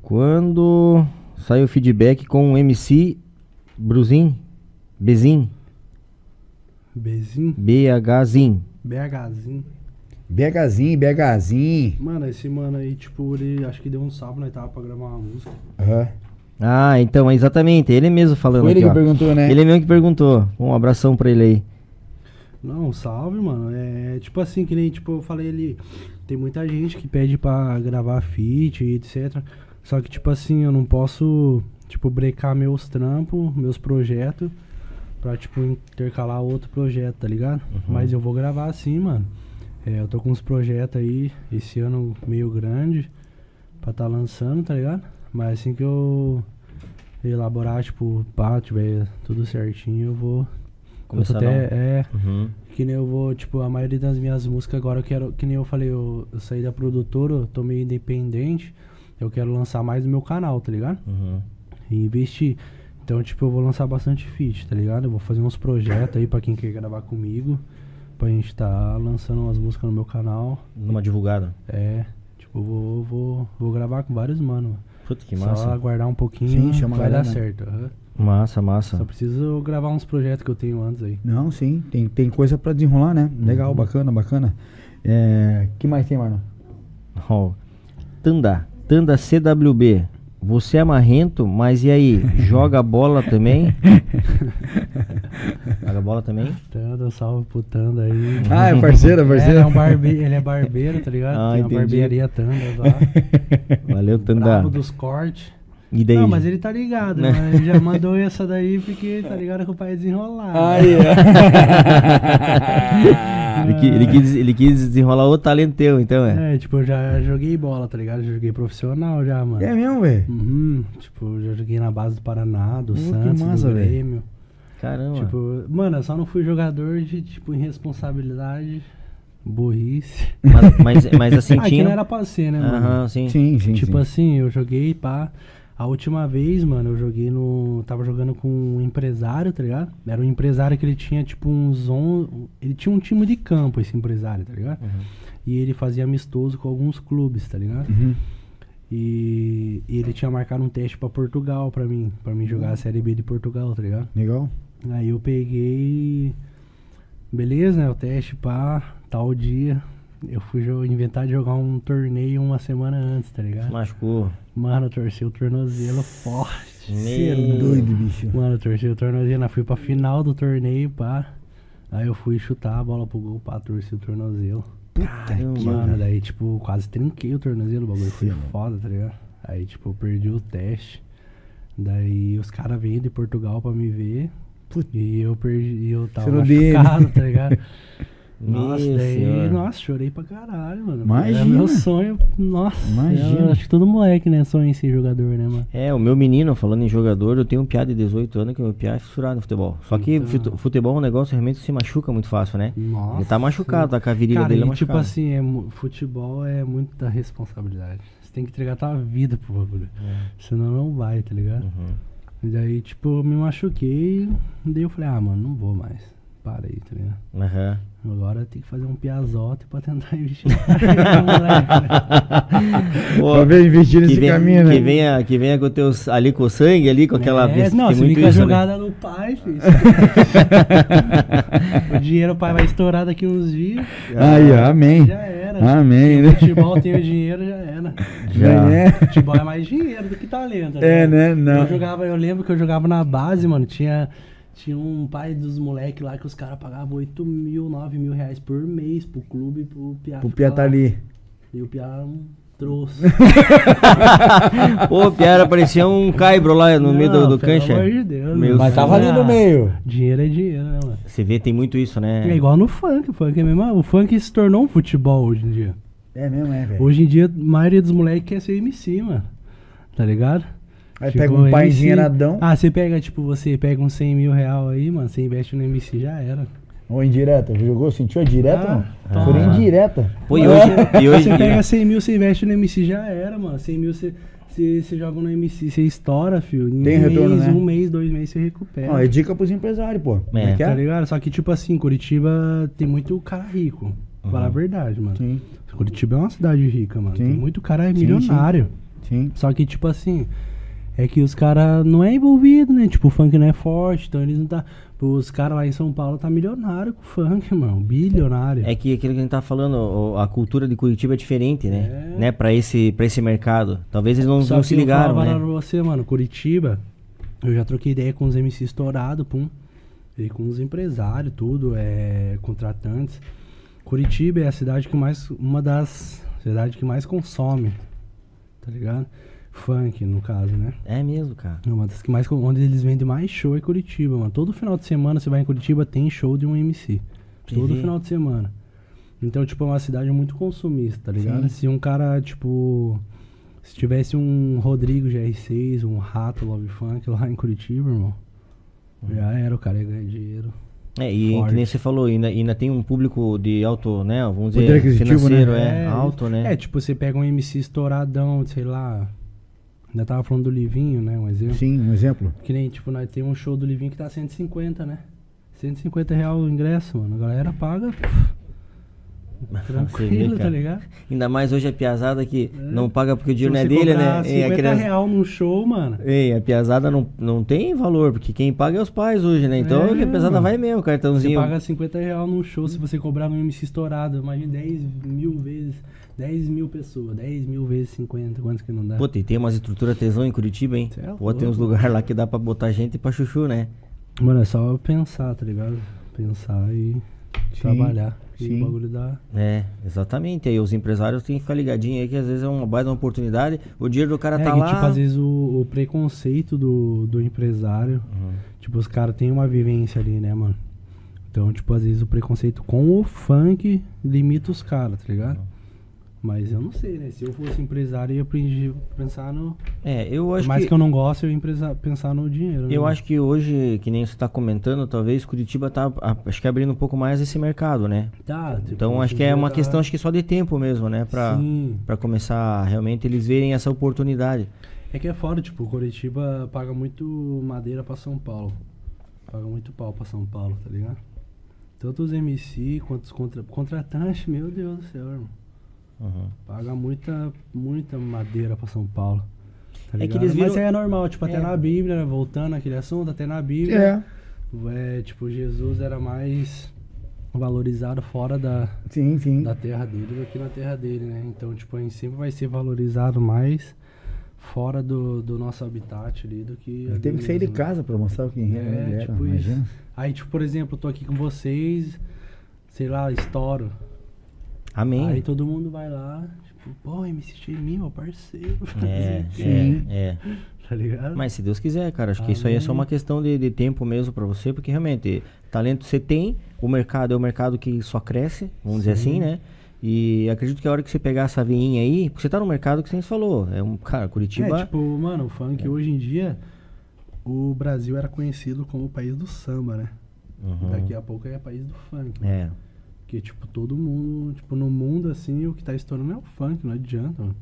Quando sai o feedback com o MC Bruzin? Bezin? Bzinho, BHZin? BHzinho. BHzinho, BHzinho. Mano, esse mano aí, tipo, ele acho que deu um salve, nós tava pra gravar uma música. Aham. Ah, então, exatamente. Ele mesmo falando Foi ele aqui, que ó. perguntou, né? Ele mesmo que perguntou. Um abração pra ele aí. Não, salve, mano. É tipo assim, que nem tipo, eu falei ali, tem muita gente que pede pra gravar feat e etc. Só que, tipo assim, eu não posso, tipo, brecar meus trampos, meus projetos, pra, tipo, intercalar outro projeto, tá ligado? Uhum. Mas eu vou gravar sim, mano. É, eu tô com uns projetos aí, esse ano meio grande, pra tá lançando, tá ligado? Mas assim que eu elaborar, tipo, pá, tiver tudo certinho, eu vou. Começar até, é, Uhum. que nem eu vou, tipo, a maioria das minhas músicas agora eu quero, que nem eu falei, eu, eu saí da produtora, eu tô meio independente, eu quero lançar mais no meu canal, tá ligado? Uhum. E investir. Então, tipo, eu vou lançar bastante feat, tá ligado? Eu vou fazer uns projetos aí pra quem quer gravar comigo, pra gente tá lançando umas músicas no meu canal. Numa divulgada. É, tipo, eu vou, vou, vou gravar com vários mano. Puta que Só massa. aguardar um pouquinho, Sim, vai dar certo. aham. Massa, massa. Só preciso gravar uns projetos que eu tenho antes aí. Não, sim, tem, tem coisa pra desenrolar, né? Legal, bacana, bacana. É, que mais tem, Marlon? Ó, Tanda, Tanda CWB. Você é marrento, mas e aí? Joga bola também? Joga bola também? Tanda, salve pro Tanda aí. Ah, é parceiro, é É, parceiro. ele é um barbe... ele é barbeiro, tá ligado? Ah, Tem uma entendi. barbearia Tanda lá. Valeu, Tanda. Brabo dos cortes. E daí? Não, mas ele tá ligado, Né? Ele já mandou essa daí porque tá ligado que o pai é desenrolado. Aí, ele, qui- ele quis, ele quis desenrolar o talento teu, então é. É, tipo, eu já joguei bola, tá ligado? Já joguei profissional já, mano. é mesmo, velho? Uhum, tipo, já joguei na base do Paraná, do Pô, Santos, massa, do. Grêmio. Caramba. Tipo, mano, eu só não fui jogador de, tipo, irresponsabilidade, burrice. mas, mas, mas assim ah, tinha. não era pra ser, né, mano? Aham, sim. Sim, sim, tipo sim. assim, eu joguei, pá. A última vez, mano, eu joguei no. Tava jogando com um empresário, tá ligado? Era um empresário que ele tinha, tipo, uns 11. Ele tinha um time de campo, esse empresário, tá ligado? Uhum. E ele fazia amistoso com alguns clubes, tá ligado? Uhum. E, e ele tinha marcado um teste pra Portugal pra mim, pra mim jogar a Série B de Portugal, tá ligado? Legal. Aí eu peguei. Beleza, né? O teste, pá, tal dia. Eu fui inventar de jogar um torneio uma semana antes, tá ligado? Machucou. Mano, eu torci o tornozelo forte. Meu Cê é Doido, bicho. Mano, eu torci o tornozelo, eu fui pra final do torneio, pá. Aí eu fui chutar a bola pro gol, pá, torci o tornozelo. Caramba. Mano, daí, tipo, quase trinquei o tornozelo, o bagulho foi mano. foda, tá ligado? Aí, tipo, eu perdi o teste. Daí os caras veio de Portugal pra me ver. Putz. E eu perdi, e eu tava Você machucado, tá ligado? Nossa, Meu daí, nossa, chorei pra caralho, mano. Imagina. Era meu sonho, nossa. Imagina. eu acho que todo moleque, né, sonha em ser jogador, né, mano? É, o meu menino, falando em jogador, eu tenho um piá de 18 anos que o meu piá é fissurado no futebol. Só que Então. fute- futebol é um negócio realmente se machuca muito fácil, né? Nossa. Ele tá machucado, tá com a virilha Cara, dele e, machucada. tipo assim, é, futebol é muita responsabilidade. Você tem que entregar tua vida pro bagulho. Senão não vai, tá ligado? Uhum. E daí, tipo, eu me machuquei. Daí eu falei, ah, mano, não vou mais. Parei, tá ligado? Aham. Agora tem que fazer um piazote pra tentar investir né? Pô, Pra ver investir nesse vem- caminho, né? que venha, que venha com teus, ali com o sangue, ali com aquela... É, não, se muito fica isso, né? jogada no pai, filho. o dinheiro o pai vai estourar daqui uns dias. Aí, ó, amém. Já era. Amém, O né? futebol tem o dinheiro, já era. Já. É, Futebol é mais dinheiro do que talento. É, né? Não. Eu jogava, eu lembro que eu jogava na base, mano. Tinha, tinha um pai dos moleques lá que os caras pagavam 8 mil, 9 mil reais por mês pro clube pro Piá. O ficar Pia tá lá. ali. E o Piá não trouxe. Pô, o Piara parecia um caibro lá no meio do, Não, do pelo cancha. amor de Deus, Meu mano. Mas tava ali no Ah, meio. Dinheiro é dinheiro, né, mano? Você vê, tem muito isso, né? É igual no funk, o funk é mesmo. O funk se tornou um futebol hoje em dia. É mesmo, é, velho. Hoje em dia, a maioria dos moleques quer ser MC, mano. Tá ligado? Aí Tipo, pega um pai MC engenheiradão. Ah, você pega, tipo, você pega uns 100 mil real aí, mano, você investe no MC, já era. Ou indireta. Jogou? Sentiu a direta, Ah, mano? tá. Foi indireta. Pô, e hoje... E hoje Você pega 100 mil, você investe no MC, já era, mano. 100 mil, você, você, joga no MC, você estoura, filho. Em Tem um retorno, mês, né? Um mês, dois meses, você recupera. Ó, é dica pros empresários, pô. Como é que Tá é? ligado? Só que, tipo assim, Curitiba tem muito cara rico. Pra Falar a verdade, mano. Sim, Curitiba é uma cidade rica, mano. Sim. Tem muito cara Sim, milionário. sim. Só que, tipo assim, é que os caras não é envolvido, né? Tipo, o funk não é forte, então eles não tá. Os caras lá em São Paulo tá milionário com o funk, mano. Bilionário. É que aquilo que a gente tá falando, a cultura de Curitiba é diferente, né? É. né? Pra, esse, pra esse mercado. Talvez eles não, Só não se eu ligaram, falava né? pra você, mano, Curitiba, eu já troquei ideia com os MC estourados, pum. E com os empresários, tudo, é, contratantes. Curitiba é a cidade que mais. Uma das cidades que mais consome. Tá ligado? Funk, no caso, né? É mesmo, cara. É uma das que mais. Onde eles vendem mais show é Curitiba, mano. Todo final de semana você vai em Curitiba, tem show de um MC. Todo final de semana. Então, tipo, é uma cidade muito consumista, tá ligado? Sim. Se um cara, tipo. Se tivesse um Rodrigo GR6, um Rato Love Funk lá em Curitiba, irmão. Já era, o cara ia ganhar dinheiro. É, e Forte. que nem você falou, ainda, ainda tem um público de alto, né? Vamos dizer, aquisitivo, financeiro, né? é, alto, né? É, tipo, você pega um MC estouradão, sei lá. Ainda tava falando do Livinho, né? Um exemplo. Sim, um exemplo. Que nem, tipo, nós tem um show do Livinho que tá 150, né? 150 real o ingresso, mano. A galera paga. Você vê, Tranquilo, tá cara. ligado? Ainda mais hoje a piazada que não paga porque o dinheiro não é você dele, né? cobrar Ei, a 50 criança- real num show, mano. Ei, a piazada não, não tem valor, porque quem paga é os pais hoje, né? Então É, a piazada mano. vai mesmo, Você cartãozinho. paga 50 real num show se você cobrar um MC estourado. Imagina 10 mil vezes. 10 mil pessoas. 10 mil vezes 50. Quantos que não dá? Pô, tem, tem umas estruturas tesão em Curitiba, hein? É Pô, tem uns lugares lá que dá pra botar gente pra chuchu, né? Mano, é só pensar, tá ligado? Pensar e Sim, trabalhar. E sim. o bagulho dá. É, exatamente. Aí os empresários têm que ficar ligadinhos aí, que às vezes é uma baita oportunidade. O dinheiro do cara é tá que, lá. tipo, às vezes o, o preconceito do, do empresário, Uhum. tipo, os caras têm uma vivência ali, né, mano? Então, tipo, às vezes o preconceito com o funk limita os caras, tá ligado? Mas eu não sei, né? Se eu fosse empresário, eu ia aprendi- pensar no. É, eu Por acho mais que. que... eu não goste, eu ia empresa- pensar no dinheiro. né, Eu acho que hoje, que nem você tá comentando, talvez Curitiba tá acho que abrindo um pouco mais esse mercado, né? Tá, tipo, Então acho que é uma tá- questão acho que só de tempo mesmo, né? Pra começar realmente eles verem essa oportunidade. É que é foda, tipo, Curitiba paga muito madeira pra São Paulo. Paga muito pau pra São Paulo, tá ligado? Tanto os MC quanto os contra... contratantes, meu Deus do céu, irmão. Uhum. Paga muita, muita madeira pra São Paulo. Tá É que eles viram- Mas é normal, tipo, até É. na Bíblia, né, voltando àquele assunto, até na Bíblia, É. é, tipo, Jesus era mais valorizado fora da, Sim, sim. da terra dele do que na terra dele, né? Então, tipo, a gente sempre vai ser valorizado mais fora do, do nosso habitat ali do que. Ele teve que sair de né? casa pra mostrar quem ele É, era. tipo imagina. isso. Aí, tipo, por exemplo, eu tô aqui com vocês, sei lá, estouro. Amém. Aí todo mundo vai lá, tipo, pô, MC Cheirinho, meu parceiro. É, Sim. é, é. Tá ligado? Mas se Deus quiser, cara, acho que isso aí é só Amém. uma questão de, de tempo mesmo pra você, porque realmente talento você tem, o mercado é o mercado que só cresce, vamos dizer assim, né? E acredito que a hora que você pegar essa veinha aí, porque você tá no mercado que você falou, é um, cara, Curitiba, É, tipo, mano, o funk hoje em dia, o Brasil era conhecido como o país do samba, né? Uhum. Daqui a pouco é país do funk. é, Porque, tipo, todo mundo, tipo, no mundo, assim, o que tá estourando é o funk, não adianta, mano.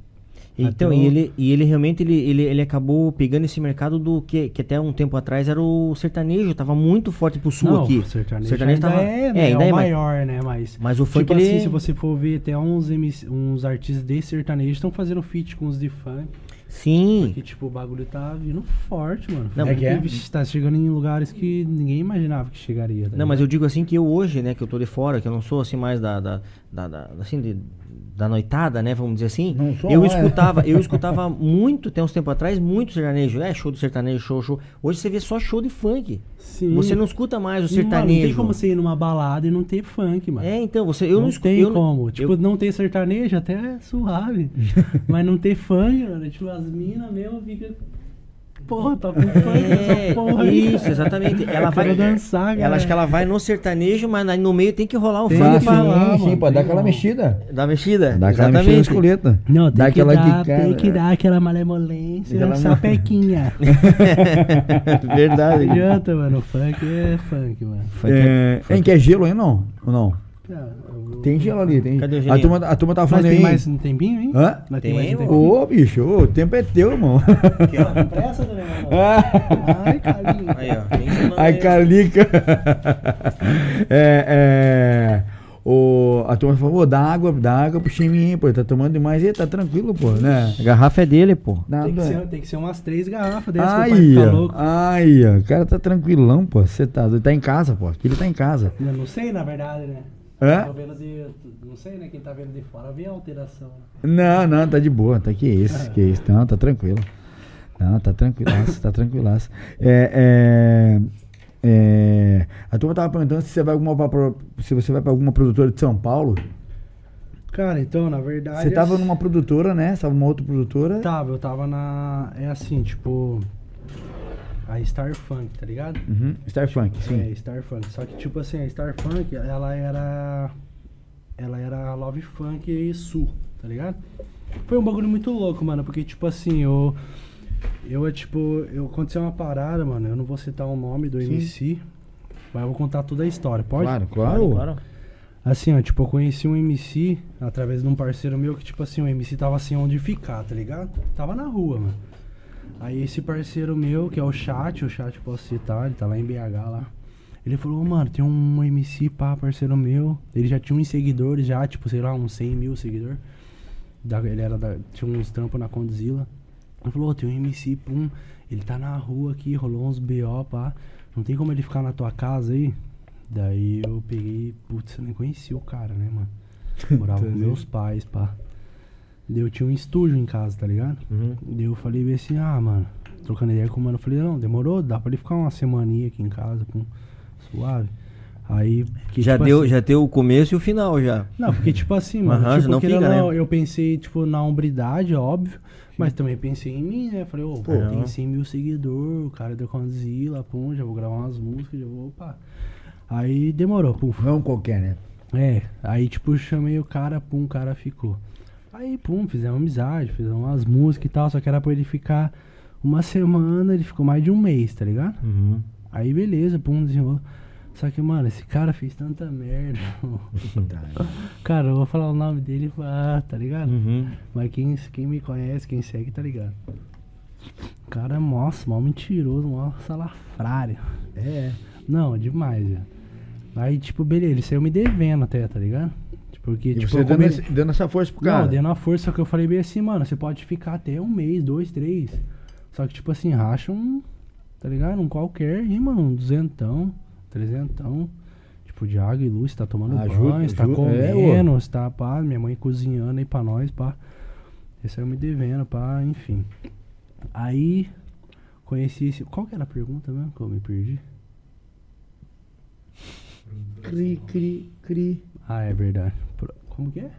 Então, e o- ele, e ele realmente ele, ele, ele acabou pegando esse mercado do que, que até um tempo atrás era o sertanejo, tava muito forte pro sul não, aqui. o sertanejo, sertanejo ainda tava- é, é, né, ainda é é, o mas- maior, né, mas... Mas o funk tipo ele assim, se você for ver, até uns, uns artistas de sertanejo estão fazendo feat com os de funk. Sim. Que, tipo, o bagulho tá vindo forte, mano. Não, é que é? Tá chegando em lugares que ninguém imaginava que chegaria. tá Não, mas eu digo assim que eu hoje, né, que eu tô de fora, que eu não sou assim mais da, da, da, da- assim, de- da noitada, né, vamos dizer assim. Não sou, eu é. escutava, eu escutava muito, tem uns tempos atrás, muito sertanejo. É, show do sertanejo, show, show. Hoje você vê só show de funk. Sim. Você não escuta mais o sertanejo. não tem como você ir numa balada e não ter funk, mano. É, então, você, eu não, não, escuto. tem eu não- como. Tipo, eu- não ter sertanejo até é suave. mas não ter funk, mano. Tipo, as minas mesmo ficam. Porra, tá com funk É, porra aí. isso, exatamente. Ela vai, dançar, ela acha galera. que ela vai no sertanejo, mas no meio tem que rolar um Tem funk que pra rolar, sim, dar tem aquela mexida. dar mexida. Dá aquela mexida escoleta. Não, tem Dá que aquela dar, quicada. tem que dar aquela malemolência, Aquela essa ma- pequinha. Verdade. Não adianta, mano. Funk é funk, mano. Funk é- É, hein, quer gelo aí não? Ou não? Eu vou- Tem gelo ali, tem. Cadê o a turma, a turma tava Mas falando tem aí. mais um tempinho, hein? Hã? Mas Tem, mais um tempinho. Ô, bicho, ô, o tempo é teu, irmão. Com pressa, né, mano? Ai, carinho. Aí, ó. tem Ai. Calica. é, é. O, a turma falou, "Ô, dá água, dá água pro chiminho, pô. Tá tomando demais e tá tranquilo, pô, né? A garrafa é dele, pô. Tem que, ser, tem que ser umas três garrafas dessas pro pai Aí, ficar ó. louco. Aí, ó. O cara tá tranquilão, pô. Você tá, doido. tá em casa, pô. Aqui ele tá em casa. Eu não sei, na verdade, né? Hã? Tô vendo de. Não sei, né? Quem tá vendo de fora vê a alteração. Não, não, tá de boa. Tá que isso, que isso. Não, tá tranquilo. Não, tá tranquilaço, tá tranquilaço. É, é, é, a turma tava perguntando se você vai, alguma, pra- se você vai pra alguma produtora de São Paulo. Cara, então, na verdade. Você tava numa produtora, né? Você tava numa outra produtora. Tava, eu tava na. É assim, tipo. A Star Funk, tá ligado? Uhum. Star Funk, sim. É, Star Funk. Só que, tipo assim, a Star Funk, ela era. Ela era Love Funk e Sul, tá ligado? Foi um bagulho muito louco, mano, porque, tipo assim, eu. Eu, tipo, eu aconteceu uma parada, mano. Eu não vou citar o nome do Sim. MC, mas eu vou contar toda a história, pode? Claro, claro. Claro. Assim, ó, tipo, eu conheci um MC através de um parceiro meu que, tipo assim, o MC tava assim onde ficar, tá ligado? Tava na rua, mano. Aí esse parceiro meu, que é o Chat, o Chat posso citar, ele tá lá em BH lá. Ele falou, mano, tem um MC pá, parceiro meu. Ele já tinha uns seguidores, já, tipo, sei lá, uns 100 mil seguidores. Da, ele era da, tinha uns trampos na Condzilla. Ele falou, "Ô, tem um MC, pum, ele tá na rua aqui, rolou uns BO, pá. Não tem como ele ficar na tua casa aí? Daí eu peguei, putz, eu nem conhecia o cara, né, mano? Morava com meus pais, pá. Daí eu tinha um estúdio em casa, tá ligado? Uhum. Daí eu falei assim, ah, mano, trocando ideia com o mano, eu falei, não, demorou, dá pra ele ficar uma semaninha aqui em casa, pum, suave. Aí, que, Já, tipo deu, assim- já deu o começo e o final já. não, porque tipo assim, mano, Aham, tipo, senão querendo fica, não, né? eu pensei, tipo, na hombridade, óbvio, mas também pensei em mim, né? Falei, ô, pô, Aham. tem 100 mil seguidores, o cara deu Condzilla, pum, já vou gravar umas músicas, já vou, opa. Aí demorou, pum. Não qualquer, né? É, aí tipo, chamei o cara, pum, o cara ficou. Aí, pum, fizemos amizade, fizemos umas músicas e tal, só que era pra ele ficar uma semana, ele ficou mais de um mês, tá ligado? Uhum. Aí beleza, pum, desenrolou. Só que, mano, esse cara fez tanta merda. Cara, eu vou falar o nome dele, ah, tá ligado? Uhum. Mas quem, quem me conhece, quem segue, tá ligado? O cara é, nossa, mó mentiroso, mó salafrário. É. Não, demais, velho. Aí, tipo, beleza, ele saiu me devendo até, tá ligado? Porque, E tipo, você dando, esse- dando essa força pro cara. Não, dando a força, só que eu falei bem assim, mano, você pode ficar até um mês, dois, três. Só que, tipo assim, racha um, tá ligado? Um qualquer aí, mano, um duzentão, trezentão. Tipo, de água e luz, você tá tomando Ajuda, banho, você tá ajuda, é, comendo, você tá, pá, minha mãe cozinhando aí pra nós, pá. Esse aí eu me devendo, pá, enfim. Aí, conheci esse... Qual que era a pergunta mesmo que eu me perdi? Cri, cri, cri. Ah, é verdade. Como que é?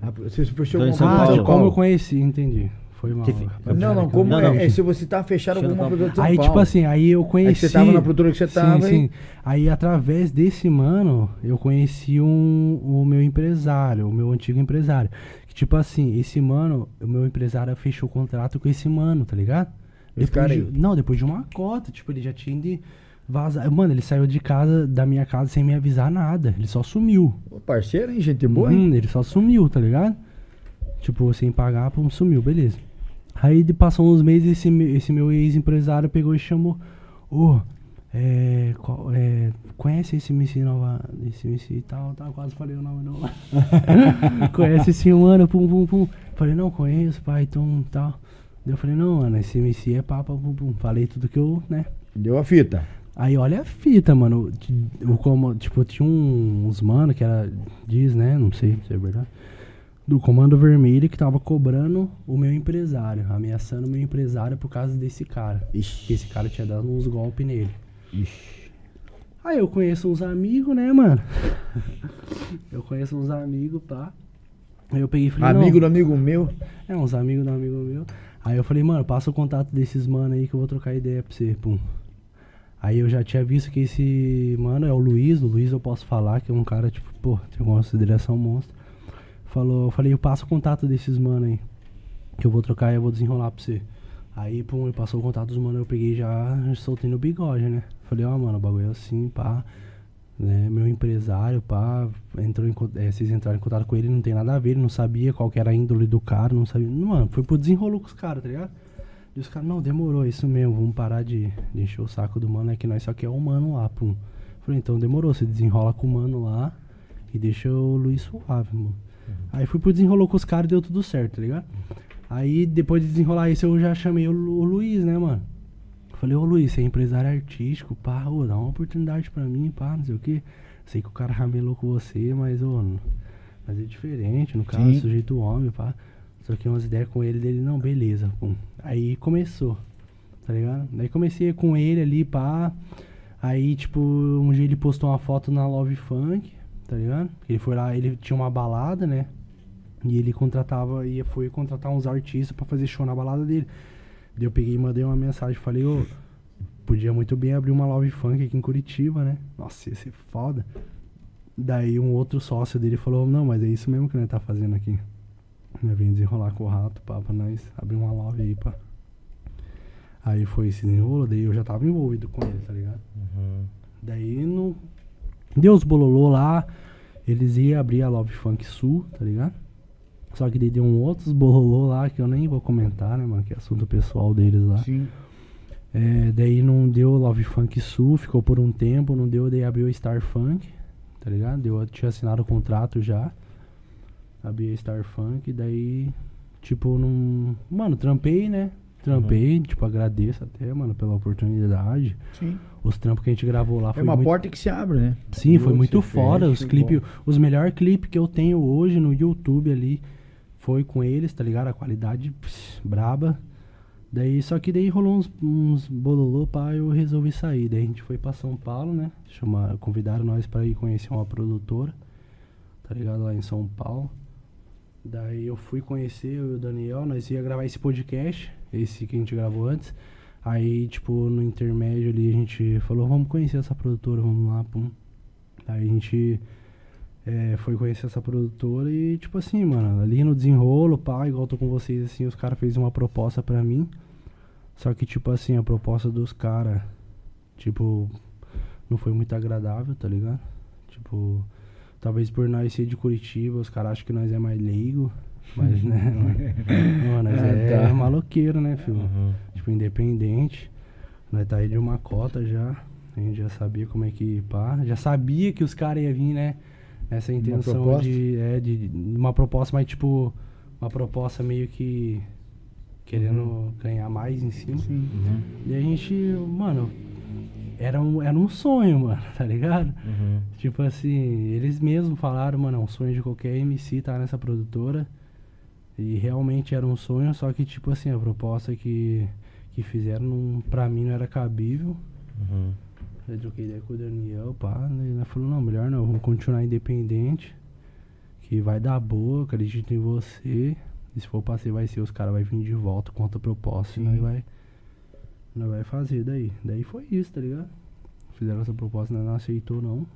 Ah, Você fechou com São ah, Paulo. de como eu conheci, entendi. Foi mal. Que fi- rapaziada, Não, não, como Não, não. é, é se você tá fechado com Fechando alguma com- produtora de São Aí, Paulo. tipo assim, aí eu conheci. Aí você tava na produtora que você sim, tava sim. aí. Aí, através desse mano, eu conheci um, o meu empresário, o meu antigo empresário. Que, tipo assim, esse mano, o meu empresário fechou o contrato com esse mano, tá ligado? Esse cara de, aí. Não, depois de uma cota, tipo, ele já tinha de vazar. Mano, ele saiu de casa, da minha casa, sem me avisar nada. Ele só sumiu. Ô, parceiro, hein? Gente boa, hein? Uhum, ele só sumiu, tá ligado? Tipo, sem pagar, pum, sumiu, beleza. Aí de- passou uns meses, esse, esse meu ex-empresário pegou e chamou. Ô, é, qual- é, conhece esse MC nova, esse MC e tal, tal, quase falei o nome não. conhece esse mano, pum, pum, pum. Falei, não, conheço, pai, então, tal. Eu falei, não, mano, esse MC é papa, pum, pum. Falei tudo que eu, né, Deu a fita. Aí olha a fita, mano. Eu como, tipo, tinha uns mano que era. Diz, né? Não sei se é verdade. Do Comando Vermelho que tava cobrando o meu empresário, ameaçando o meu empresário por causa desse cara. Que Ixi. esse cara tinha dado uns golpes nele. Ixi. Aí eu conheço uns amigos, né, mano? eu conheço uns amigos, pá. Aí eu peguei e falei, Amigo do amigo meu. é, uns amigos do amigo meu. Aí eu falei, mano, passa o contato desses mano aí que eu vou trocar ideia pra você, pum. Aí eu já tinha visto que esse mano é o Luiz, o Luiz eu posso falar, que é um cara, tipo, pô, tem uma consideração monstro. Falou, eu falei, eu passo o contato desses mano aí. Que eu vou trocar e eu vou desenrolar pra você. Aí, pum, ele passou o contato dos mano, eu peguei já soltei no bigode, né? Falei, ó, mano, o bagulho é assim, pá. Né, meu empresário, pá, entrou em, eh, vocês entraram em contato com ele, não tem nada a ver, ele não sabia qual que era a índole do cara, não sabia. Mano, foi pro desenrolo com os caras, tá ligado? E os caras, não, demorou, é isso mesmo, vamos parar de, de encher o saco do mano, é que nós só quer o mano lá, pum. Falei, então demorou, você desenrola com o mano lá e deixa o Luiz suave, mano. Aí fui pro desenrolou com os caras e deu tudo certo, tá ligado? Aí depois de desenrolar isso eu já chamei o, Lu- o Luiz, né, mano? Falei, ô Luiz, você é empresário artístico, pá, ô, dá uma oportunidade pra mim, pá, não sei o que. Sei que o cara ramelou com você, mas, ô, mas é diferente, no caso, Sim. sujeito homem, pá. Que umas ideias com ele dele, não, beleza, pum. Aí começou, tá ligado? Daí comecei com ele ali, pá. Aí, tipo, um dia ele postou uma foto na Love Funk, tá ligado? Ele foi lá, ele tinha uma balada, né? E ele contratava, ia foi contratar uns artistas pra fazer show na balada dele. Daí eu peguei e mandei uma mensagem, falei, ô, podia muito bem abrir uma Love Funk aqui em Curitiba, né? Nossa, ia ser foda. Daí um outro sócio dele falou, não, mas é isso mesmo que nós tá fazendo aqui. Nós vem desenrolar com o rato, pá, pra nós abrir uma love aí, pá. Aí foi esse desenrolo, daí eu já tava envolvido com ele, tá ligado? Uhum. Daí não. Deu os bololô lá, eles iam abrir a Love Funk Sul, tá ligado? Só que daí deu um outros bololô lá que eu nem vou comentar, né, mano? Que é assunto pessoal deles lá. Sim. É, daí não deu Love Funk Sul, ficou por um tempo, não deu, daí abriu Star Funk, tá ligado? Deu, eu tinha assinado o contrato já. Abri a Star Funk, daí, tipo, não. Mano, trampei, né? Trampei, tipo, agradeço até, mano, pela oportunidade. Sim. Os trampos que a gente gravou lá É foi uma muito... porta que se abre, né? Sim, foi muito fez, foda. Os clipes, os melhores clipes que eu tenho hoje no YouTube ali foi com eles, tá ligado? A qualidade pss, braba. Daí, só que daí rolou uns, uns bololô, pá, eu resolvi sair. Daí a gente foi pra São Paulo, né? Chamaram, convidaram nós pra ir conhecer uma produtora, tá ligado? Lá em São Paulo. Daí eu fui conhecer eu e o Daniel, nós ia gravar esse podcast, esse que a gente gravou antes. Aí, tipo, no intermédio ali a gente falou, vamos conhecer essa produtora, vamos lá, pum. Aí a gente é, foi conhecer essa produtora e, tipo assim, mano, ali no desenrolo, pá, igual tô com vocês, assim, os caras fez uma proposta pra mim. Só que, tipo assim, a proposta dos caras, tipo, não foi muito agradável, tá ligado? Tipo, talvez por nós ser de Curitiba, os caras acham que nós é mais leigo. Mas, né, mano, mano, nós Ah, é tá. maloqueiro, né, filho? Uhum. Tipo, independente. Nós tá aí de uma cota já. A gente já sabia como é que pá. Já sabia que os caras iam vir, né? Nessa intenção de. É, de de uma proposta, mas tipo. Uma proposta meio que. Querendo ganhar mais em cima. Sim. E a gente, mano. Era um, era um sonho, mano, tá ligado? Uhum. Tipo assim, eles mesmos falaram, mano, é um sonho de qualquer MC estar nessa produtora. E realmente era um sonho, só que, tipo assim, a proposta que, que fizeram, não, pra mim, não era cabível. Uhum. Eu troquei ideia com o Daniel, pá, e ele falou, não, melhor não, vamos continuar independente, que vai dar boa, acredito em você. E se for pra ser, vai ser, os caras vão vir de volta com outra proposta e Sim. nós vai, nós vai fazer daí. Daí foi isso, tá ligado? Fizeram essa proposta, nós não aceitou não.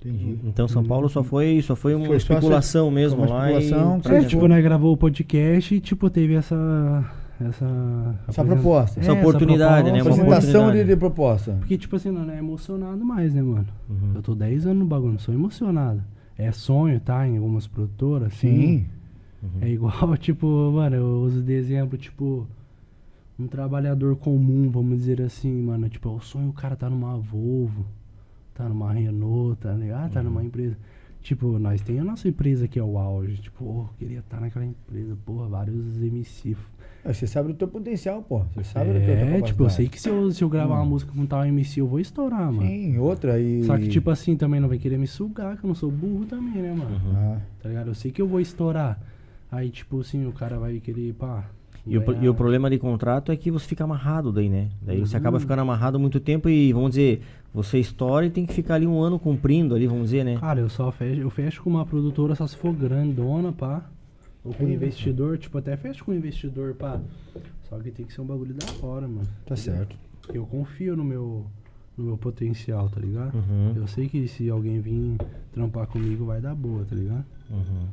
Entendi. Então São Paulo só foi, só foi uma Foi especulação mesmo uma lá. especulação, e... É, tipo, nós gravou o podcast e, tipo, teve essa... Essa, Essa proposta. Essa oportunidade, né? Uma Apresentação de, oportunidade. de proposta. Porque, tipo assim, não é emocionado mais, né, mano? Uhum. Eu tô 10 anos no bagulho, não sou emocionado. É sonho, tá? Em algumas produtoras, Sim. Uhum. É igual, tipo, mano, eu uso de exemplo, tipo, um trabalhador comum, vamos dizer assim, mano. Tipo, o sonho o cara tá numa Volvo, tá numa Renault, tá ligado? Tá numa empresa. Tipo, nós tem a nossa empresa que é o auge. Tipo, oh, queria estar naquela empresa, porra, vários MC. É, Você sabe do teu potencial, pô. Você sabe do teu É, tipo, eu sei que se eu, se eu gravar uma música com tal MC, eu vou estourar, mano. Sim, outra e. Só que, tipo assim, também não vai querer me sugar, que eu não sou burro também, né, mano? Ah, Tá ligado? Eu sei que eu vou estourar. Aí, tipo assim, o cara vai querer, pá. E o, e o problema de contrato é que você fica amarrado daí, né? Daí você Uhum. acaba ficando amarrado muito tempo e, vamos dizer, você estoura e tem que ficar ali um ano cumprindo ali, vamos dizer, né? Cara, eu só fecho, eu fecho com uma produtora só se for grandona, pá. Ou com investidor, tipo, até fecho com investidor, pá. Só que tem que ser um bagulho da hora, mano. tá certo. Eu confio no meu, no meu potencial, tá ligado? Uhum. Eu sei que se alguém vir trampar comigo vai dar boa, tá ligado? Uhum.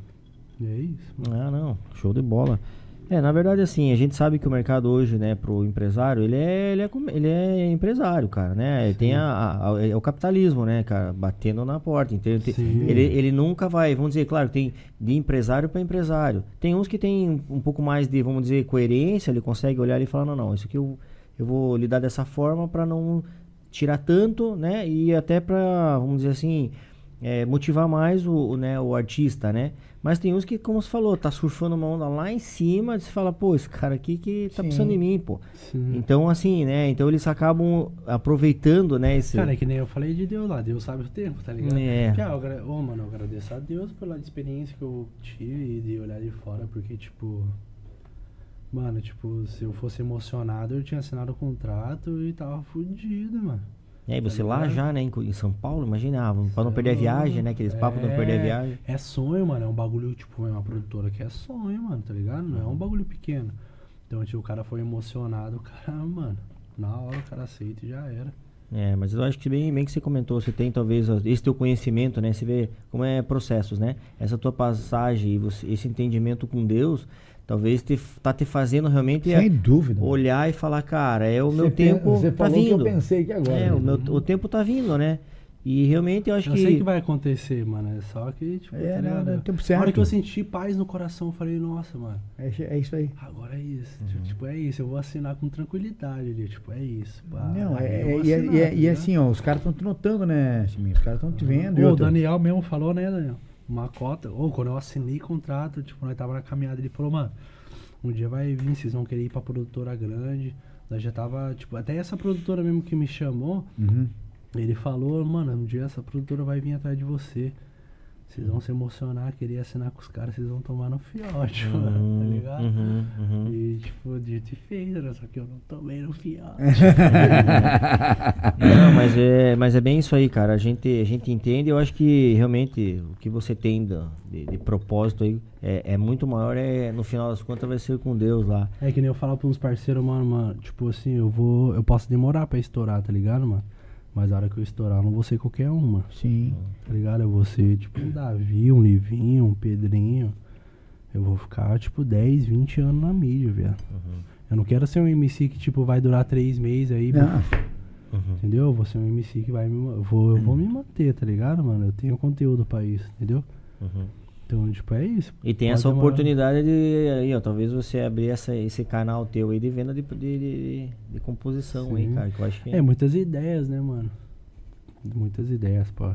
E é isso. mano. Ah, não. Show de bola. É, na verdade, assim, a gente sabe que o mercado hoje, né, pro empresário, ele é, ele é, ele é empresário, cara, né? Ele tem a, a- a- é o capitalismo, né, cara, batendo na porta. Então, ele, ele nunca vai, vamos dizer, claro, tem de empresário para empresário. Tem uns que tem um pouco mais de, vamos dizer, coerência, ele consegue olhar e falar, não, não, isso aqui eu, eu vou lidar dessa forma para não tirar tanto, né? E até para, vamos dizer assim, é, motivar mais o, o, né, o artista, né? Mas tem uns que, como você falou, tá surfando uma onda lá em cima, você fala, pô, esse cara aqui que tá Sim. precisando de mim, pô. Sim. Então, assim, né? Então eles acabam aproveitando, né, esse... Cara, é que nem eu falei de Deus lá, Deus sabe o tempo, tá ligado? É. Que, ah, eu Ô, mano, eu agradeço a Deus pela experiência que eu tive de olhar de fora, porque, tipo. Mano, tipo, se eu fosse emocionado, eu tinha assinado o contrato e tava fudido, mano. E aí você Tá lá já, né, em, São Paulo, imagina, ah, pra não perder é a viagem, né? Aqueles papos de não perder a viagem. É sonho, mano. É um bagulho, tipo, é uma produtora que é sonho, mano, tá ligado? Não Uhum. é um bagulho pequeno. Então, tipo, o cara foi emocionado, o cara, mano, na hora o cara aceita e já era. É, mas eu acho que bem, bem que você comentou, você tem talvez esse teu conhecimento, né? Você vê como é processos, né? Essa tua passagem e esse entendimento com Deus, talvez te, tá te fazendo realmente Sem é, dúvida. olhar e falar, cara, é o Você meu pen- tempo Você tá falou que vindo. eu pensei aqui agora. É, o, meu, o tempo tá vindo, né? E realmente eu acho eu que. sei que vai acontecer, mano. É só que, tipo, É, tá não, não, tempo Na certo. hora que eu senti paz no coração, eu falei, nossa, mano, É, é isso aí. agora é isso. Uhum. Tipo, é isso. Eu vou assinar com tranquilidade ali. Tipo, é isso. pá. Não, é, eu é- e, é- assinar, e é- tá e ligado? assim, ó, os caras estão te notando, né, Chiminho? Os caras estão te vendo. e Ô, o Daniel mesmo falou, né, Daniel? Uma cota. Ô, quando eu assinei contrato, tipo, nós tava na caminhada, ele falou, mano, um dia vai vir, vocês vão querer ir pra produtora grande. Nós já tava, tipo, até essa produtora mesmo que me chamou, Uhum. ele falou, mano, um dia essa produtora vai vir atrás de você. Vocês vão se emocionar, querer assinar com os caras, vocês vão tomar no fiote, mano, tá Uhum, ligado? uhum, uhum. E, tipo, dito e feito, né? Só que eu não tomei no fiote. Não, mas é, mas é bem isso aí, cara. A gente, a gente entende. Eu acho que realmente o que você tem da- de, de propósito aí é, é muito maior. É, no final das contas, vai ser com Deus lá. É que nem eu falo pros parceiros, mano, mano, tipo assim, eu vou. Eu posso demorar pra estourar, tá ligado, mano? Mas a hora que eu estourar, eu não vou ser qualquer um, mano. Sim. Tá ligado? Eu vou ser tipo um Davi, um Livinho, um Pedrinho. Eu vou ficar, tipo, 10, 20 anos na mídia, velho. Eu não quero ser um MC que, tipo, vai durar 3 meses aí. Uhum. Entendeu? Eu vou ser um MC que vai me. Eu vou, eu vou me manter, tá ligado, mano? Eu tenho conteúdo pra isso, entendeu? Uhum. Então, tipo, é isso. E tem Pode essa demorar. oportunidade de aí, ó, talvez você abrir essa, esse canal teu aí de venda de, de, de, de composição aí, Sim. cara. Que eu acho que É, muitas ideias, né, mano? Muitas ideias, pô.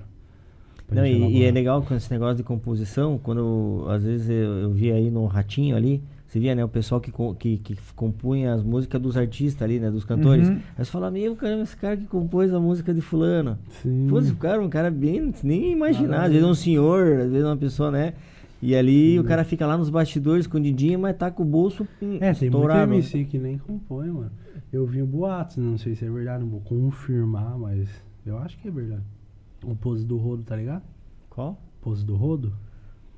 Não, e, e é legal com esse negócio de composição, quando às vezes eu, eu vi aí no Ratinho ali, você via, né, o pessoal que, que, que compunha as músicas dos artistas ali, né, dos cantores. Uhum. Aí você fala, meu, caramba, esse cara que compôs a música de fulano. Sim. Pô, esse cara, é um cara bem, nem imaginar, às vezes é um senhor, às vezes é uma pessoa, né? E ali Sim. o cara fica lá nos bastidores escondidinho, mas tá com o bolso hum, É, tem muito estourado. MC que nem compõe, mano. Eu vi um boatos, não sei se é verdade, não vou confirmar, mas eu acho que é verdade. O pose do rodo, tá ligado? Qual? Pose do rodo?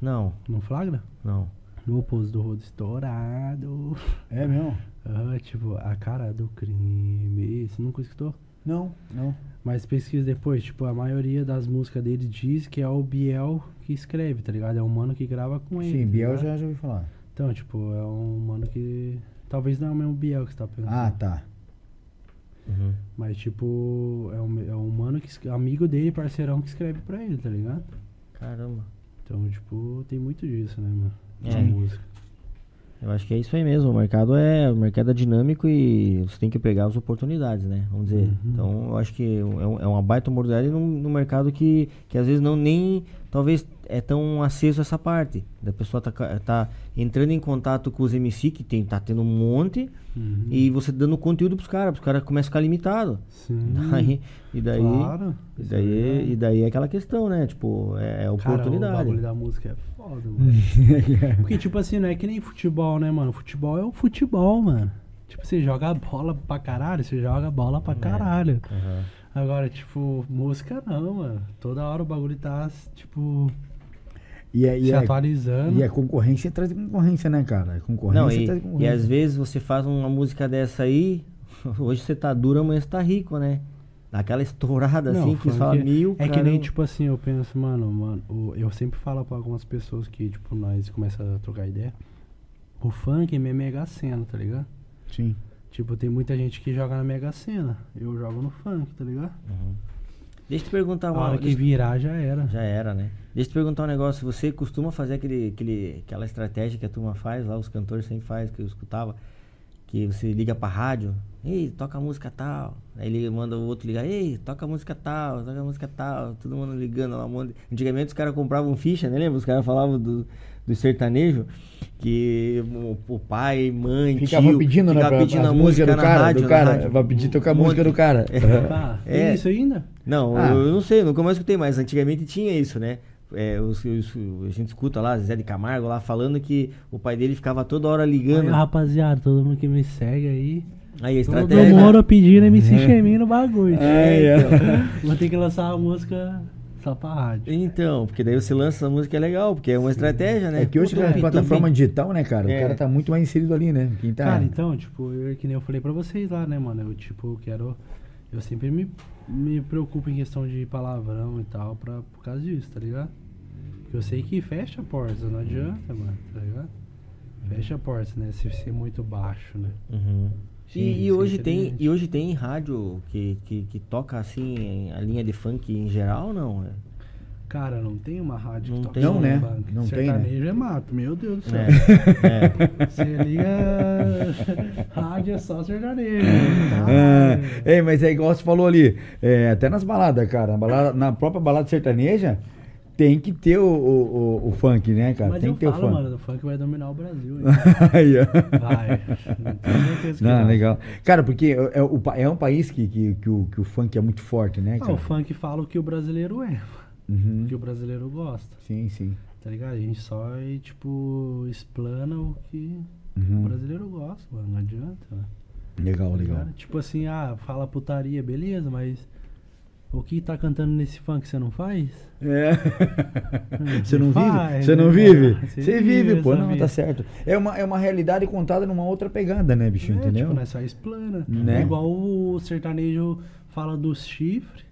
Não, Não flagra? não. O pose do rodo estourado. é mesmo? Ah, tipo, a cara do crime. Você nunca escutou? Não, não. Mas pesquisa depois, tipo, a maioria das músicas dele diz que é o Biel que escreve, tá ligado? É um mano que grava com ele. Sim, tá Biel já, já ouvi falar. Então, tipo, é um mano que. Talvez não é o mesmo Biel que você tá pensando. Ah, tá. Uhum. Mas, tipo, é um, é um mano que. Amigo dele, parceirão que escreve pra ele, tá ligado? Caramba. Então, tipo, tem muito disso, né, mano? É. Na música. Eu acho que é isso aí mesmo. O mercado é, o mercado é dinâmico e você tem que pegar as oportunidades, né? Vamos dizer. Uhum. Então, eu acho que é, um- é uma baita oportunidade num, num mercado que, que às vezes não nem talvez é tão aceso essa parte. Da pessoa tá, tá entrando em contato com os MC que tem, tá tendo um monte Uhum. e você dando conteúdo pros caras, os caras começam a ficar limitados. Sim. Daí, e daí, Claro. e é daí, verdade. e daí é aquela questão, né? Tipo, é, é Cara, o oportunidade. bagulho da música é foda, mano. Porque, tipo assim, não é que nem futebol, né, mano? Futebol é o futebol, mano. Tipo, você joga bola pra caralho, você joga bola É. pra caralho. Aham. Agora, tipo, música não, mano. Toda hora o bagulho tá, tipo, E, é, e, se é, atualizando. e a concorrência traz concorrência, né, cara? Concorrência Não, e, traz e concorrência. às vezes você faz uma música dessa aí, hoje você tá duro, amanhã você tá rico, né? Daquela estourada Não, assim, que você fala mil, É que caramba. nem, tipo assim, eu penso, mano, mano, o- eu sempre falo pra algumas pessoas que, tipo, nós começamos a trocar ideia. O funk é minha mega cena, tá ligado? Sim. Tipo, tem muita gente que joga na mega cena. Eu jogo no funk, tá ligado? Uhum. Deixa eu te perguntar A uma hora que deixa- virar já era. Já era, né? Deixa eu te perguntar um negócio. Você costuma fazer aquele, aquele, aquela estratégia que a turma faz lá, os cantores sempre fazem, que eu escutava, que você liga pra rádio, ei, toca a música tal. Aí ele manda o outro ligar, ei, toca a música tal, toca a música tal. Todo mundo ligando lá. um monte. Antigamente os caras compravam ficha, né? Lembra? Os caras falavam do, do sertanejo, que o, o pai, mãe, Ficava tio, pedindo, né? ficava Pra, pedindo a música do cara. rádio, do cara. rádio. Vai pedir tocar a música do cara. Ah, tem É. isso ainda? Não, Ah. eu não sei, nunca mais escutei, mas antigamente tinha isso, né? É, os, os- a gente escuta lá, Zé de Camargo lá falando que o pai dele ficava toda hora ligando. Aí, rapaziada, todo mundo que me segue aí. Aí estratégia. mundo pedindo MC Cheminho no bagulho. É, é. Vou ter que lançar a música só pra rádio. Então, porque daí você lança a música é legal, porque é uma estratégia, né? É que hoje, Pô, cara, tum, plataforma tum, digital, né, cara? É. O cara tá muito mais inserido ali, né? Quem tá. Cara, então, tipo, eu, que nem eu falei pra vocês lá, né, mano? Eu, tipo, quero. Eu sempre me, me preocupo em questão de palavrão e tal, pra, por causa disso, tá ligado? Porque eu sei que fecha a porta, não adianta, mano, tá ligado? Fecha a porta, né? Se ser muito baixo, né? Uhum. Sim, E, e é hoje tem, e hoje tem rádio que, que, que toca assim a linha de funk em geral ou não? É. Cara, não tem uma rádio Não que toca tem, Não, né? funk. Não tem, né? Sertanejo é mato, meu Deus do céu. É, é. Você liga. rádio é só sertanejo. É, Caralho. é, mas é igual você falou ali, é, até nas baladas, cara. na balada- na própria balada sertaneja, tem que ter o, o, o- funk, né, cara? Mas tem eu que ter falo, o funk. mano, o funk vai dominar o Brasil. Vai. Não tenho certeza que Não, vai. legal. Cara, porque é, é é um país que, que, que, o, que o funk é muito forte, né, Ah, cara? o funk fala o que o brasileiro é, Uhum. o que o brasileiro gosta, Sim, sim. tá ligado? A gente só, tipo, explana o que Uhum. o brasileiro gosta, mano, não adianta. Legal, tá legal. Tipo assim, ah, fala putaria, beleza, mas o que tá cantando nesse funk você não faz? É. Hum, Você não faz, vive? Você não vive? cara? Você vive, pô. Não, vida. tá certo. É uma, é uma realidade contada numa outra pegada, né, bicho? É, entendeu? Tipo, nós só explana. Né? É igual o sertanejo fala dos chifres,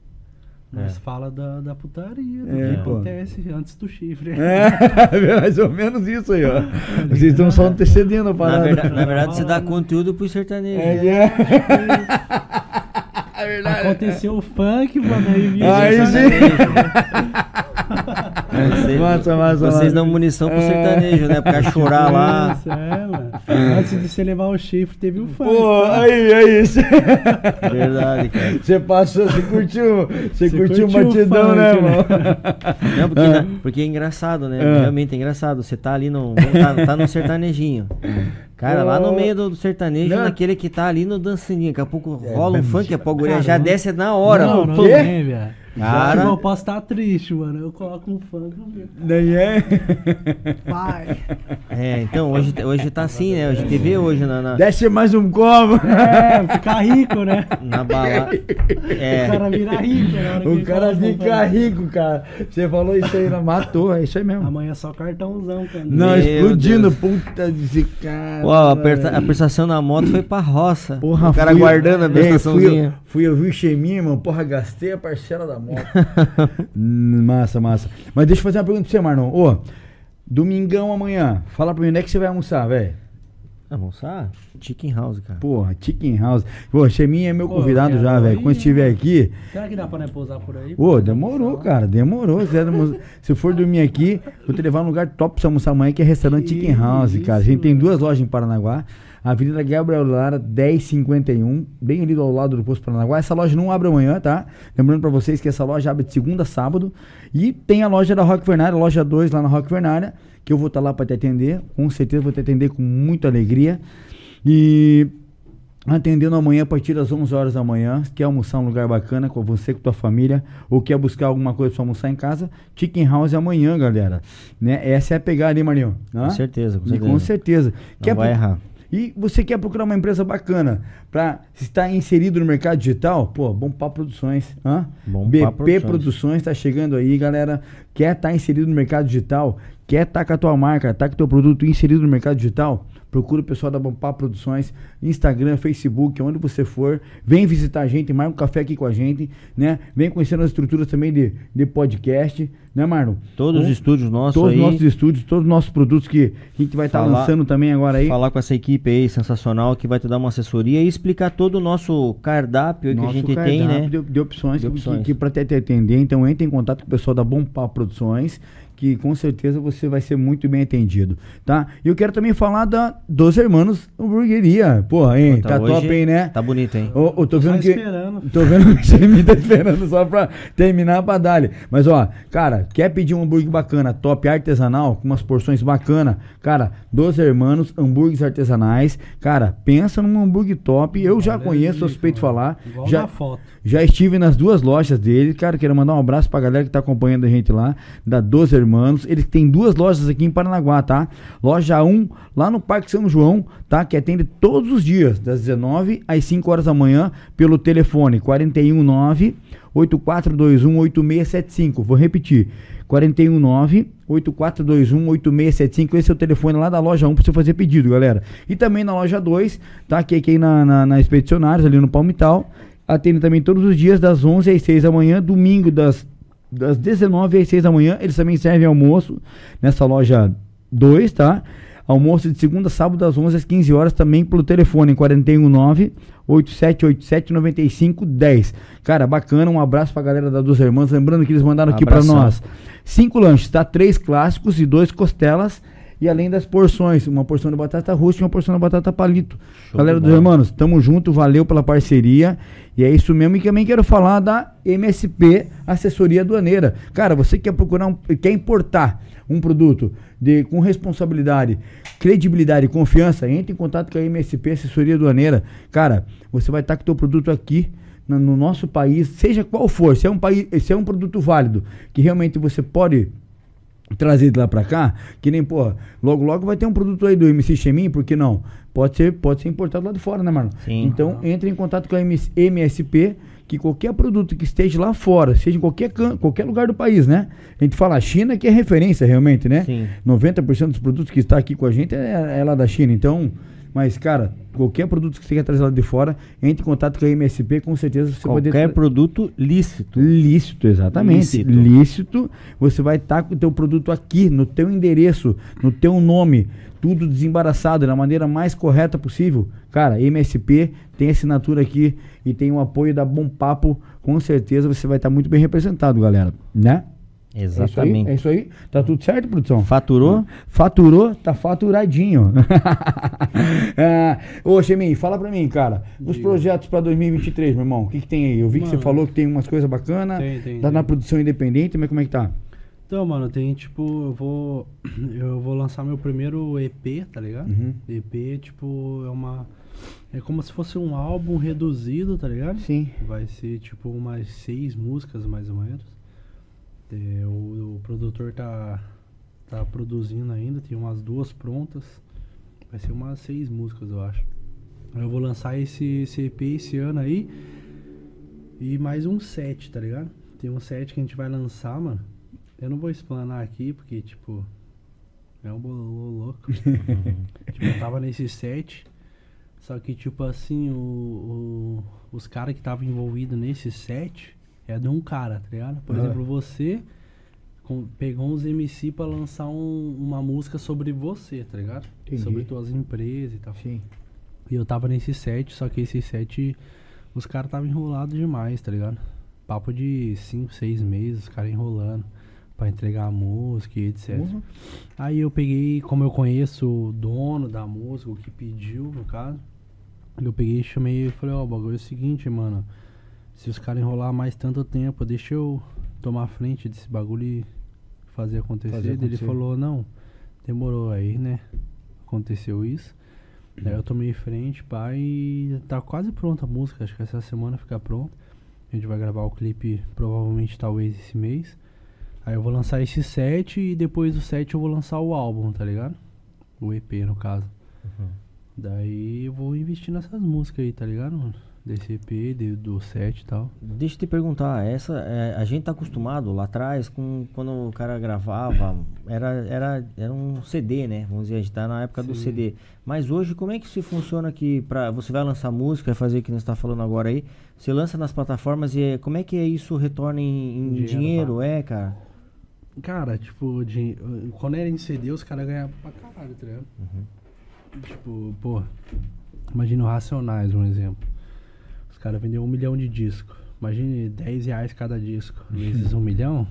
nós É. fala da, da putaria, do É, que pô. acontece antes do chifre. É, mais ou menos isso aí, ó. Vocês estão só antecedendo a Na, parada. verdade, na verdade, você dá conteúdo pro sertanejo. É, né? é. é verdade. Aconteceu o funk, mano, aí viu Aí sertanejo. Vocês, Massa, massa, vocês dão munição pro É. sertanejo, né? Pra chorar lá. Isso, é, mano. Antes de você levar o chifre, teve o funk. Pô, tá? aí, é isso. Verdade, cara. Você passou, você curtiu, você Você curtiu o curtiu o batidão, funk, né, né? irmão? Não, porque, Ah. porque é engraçado, né? Ah. Realmente é engraçado. Você tá ali no. Tá, tá no sertanejinho. Cara, lá no meio do, sertanejo, Não. naquele que tá ali no dançaninho. Daqui a pouco É, rola um funk, a Cara, já não- desce na hora. Não, pô. não quê? Cara. Eu posso estar triste, mano. Eu coloco um funk Nem é? Pai. É, então hoje, hoje tá assim, né? Hoje TV hoje na, na, Desce mais um copo. É, ficar rico, né? na balada. O É. cara vira rico. na que O ele cara fica rico, cara. Você falou isso aí, não matou, é isso aí mesmo. Amanhã é só cartãozão, cara. Não, Meu explodindo, Deus. puta de cara. Ó, a, prestação da moto foi pra roça. Porra, o cara fui- guardando a É, fui, prestaçãozinha. Fui eu vi o Cheminha, irmão. Porra, gastei a parcela da moto. Massa, massa. Mas deixa eu fazer uma pergunta pra você, Marlon. Ô, domingão amanhã, fala pra mim onde é que você vai almoçar, velho. Almoçar? Chicken House, cara. Porra, Chicken House. Pô, Cheminha é meu Pô, convidado já, velho. Quando estiver né? aqui. Será que dá pra né, pousar por aí? Ô, demorou, cara. Demorou. Se, almo- se for dormir aqui, vou te levar num lugar top pra você almoçar amanhã, que é restaurante Chicken House, Isso, cara. A gente tem mano. duas lojas em Paranaguá. Avenida Gabriel Lara, 1051, bem ali ao lado do posto Paranaguá. Essa loja não abre amanhã, tá? Lembrando pra vocês que essa loja abre de segunda a sábado. E tem a loja da Rock Vernária, loja 2 lá na Rock Vernária, que eu vou estar lá pra te atender. Com certeza vou te atender com muita alegria. E atendendo amanhã a partir das 11 horas da manhã. Se quer almoçar um lugar bacana com você, com tua família, ou quer buscar alguma coisa para almoçar em casa, Chicken House é amanhã, galera. Né? Essa é a pegada, hein, Marinho? Com certeza, com E certeza. com certeza. Não vai errar. E você quer procurar uma empresa bacana para estar inserido no mercado digital? Pô, Bom Papo Produções. Hã? Bom BP Produções. Produções está chegando aí, galera. Quer estar inserido no mercado digital? Quer estar com a tua marca, estar com o teu produto inserido no mercado digital? Procura o pessoal da Bom Papo Produções, Instagram, Facebook, onde você for. Vem visitar a gente, marca um café aqui com a gente, né? Vem conhecer as estruturas também de, de podcast, né, Marlon? Todos os Com- estúdios nossos Todos os nossos estúdios, todos os nossos produtos que a gente vai estar Falar- lançando também agora aí. Falar com essa equipe aí sensacional que vai te dar uma assessoria e explicar todo o nosso cardápio que a Nosso gente tem, né? De, de opções, De opções. que, que para te te atender. Então entre em contato com o pessoal da Bom Papo Produções, que com certeza você vai ser muito bem atendido, tá? E eu quero também falar da Dos Hermanos Hamburgueria. Porra, hein? Puta, tá hoje top, hein, né? Tá bonito, hein? Ô, ô, tô Só vendo que. esperando. Tô vendo que o Jeremy tá esperando só pra terminar pra dar Mas, ó, cara, quer pedir um hambúrguer bacana, top artesanal, com umas porções bacana, cara, Dos Hermanos, hambúrgueres artesanais, cara, pensa num hambúrguer top, eu já conheço, suspeito de falar, Igual já, na foto. já estive nas duas lojas dele, cara, quero mandar um abraço pra galera que tá acompanhando a gente lá, da Dos Hermanos, ele tem duas lojas aqui em Paranaguá, tá? Loja 1, lá no Parque São João, tá? Que atende todos os dias, das 19 às 5 horas da manhã, pelo telefone 419 8421 8675. Vou repetir. 419 8421 8675. Esse é o telefone lá da loja 1 para você fazer pedido, galera. E também na loja 2, tá? Que é aqui na, na, na Expedicionários, ali no Palmital. Atende também todos os dias, das 11 às 6 da manhã, domingo das, das 19 às 6 da manhã. Eles também servem almoço nessa loja 2, tá? Almoço de segunda a sábado, das 11 às 15 horas, também pelo telefone 419 8787 9510. Cara, bacana, um abraço pra galera da Dos Irmãs. Lembrando que eles mandaram aqui pra Abração. nós cinco lanches, tá? Três clássicos e dois costelas. E além das porções, uma porção de batata rústica e uma porção de batata palito. Show galera dos. Irmãos, tamo junto, valeu pela parceria. E é isso mesmo. E também quero falar da MSP Assessoria Aduaneira. Cara, você quer procurar, um, quer importar um produto de, com responsabilidade, credibilidade e confiança, entre em contato com a MSP Assessoria Aduaneira. Cara, você vai estar com o teu produto aqui no nosso país, seja qual for, se é um país, se é um produto válido, que realmente você pode trazer de lá pra cá, que nem, pô, logo logo vai ter um produto aí do MC Chemin, por que não? Pode ser, pode ser importado lá de fora, né, Marlon? Sim. Então, entre em contato com a MS MSP, que qualquer produto que esteja lá fora, seja em qualquer, qualquer lugar do país, né? A gente fala a China que é referência realmente, né? Sim. 90% dos produtos que está aqui com a gente é, é lá da China. Então, mas, cara, qualquer produto que você quer trazer lá de fora, entre em contato com a MSP, com certeza você pode Qualquer produto lícito. Lícito, exatamente. Lícito. Lícito. Você vai estar com o teu produto aqui, no teu endereço, no teu nome, tudo desembaraçado, da maneira mais correta possível. Cara, MSP tem assinatura aqui e tem o apoio da Bom Papo. Com certeza você vai estar muito bem representado, galera. Né? Exatamente. É isso aí? É isso aí? Tá tudo certo, produção? Faturou? Faturou, tá faturadinho. ah, ô, Chemin, fala pra mim, cara. Os Diga. projetos pra 2023, meu irmão, o que, que tem aí? Eu vi que você Mano, falou que tem umas coisas bacanas. tem, tem, Tá tem. na produção independente, mas como é que tá? Então, mano, tem tipo, eu vou. Eu vou lançar meu primeiro EP, tá ligado? Uhum. EP, tipo, é uma. É como se fosse um álbum reduzido, tá ligado? Sim. Vai ser tipo umas seis músicas mais ou menos. É, o, o produtor tá, tá produzindo ainda, tem umas duas prontas. Vai ser umas seis músicas, eu acho. Eu vou lançar esse, esse EP esse ano aí. E mais um set, tá ligado? Tem um set que a gente vai lançar, mano. Eu não vou explanar aqui, porque, tipo, é um bololô louco. tipo, eu tava nesse set. Só que, tipo assim, o, o- os caras que estavam envolvidos nesse set é de um cara, tá ligado? Por Ah. exemplo, você com- pegou uns MC pra lançar um- uma música sobre você, tá ligado? Entendi. Sobre tuas empresas e tal. Sim. E eu tava nesse set, só que esse set, os caras estavam enrolados demais, tá ligado? Papo de 5, 6 meses, os caras enrolando pra entregar a música e etc. Uhum. Aí eu peguei, como eu conheço o dono da música, o que pediu, no caso, eu peguei e chamei e falei, ó, o bagulho é o seguinte, mano. Se os caras enrolar mais tanto tempo, deixa eu tomar a frente desse bagulho e fazer acontecer. Fazer Daí Ele acontecer. falou, não, demorou aí, né? Aconteceu isso. Daí eu tomei frente, pai, e tá quase pronta a música. Acho que essa semana fica pronta. A gente vai gravar o clipe provavelmente talvez esse mês. Aí eu vou lançar esse set e depois do set eu vou lançar o álbum, tá ligado? O EP no caso. Daí eu vou investir nessas músicas aí, tá ligado, mano? Desse EP, de- do set e tal. Deixa eu te perguntar, essa, é, a gente tá acostumado lá atrás com quando o cara gravava, era, era, era um CD, né? Vamos dizer, a gente tá na época do Sim. CD. Mas hoje, como é que se funciona que pra, você vai lançar música, fazer o que você está falando agora aí, você lança nas plataformas e é- como é que é isso retorna em, em Dinheiro, dinheiro? É, cara. Cara, tipo, de, quando era em CD, os caras ganhavam pra caralho, tá ligado? Tipo, pô, imagina o Racionais, um exemplo. Os caras venderam um milhão de discos. Imagine 10 reais cada disco. Vezes um milhão,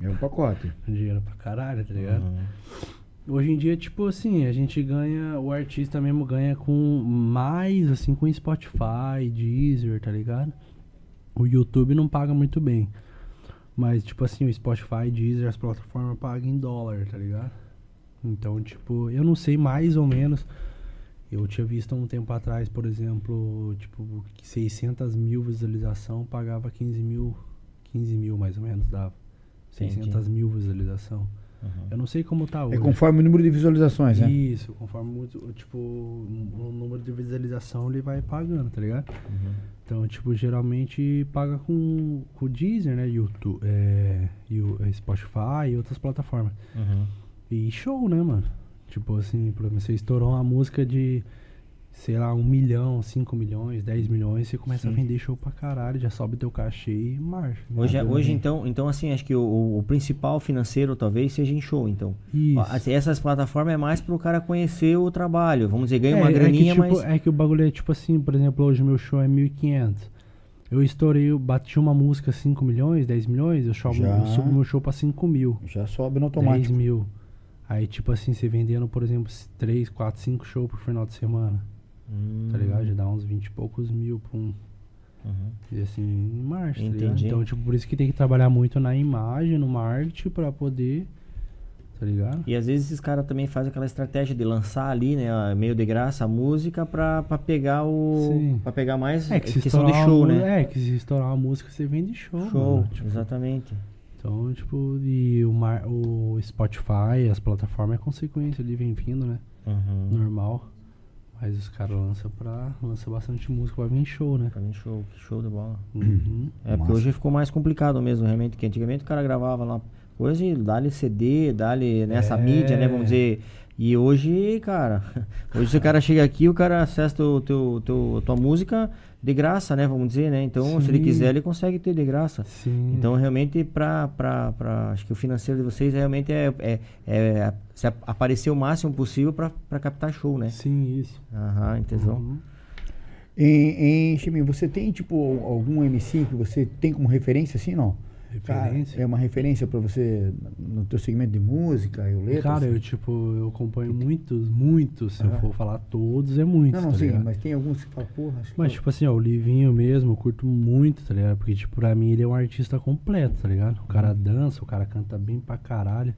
É um pacote. dinheiro pra caralho, tá ligado? Uhum. Hoje em dia, tipo assim, a gente ganha, o artista mesmo ganha com mais, assim, com Spotify, Deezer, tá ligado? O YouTube não paga muito bem. Mas, tipo assim, o Spotify, Deezer, as plataformas pagam em dólar, tá ligado? Então, tipo, eu não sei mais ou menos. Eu tinha visto um tempo atrás, por exemplo, tipo, que 600 mil visualização pagava 15 mil, 15 mil mais ou menos dava. Entendi. 600 mil visualização. Uhum. Eu não sei como tá hoje. É conforme o número de visualizações, né? Isso, conforme tipo, o número de visualização ele vai pagando, tá ligado? Uhum. Então, tipo, geralmente paga com, com o Deezer, né? YouTube, é, e o é, Spotify e outras plataformas. Uhum. E show, né, mano? Tipo assim, por exemplo, você estourou uma música de, sei lá, um milhão, cinco milhões, 10 milhões, você começa Sim. a vender show pra caralho, já sobe teu cachê e marcha. Hoje, é- hoje então, então, assim, acho que o, o- principal financeiro talvez seja em show, então. Isso. Assim, essas plataformas é mais pro cara conhecer o trabalho. Vamos dizer, ganha É, uma é que, graninha, tipo, mas. É que o bagulho é tipo assim, por exemplo, hoje o meu show é 1.500. Eu estourei, eu bati uma música 5 milhões, 10 milhões, eu, Já. eu subo meu show pra 5 mil, Já sobe no 10 automático. mil. Aí, tipo assim, você vendendo, por exemplo, 3, 4, 5 shows por final de semana, Hum, tá ligado? Já dá uns 20 e poucos mil pra um. uhum. E assim, em março, tá? Entendi. Então, tipo, por isso que tem que trabalhar muito na imagem, no marketing, pra poder. Tá ligado? E às vezes esses caras também fazem aquela estratégia de lançar ali, né, meio de graça a música pra, pra pegar o. Sim. pra pegar mais É que se questão de show, uma, né? É, que se estourar uma música, você vende show. Show, mano. Tipo, exatamente. Então, tipo, e o, mar, o Spotify, as plataformas é consequência ali, vem vindo, né? Uhum. Normal. Mas os caras lançam pra. lançam bastante música pra vir show, né? Pra mim, show, show de bola. Uhum. É, porque Massa. hoje ficou mais complicado mesmo, realmente, que antigamente o cara gravava lá coisa e dá-lhe CD, dá-lhe nessa É. mídia, né, vamos dizer. E hoje, cara, hoje se o cara chega aqui, o cara acessa o teu, teu, tua música de graça, né, vamos dizer, né? Então, se ele Sim. quiser, ele consegue ter de graça. Sim. Então, realmente, pra, pra, pra, acho que o financeiro de vocês realmente é, é, é se ap- aparecer o máximo possível pra captar show, né? Sim, isso. Aham, entendeu? Uhum. Em, em Chiminho, você tem, tipo, algum MC que você tem como referência, assim, não? Cara, Referência. é uma referência pra você no teu segmento de música e o letra? Cara, assim? eu, tipo, eu acompanho muitos, muitos. Se Aham. eu for falar todos, é muitos. Não, não, tá sim, ligado? mas tem alguns que fala, porra, acho que Mas, eu- tipo assim, ó, o Livinho mesmo, eu curto muito, tá ligado? Porque, tipo, pra mim ele é um artista completo, tá ligado? O cara dança, o cara canta bem pra caralho,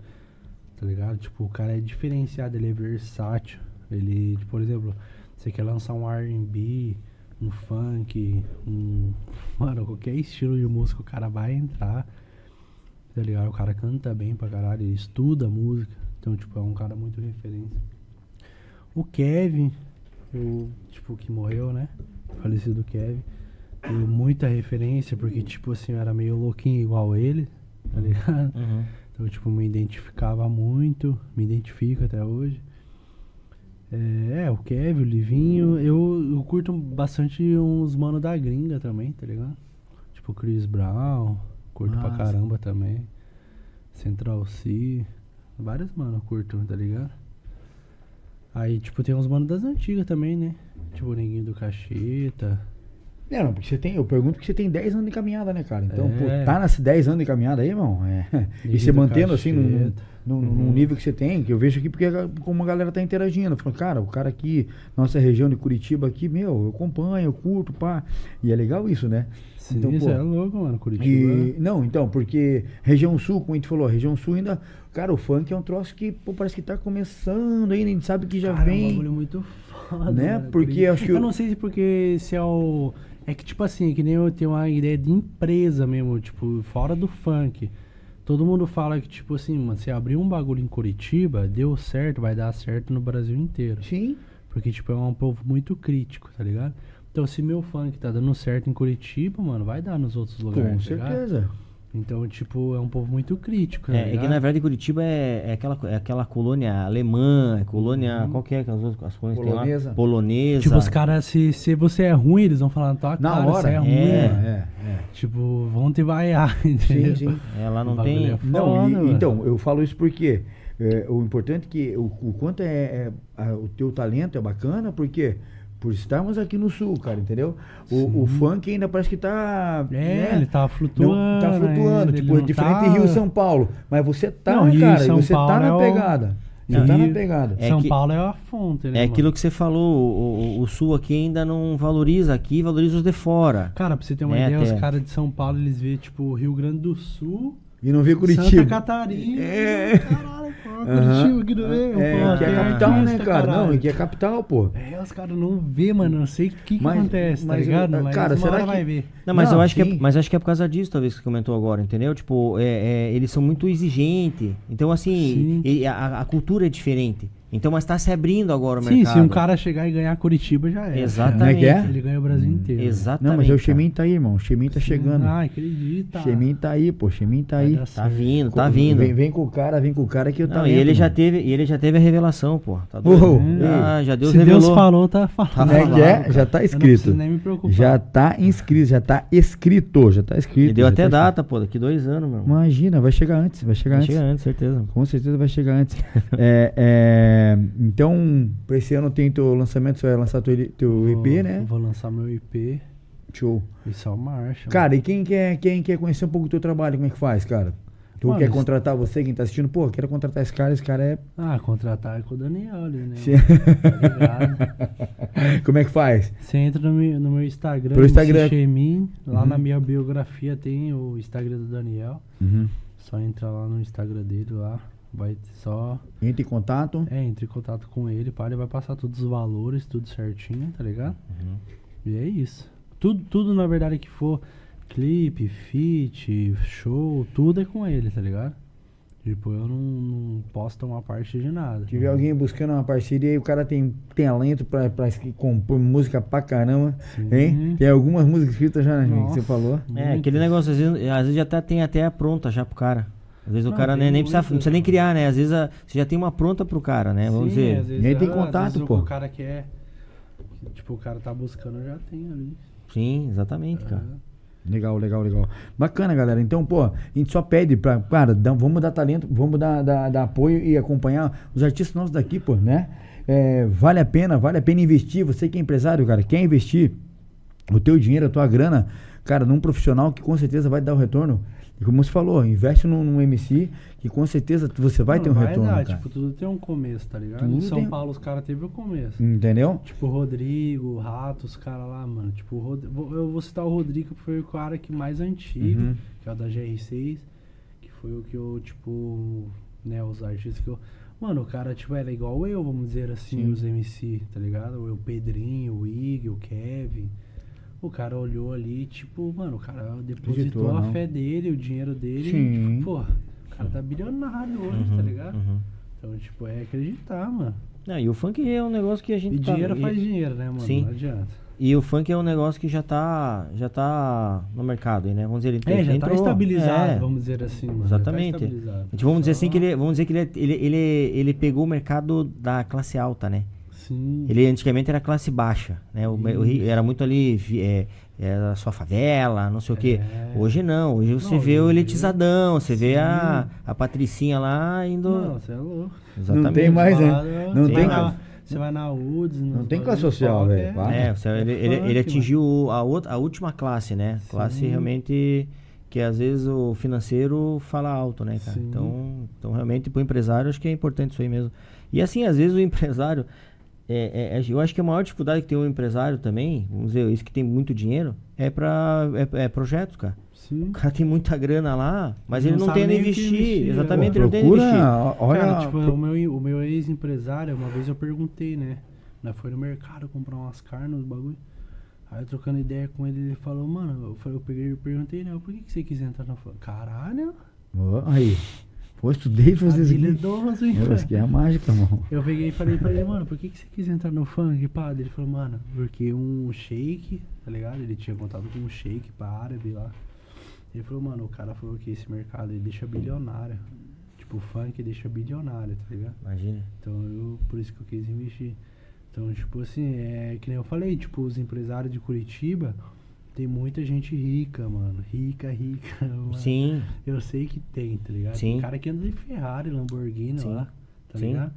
tá ligado? Tipo, o cara é diferenciado, ele é versátil. Ele, por exemplo, você quer lançar um R&B, um funk, um... Mano, qualquer estilo de música o cara vai entrar, tá ligado? O cara canta bem pra caralho, ele estuda música. Então, tipo, é um cara muito referência. O Kevin, o, tipo, que morreu, né? Falecido Kevin. Deu muita referência, porque, tipo assim, eu era meio louquinho igual ele, tá ligado? Uhum. Então, tipo, me identificava muito, me identifico até hoje. É, é, o Kevin, o Livinho, eu, eu curto bastante uns mano da gringa também, tá ligado? Tipo, Chris Brown, curto pra Massa. caramba também. Central C, vários mano eu curto, tá ligado? Aí, tipo, tem uns mano das antigas também, né? Tipo, o Neguinho do Cacheta. É, não, porque você tem, eu pergunto porque você tem 10 anos de caminhada, né, cara? Então, pô, É. tá nesses 10 anos de caminhada aí, irmão? É. E você do mantendo assim, cacheta. Num, num nível que você tem, que eu vejo aqui porque como a galera tá interagindo. Falando, cara, o cara aqui, nossa região de Curitiba aqui, meu, eu acompanho, eu curto, pá. E é legal isso, né? Sim, Então, isso pô, é louco, mano. Curitiba. E, não, então, porque região sul, como a gente falou, região sul ainda. Cara, o funk é um troço que pô, parece que tá começando ainda, a gente sabe que já Cara, É um vem. bagulho muito foda, Né? Porque acho que Eu o- não sei se porque se é o. É que, tipo assim, é que nem eu tenho uma ideia de empresa mesmo, tipo, fora do funk. Todo mundo fala que, tipo assim, mano, se abrir um bagulho em Curitiba, deu certo, vai dar certo no Brasil inteiro. Sim. Porque, tipo, é um povo muito crítico, tá ligado? Então, se meu funk tá dando certo em Curitiba, mano, vai dar nos outros lugares. Com tá ligado? Então, tipo, é um povo muito crítico, tá É, é que na verdade Curitiba é, é aquela, é aquela colônia alemã, é colônia. Qual que é aquelas outras as colônias que tem Polonesa. lá? Polonesa. Tipo, os caras, se, se você é ruim, eles vão falar na tua Na cara, hora. você é ruim. É. é, é. Tipo, vão te vaiar, entendeu? sim. É, lá não tem. é Não, e- então, eu falo isso porque é, o importante é que o, o quanto é, é, o teu talento é bacana, porque por estarmos aqui no sul, cara, entendeu? O, o funk ainda parece que tá. É, né? ele tá Não, flutuando. tá flutuando, ainda, tipo, ele não diferente tá- de Rio São Paulo. Mas você tá, Não, e cara, São você tá Paulo na é o- pegada. Já tá na pegada. É São que- Paulo é a fonte, né? É mano? aquilo que você falou, o, o- o Sul aqui ainda não valoriza aqui, valoriza os de fora. Cara, pra você ter uma É, ideia, até. os caras de São Paulo, eles vêem, tipo, Rio Grande do Sul, E não vê Santa Curitiba. Catarina. É. Caralho, pô. Curitiba que não vê. É, pô, que é capital, né, cara? Não, caralho. aqui é capital, pô. É, os caras não vê, mano. Não sei o que, que Mas- acontece, tá mas, ligado? eu- Mas cara, será que- vai ver. Não, mas Não, eu acho que é, mas acho que é por causa disso, talvez, que você comentou agora, entendeu? Tipo, é, é, eles são muito exigentes. Então, assim, Sim. e a, a cultura é diferente. Então, mas tá se abrindo agora o Sim, mercado. se um cara chegar e ganhar Curitiba, já é. Exatamente. É que é? Ele ganha o Brasil inteiro. Exatamente. Não, mas é o. Chemin tá aí, irmão. O Chemin tá chegando. Ah, acredita. Chemin tá aí, pô. Chemin tá aí. Vai Tá vindo, tá vindo. Vem, vem com o cara, vem com o cara que eu Não, tá e ele já teve, e ele já teve a revelação, pô. Tá doido? Ah, já Deus Se revelou. Deus falou, tá falando. Tá Como é que falado, é? Já tá Eu não escrito. preciso nem me preocupar. Já tá inscrito, já tá escrito, já tá escrito. E deu até tá data, pô, daqui dois anos, meu. escrito. Imagina, vai chegar antes, vai chegar antes. Chega antes, certeza. Com certeza vai chegar antes. É, é, então, pra esse ano tem teu lançamento, você vai lançar teu, teu EP, Vou- né? Vou lançar meu IP Show. e só marcha. Cara, e quem quer, quem quer conhecer um pouco do teu trabalho, como é que faz, cara? Tu Mano, quer isso- contratar você, quem tá assistindo? Pô, quero contratar esse cara, esse cara é. Ah, contratar é com o Daniel ali, né? Sim. Tá como é que faz? Você entra no meu, no meu Instagram, Pelo Instagram. Chemin, lá Uhum. na minha biografia tem o Instagram do Daniel. Uhum. Só entra lá no Instagram dele lá. Vai só. Entra em contato. É, entre em contato com ele, pá, ele vai passar todos os valores, tudo certinho, tá ligado? Uhum. E é isso. Tudo, tudo na verdade que for clipe, feat, show, tudo é com ele, tá ligado? Tipo, eu não, não posso tomar parte de nada. Se tiver alguém buscando uma parceria e o cara tem talento pra, pra compor música pra caramba, Sim. hein? Tem algumas músicas escritas já, né, que Nossa. você falou. É, aquele negócio, às vezes, às vezes já tá, tem até a pronta já pro cara. Às vezes o Não, cara tem nem, nem precisa, não precisa nem né? criar, né? Às vezes a- você já tem uma pronta pro cara, né? Vamos Sim, dizer. às vezes, E aí tem às contato, o- pô. O cara quer. Tipo, o cara tá buscando, já tem ali. Sim, exatamente, cara. Legal, legal, legal. Bacana, galera. Então, pô, a gente só pede pra. Cara, dá- vamos dar talento, vamos dar, dar, dar apoio e acompanhar os artistas nossos daqui, pô, né? É, vale a pena, vale a pena investir. Você que é empresário, cara, quer investir o teu dinheiro, a tua grana, cara, num profissional que com certeza vai dar o retorno. E como você falou, investe num, num MC que com certeza você vai ter um Não, retorno, dar. Tipo, tudo tem um começo, tá ligado? Tudo Em São tem- Paulo os caras teve o começo. Entendeu? Tipo, o Rodrigo, o Rato, os caras lá, mano. Tipo, Rod- eu vou citar o Rodrigo, que foi o cara que mais antigo, Uhum. que é o da GR6, que foi o que eu, tipo, né, os artistas que eu. Mano, o cara, tipo, era igual eu, vamos dizer assim, Sim. os MC, tá ligado? O Pedrinho, o Ig, o Kevin. O cara olhou ali, tipo, mano, o cara depositou Acreditou, a não? fé dele, o dinheiro dele. Sim. E, tipo, pô, o cara tá bilionário hoje, tá Uhum, ligado? uhum. Então, tipo, é acreditar, mano. Não, e o funk é um negócio que a gente E tá- dinheiro e- faz dinheiro, né, mano? Sim. Não adianta. E o funk é um negócio que já tá, já tá no mercado, né? Vamos dizer, ele É, já tá entrou- estabilizado, é. vamos dizer assim. Mano. Exatamente. Já tá estabilizado. A gente, vamos dizer assim Só- que ele, vamos dizer que ele, ele, ele, ele pegou o mercado da classe alta, né? Sim. Ele antigamente era classe baixa, né? O, o era muito ali, vi- é, era a sua favela, não sei o quê. É. Hoje não, hoje você Não, vê o elitizadão, você vê Sim. a, a patricinha lá indo... Não, você é louco. Exatamente. Não tem mais, né? Não você tem vai na- mais. Você vai na UDS. Não tem classe social, velho, para. É, você- ele, ele, ele atingiu a, outra, a última classe, né? Classe Sim. realmente que às vezes o financeiro fala alto, né, cara? Sim. Então, então realmente pro empresário acho que é importante isso aí mesmo. E assim, às vezes o empresário, é, é- é- eu acho que a maior dificuldade que tem um empresário também, vamos dizer, isso que tem muito dinheiro, é para é, é projetos, cara. Sim. O cara tem muita grana lá, mas Não ele não tem onde nem investir. investir, Exatamente, ele não tem onde investir. olha, Cara, tipo, pro- o meu, o meu ex-empresário, uma vez eu perguntei, né? Nós foi no mercado comprar umas carnes, os bagulho. Aí eu trocando ideia com ele, ele falou, mano, eu, falei, eu peguei e perguntei, né? Por que, que você quis entrar na fã? Caralho, Ó, aí. Pô, estudei fazer isso aqui. habilidoso, hein, Meu, cara? Isso aqui é a mágica, irmão. Eu peguei e falei pra ele, mano, por que, que você quis entrar no funk, pá? Ele falou, mano, porque um shake, tá ligado? Ele tinha contato com um shake pra árabe lá. Ele falou, mano, o cara falou que esse mercado ele deixa bilionário. Tipo, o funk deixa bilionário, tá ligado? Imagina. Então eu, por isso que eu quis investir. Então, tipo assim, é que nem eu falei, tipo, os empresários de Curitiba, tem muita gente rica, mano. Rica, rica. mano. Sim, Eu sei que tem, tá ligado? Sim. Tem cara que anda de Ferrari, Lamborghini Sim. lá, tá Sim. ligado?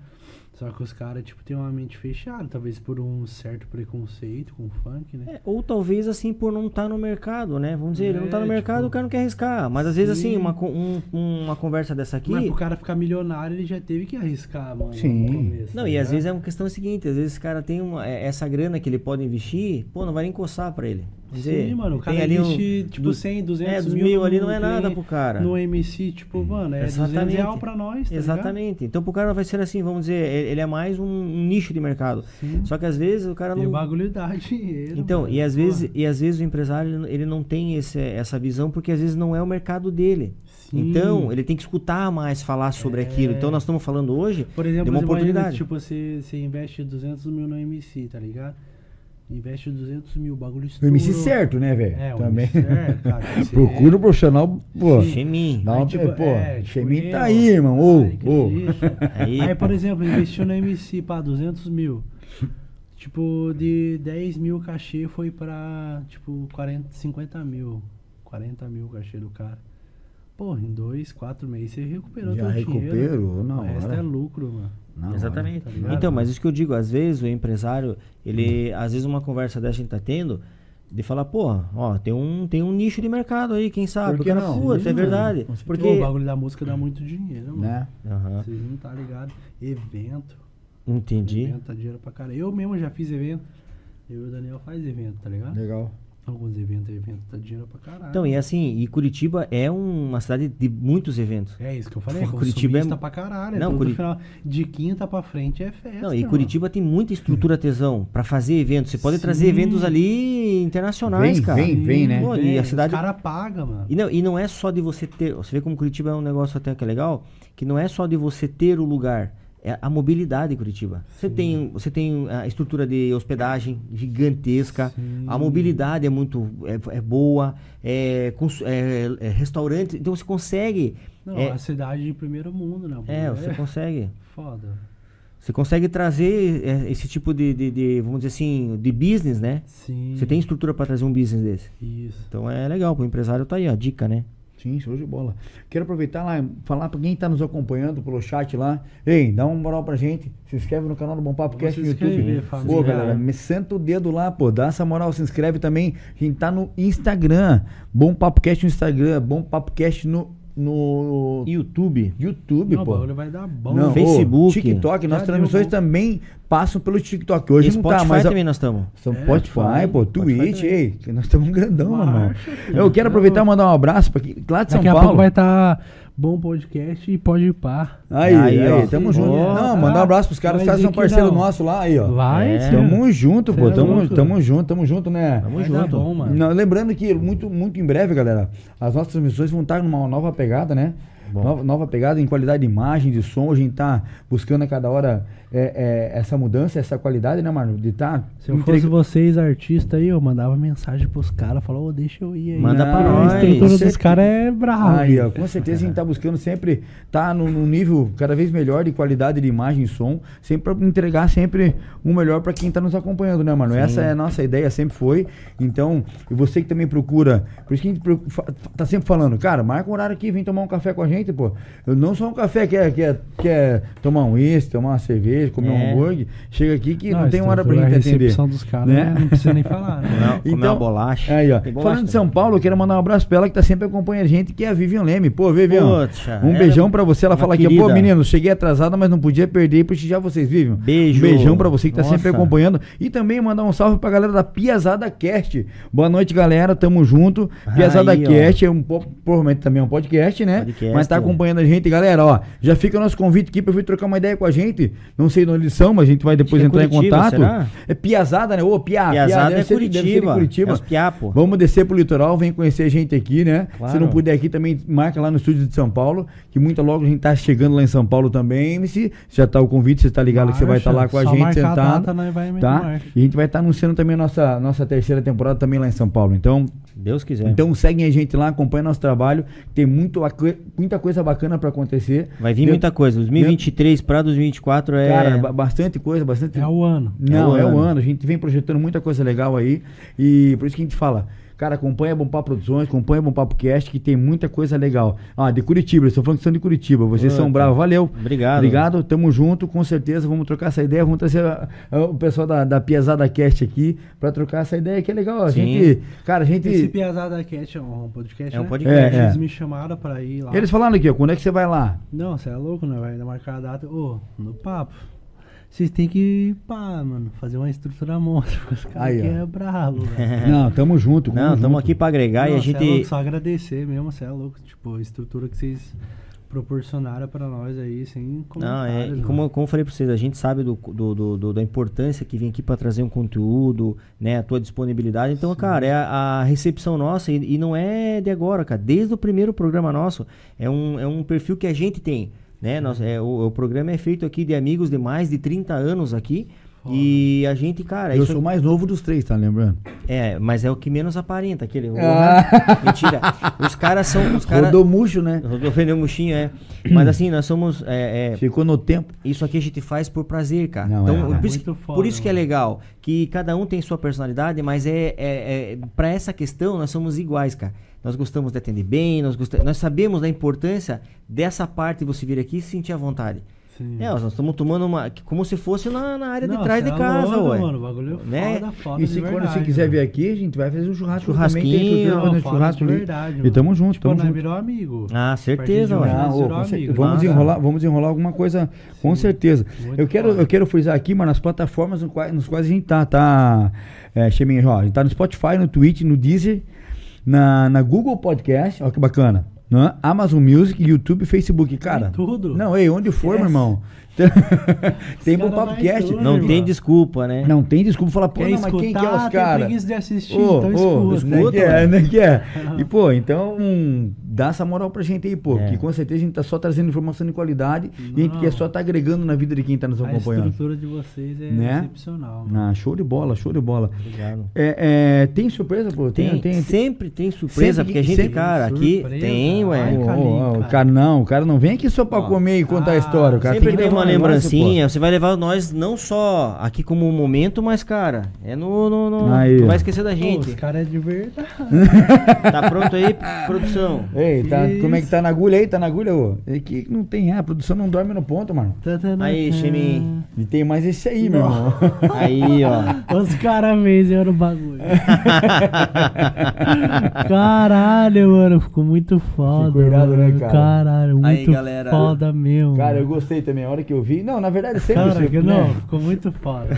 Só que os caras, tipo, tem uma mente fechada, talvez por um certo preconceito com o funk, né? É, ou talvez assim por não estar no mercado, né? Vamos dizer, ele não tá no É, mercado, tipo, o cara não quer arriscar. Mas às vezes assim, sim. uma, um- uma conversa dessa aqui. Mas pro cara ficar milionário, ele já teve que arriscar, mano. Sim. no começo, Não, tá e às ligado? vezes é uma questão seguinte, às vezes esse cara tem uma, é, essa grana que ele pode investir, pô, não vai nem coçar pra ele. Dizer, Sim, mano, o cara ali um- tipo, du- 100, 200 é, mil, mil ali não é nada pro cara. No MC, tipo, mano, é 200 Exatamente. real pra nós, tá ligado? Exatamente. Então pro cara vai ser assim, vamos dizer, ele é mais um, um nicho de mercado. Sim. Só que às vezes o cara E o não. bagulho dá dinheiro. Então, mano. e às vezes, e às vezes o empresário ele não- não tem esse, essa visão porque às vezes não é o mercado dele. Sim. Então, ele tem que escutar mais falar sobre É. aquilo. Então nós estamos falando hoje Por exemplo, de uma você imagina, oportunidade. tipo, você, você investe 200 mil no MC, tá ligado? Investe 200 mil, o bagulho estourou. O MC certo, né, velho? É, o Também. MC certo, cara. Procura o profissional, pô. Xemin. Dá Aí, uma, tipo, pô, é, tipo, Xemin eu- tá aí, irmão. Ô, ô. Aí, Aí, por exemplo, investiu no MC, pá, 200 mil. Tipo, de 10 mil cachê foi pra, tipo, 40, 50 mil. 40 mil cachê do cara. Porra, em dois, quatro meses você recuperou Já teu recuperou na O resto hora. é lucro, mano. Na hora. Exatamente. tá ligado? então, mas isso que eu digo, às vezes o empresário, ele, às vezes uma conversa dessa a gente tá tendo, de falar, pô, ó, tem um, tem um nicho de mercado aí, quem sabe? Por O que cara, não? Sim, é verdade. Porque. o bagulho da música dá muito dinheiro, mano. Né? Aham, Vocês não tá ligado? Evento. entendi. Evento dá dinheiro pra cara. Eu mesmo já fiz evento. Eu e o Daniel faz evento, tá ligado? Legal. Alguns eventos, evento dá dinheiro pra caralho. Então, e assim, e Curitiba é uma cidade de muitos eventos. É isso que eu falei, Pô, Curitiba Curitiba é- pra caralho. Não, Não, Curi- final, de quinta pra frente é festa. Não, e irmão. Curitiba tem muita estrutura tesão pra fazer eventos. Você pode trazer Sim. eventos ali internacionais, Vem, cara. vem, vem, né? Pô, e a cidade Os cara paga, mano. E não, e não é só de você ter. Você vê como Curitiba é um negócio até que é legal, que não é só de você ter o lugar, é a mobilidade em Curitiba. Você tem, você tem a estrutura de hospedagem gigantesca, Sim. a mobilidade é muito é, é boa, é, é- é restaurante, então você consegue. Não, é, a cidade de primeiro mundo, né? é, você consegue. Foda. Você consegue trazer é, esse tipo de, de- de, vamos dizer assim, de business, né? Sim. Você tem estrutura para trazer um business desse. Isso. Então é legal, pro empresário tá aí, ó, a dica, né? Sim, show de bola. Quero aproveitar lá, falar pra quem tá nos acompanhando pelo chat lá. Ei, dá uma moral pra gente. Se inscreve no canal do Bom Papo Cast no YouTube. Pô, galera, me senta o dedo lá, pô. Dá essa moral, se inscreve também. A gente tá no Instagram. Bom Papo Cast no Instagram. Bom Papo Cast no, no YouTube. YouTube, Não, o pô. bagulho vai dar bom. Não, Facebook. ô, TikTok, nossas transmissões também passam pelo TikTok. Hoje e não Spotify tá, mas a- também nós estamos. são É, Spotify, pô, Spotify Twitch, também. ei, que nós estamos grandão, Marcha, mano. Eu quero aproveitar e mandar um abraço pra quem, lá de São Daqui a Paulo. pouco vai estar bom podcast e pode ir pá. Aí, Aí, aí, ó. tamo junto. Ó, não, tá. mandar um abraço pros caras, os caras são que parceiros nossos lá, aí, ó. Vai, É. Tamo junto, pô, é tamo, tamo junto, tamo junto, né? Tamo Vai junto. bom. Não, lembrando que muito, muito em breve, galera, as nossas transmissões vão estar numa nova pegada, né? Nova, nova pegada em qualidade de imagem, de som. A gente tá buscando a cada hora é, é, essa mudança, essa qualidade, né, mano? De tá. Se eu fosse vocês, artistas aí, eu mandava mensagem pros caras, falava, ô, deixa eu ir aí. Manda Não, pra A nós. estrutura Certeza. dos caras é brava. Aí, ó, com certeza a gente tá buscando sempre tá no, no nível cada vez melhor de qualidade de imagem e som, sempre para entregar sempre o melhor para quem tá nos acompanhando, né, mano? Sim. Essa é a nossa ideia, sempre foi. Então, e você que também procura, por isso que a gente tá sempre falando, cara, marca um horário aqui, vem tomar um café com a gente, pô. Eu não só um café, quer, quer, quer tomar um uísque, tomar uma cerveja, comer um É. hambúrguer, chega aqui que não, a tem hora pra estrutura, gente a atender. recepção dos caras, Né? né? não precisa nem falar. Né? Comer, comer Então, uma bolacha. Aí, ó. Bolacha Falando de. São Paulo, eu quero mandar um abraço pra ela que tá sempre acompanhando a gente, que é a Vivian Leme. Pô, Vivian, Poxa, um ela beijão é pra você. Ela fala aqui, pô, menino, cheguei atrasada, mas não podia perder e prestigiar vocês, Vivian. Beijo. Um beijão pra você que tá sempre Nossa. acompanhando. E também mandar um salve pra galera da Piazada Cast. Boa noite, galera. Tamo junto. Piazada Aí, ó. Cast é um provavelmente também é um podcast, né? Podcast. Mas tá acompanhando a gente, galera, ó. Já fica o nosso convite aqui pra vir trocar uma ideia com a gente. Não sei de onde eles são, mas a gente vai depois entrar em Curitiba, contato. será? É Piazada, né? Ô, Pia, Piazada deve é ser- Curitiba. Curitiba. É Piá, pô. Vamos descer pro litoral, vem conhecer a gente aqui, né? Claro. Se não puder aqui também, marca lá no estúdio de São Paulo, que muito logo a gente tá chegando lá em São Paulo também, MC. Já tá o convite, você tá ligado que você vai estar lá com a gente marcar a sentado. data, tá? marcha. E a gente vai estar anunciando também a nossa, nossa terceira temporada também lá em São Paulo. Então, Deus quiser. então seguem a gente lá, acompanha nosso trabalho. Tem muito, muita coisa bacana pra acontecer. Vai vir Dentro- muita coisa. 2023 pra 2024 é. Cara, ba- bastante coisa, bastante. É o ano. Não, É é o ano. ano. A gente vem projetando muita coisa legal aí. E por isso que a gente fala, Cara, acompanha Bom Papo Produções, acompanha Bom Papo Cast, que tem muita coisa legal. Ah, de Curitiba, eles estão falando que são de Curitiba. Vocês são Puta. bravos, valeu. Obrigado. Obrigado, tamo junto, com certeza. Vamos trocar essa ideia. Vamos trazer a- a- o pessoal da, da Piazada Cast aqui pra trocar essa ideia que é legal. A Sim. gente, cara, a gente. Esse Piazada Cat é um podcast, É um né? podcast. É, é. Eles me chamaram pra ir lá. Eles falaram aqui, ó, quando é que você vai lá? Não, você é louco, né? Vai ainda marcar a data. Ô, no papo. Vocês têm que, pá, mano, fazer uma estrutura monstra. Os caras que é bravo, velho. Não, tamo junto. Não, estamos aqui pra agregar e a Não, cê é louco, gente. só agradecer mesmo, você é louco. Tipo, a estrutura que vocês proporcionaram pra nós aí, sem Não, comentários. é, e mano. como, como eu falei pra vocês, a gente sabe do, do- do- do- da importância que vem aqui pra trazer um conteúdo, né, a tua disponibilidade. Então, cara, é a, a recepção nossa, e, e não é de agora, cara. Desde o primeiro programa nosso, é um, é um perfil que a gente tem, né? Nós, é, o, o programa é feito aqui de amigos de mais de 30 anos aqui. E a gente, cara, Eu isso sou o mais novo dos três, tá lembrando? é, mas é o que menos aparenta, aquele. Ah. Mentira. Os caras são. Os caras. Rodou murcho, né? Murchinho, é. Mas assim, nós somos. é, é, Ficou no tempo. isso aqui a gente faz por prazer, cara. Não, então, é, por, isso, muito que- foda, por isso que é legal. Que cada um tem sua personalidade, mas é, é, é para essa questão nós somos iguais, cara. Nós gostamos de atender bem, nós, gosta- nós sabemos da importância dessa parte de você vir aqui e se sentir à vontade. Sim. É, nós estamos tomando uma. Como se fosse na, na área de Não, trás cê de é casa, louco, ué. Mano, o bagulho é Né? foda, foda E de se quando verdade, você quiser mano. vir aqui, a gente vai fazer um churrasco. Churrasquinho, também, tem um churrasco de ali. verdade, E tamo junto, tipo, tamo junto. virou amigo. Ah, certeza, de ué. hoje Ah, certeza. vamos desenrolar, vamos desenrolar alguma coisa, com certeza. Muito Eu quero, foda. eu quero frisar aqui, mano, nas plataformas no quais, nos quais a gente tá, tá, é, Cheminha, ó, a gente tá no Spotify, no Twitch, no Deezer, na, na Google Podcast, ó que bacana, né? Amazon Music, YouTube, Facebook, cara. tudo. Não, ei, onde for, meu irmão. tem bom cara papo vai cast. tudo, Não irmão. tem desculpa, né? Não tem desculpa falar, pô, Quer não, mas quem que é escutar, os tem caras? preguiça de assistir, Ô, então ô, escuta. Não é que é, ué. não é que é. E, pô, então, hum, dá essa moral pra gente aí, pô. É. Que com certeza a gente tá só trazendo informação de qualidade e a gente Não. quer só tá agregando na vida de quem tá nos A acompanhando. estrutura de vocês é Né? excepcional. mano. Ah, show de bola, show de bola. Obrigado. É, é, tem surpresa, pô? Tem, Tem, tem. tem- sempre tem surpresa, Sempre porque a gente, cara, aqui surpresa. tem, ué. Ai, ô, o cara. cara não, o cara não vem aqui só pra Ó. comer e contar a Ah, história. O cara Sempre tem que lembrancinha, você vai levar nós não só aqui como um momento, mas, cara, é no. no, no- Aí, vai esquecer da Pô, gente. os caras é de verdade. Tá pronto aí, produção? pô. Ei, tá, como é que tá na agulha aí? Tá na agulha, ô? É que não tem, é, a produção não dorme no ponto, mano. Aí, Chemi. E tem mais esse aí, meu irmão. Aí, ó. Os caras vencem o bagulho. Caralho, mano, ficou muito foda. Ficou irado, né, cara? Caralho, Aí, muito galera. foda mesmo. Cara, eu gostei também. A hora que eu vi. Não, na verdade, sempre Cara, eu que né? não, ficou muito foda.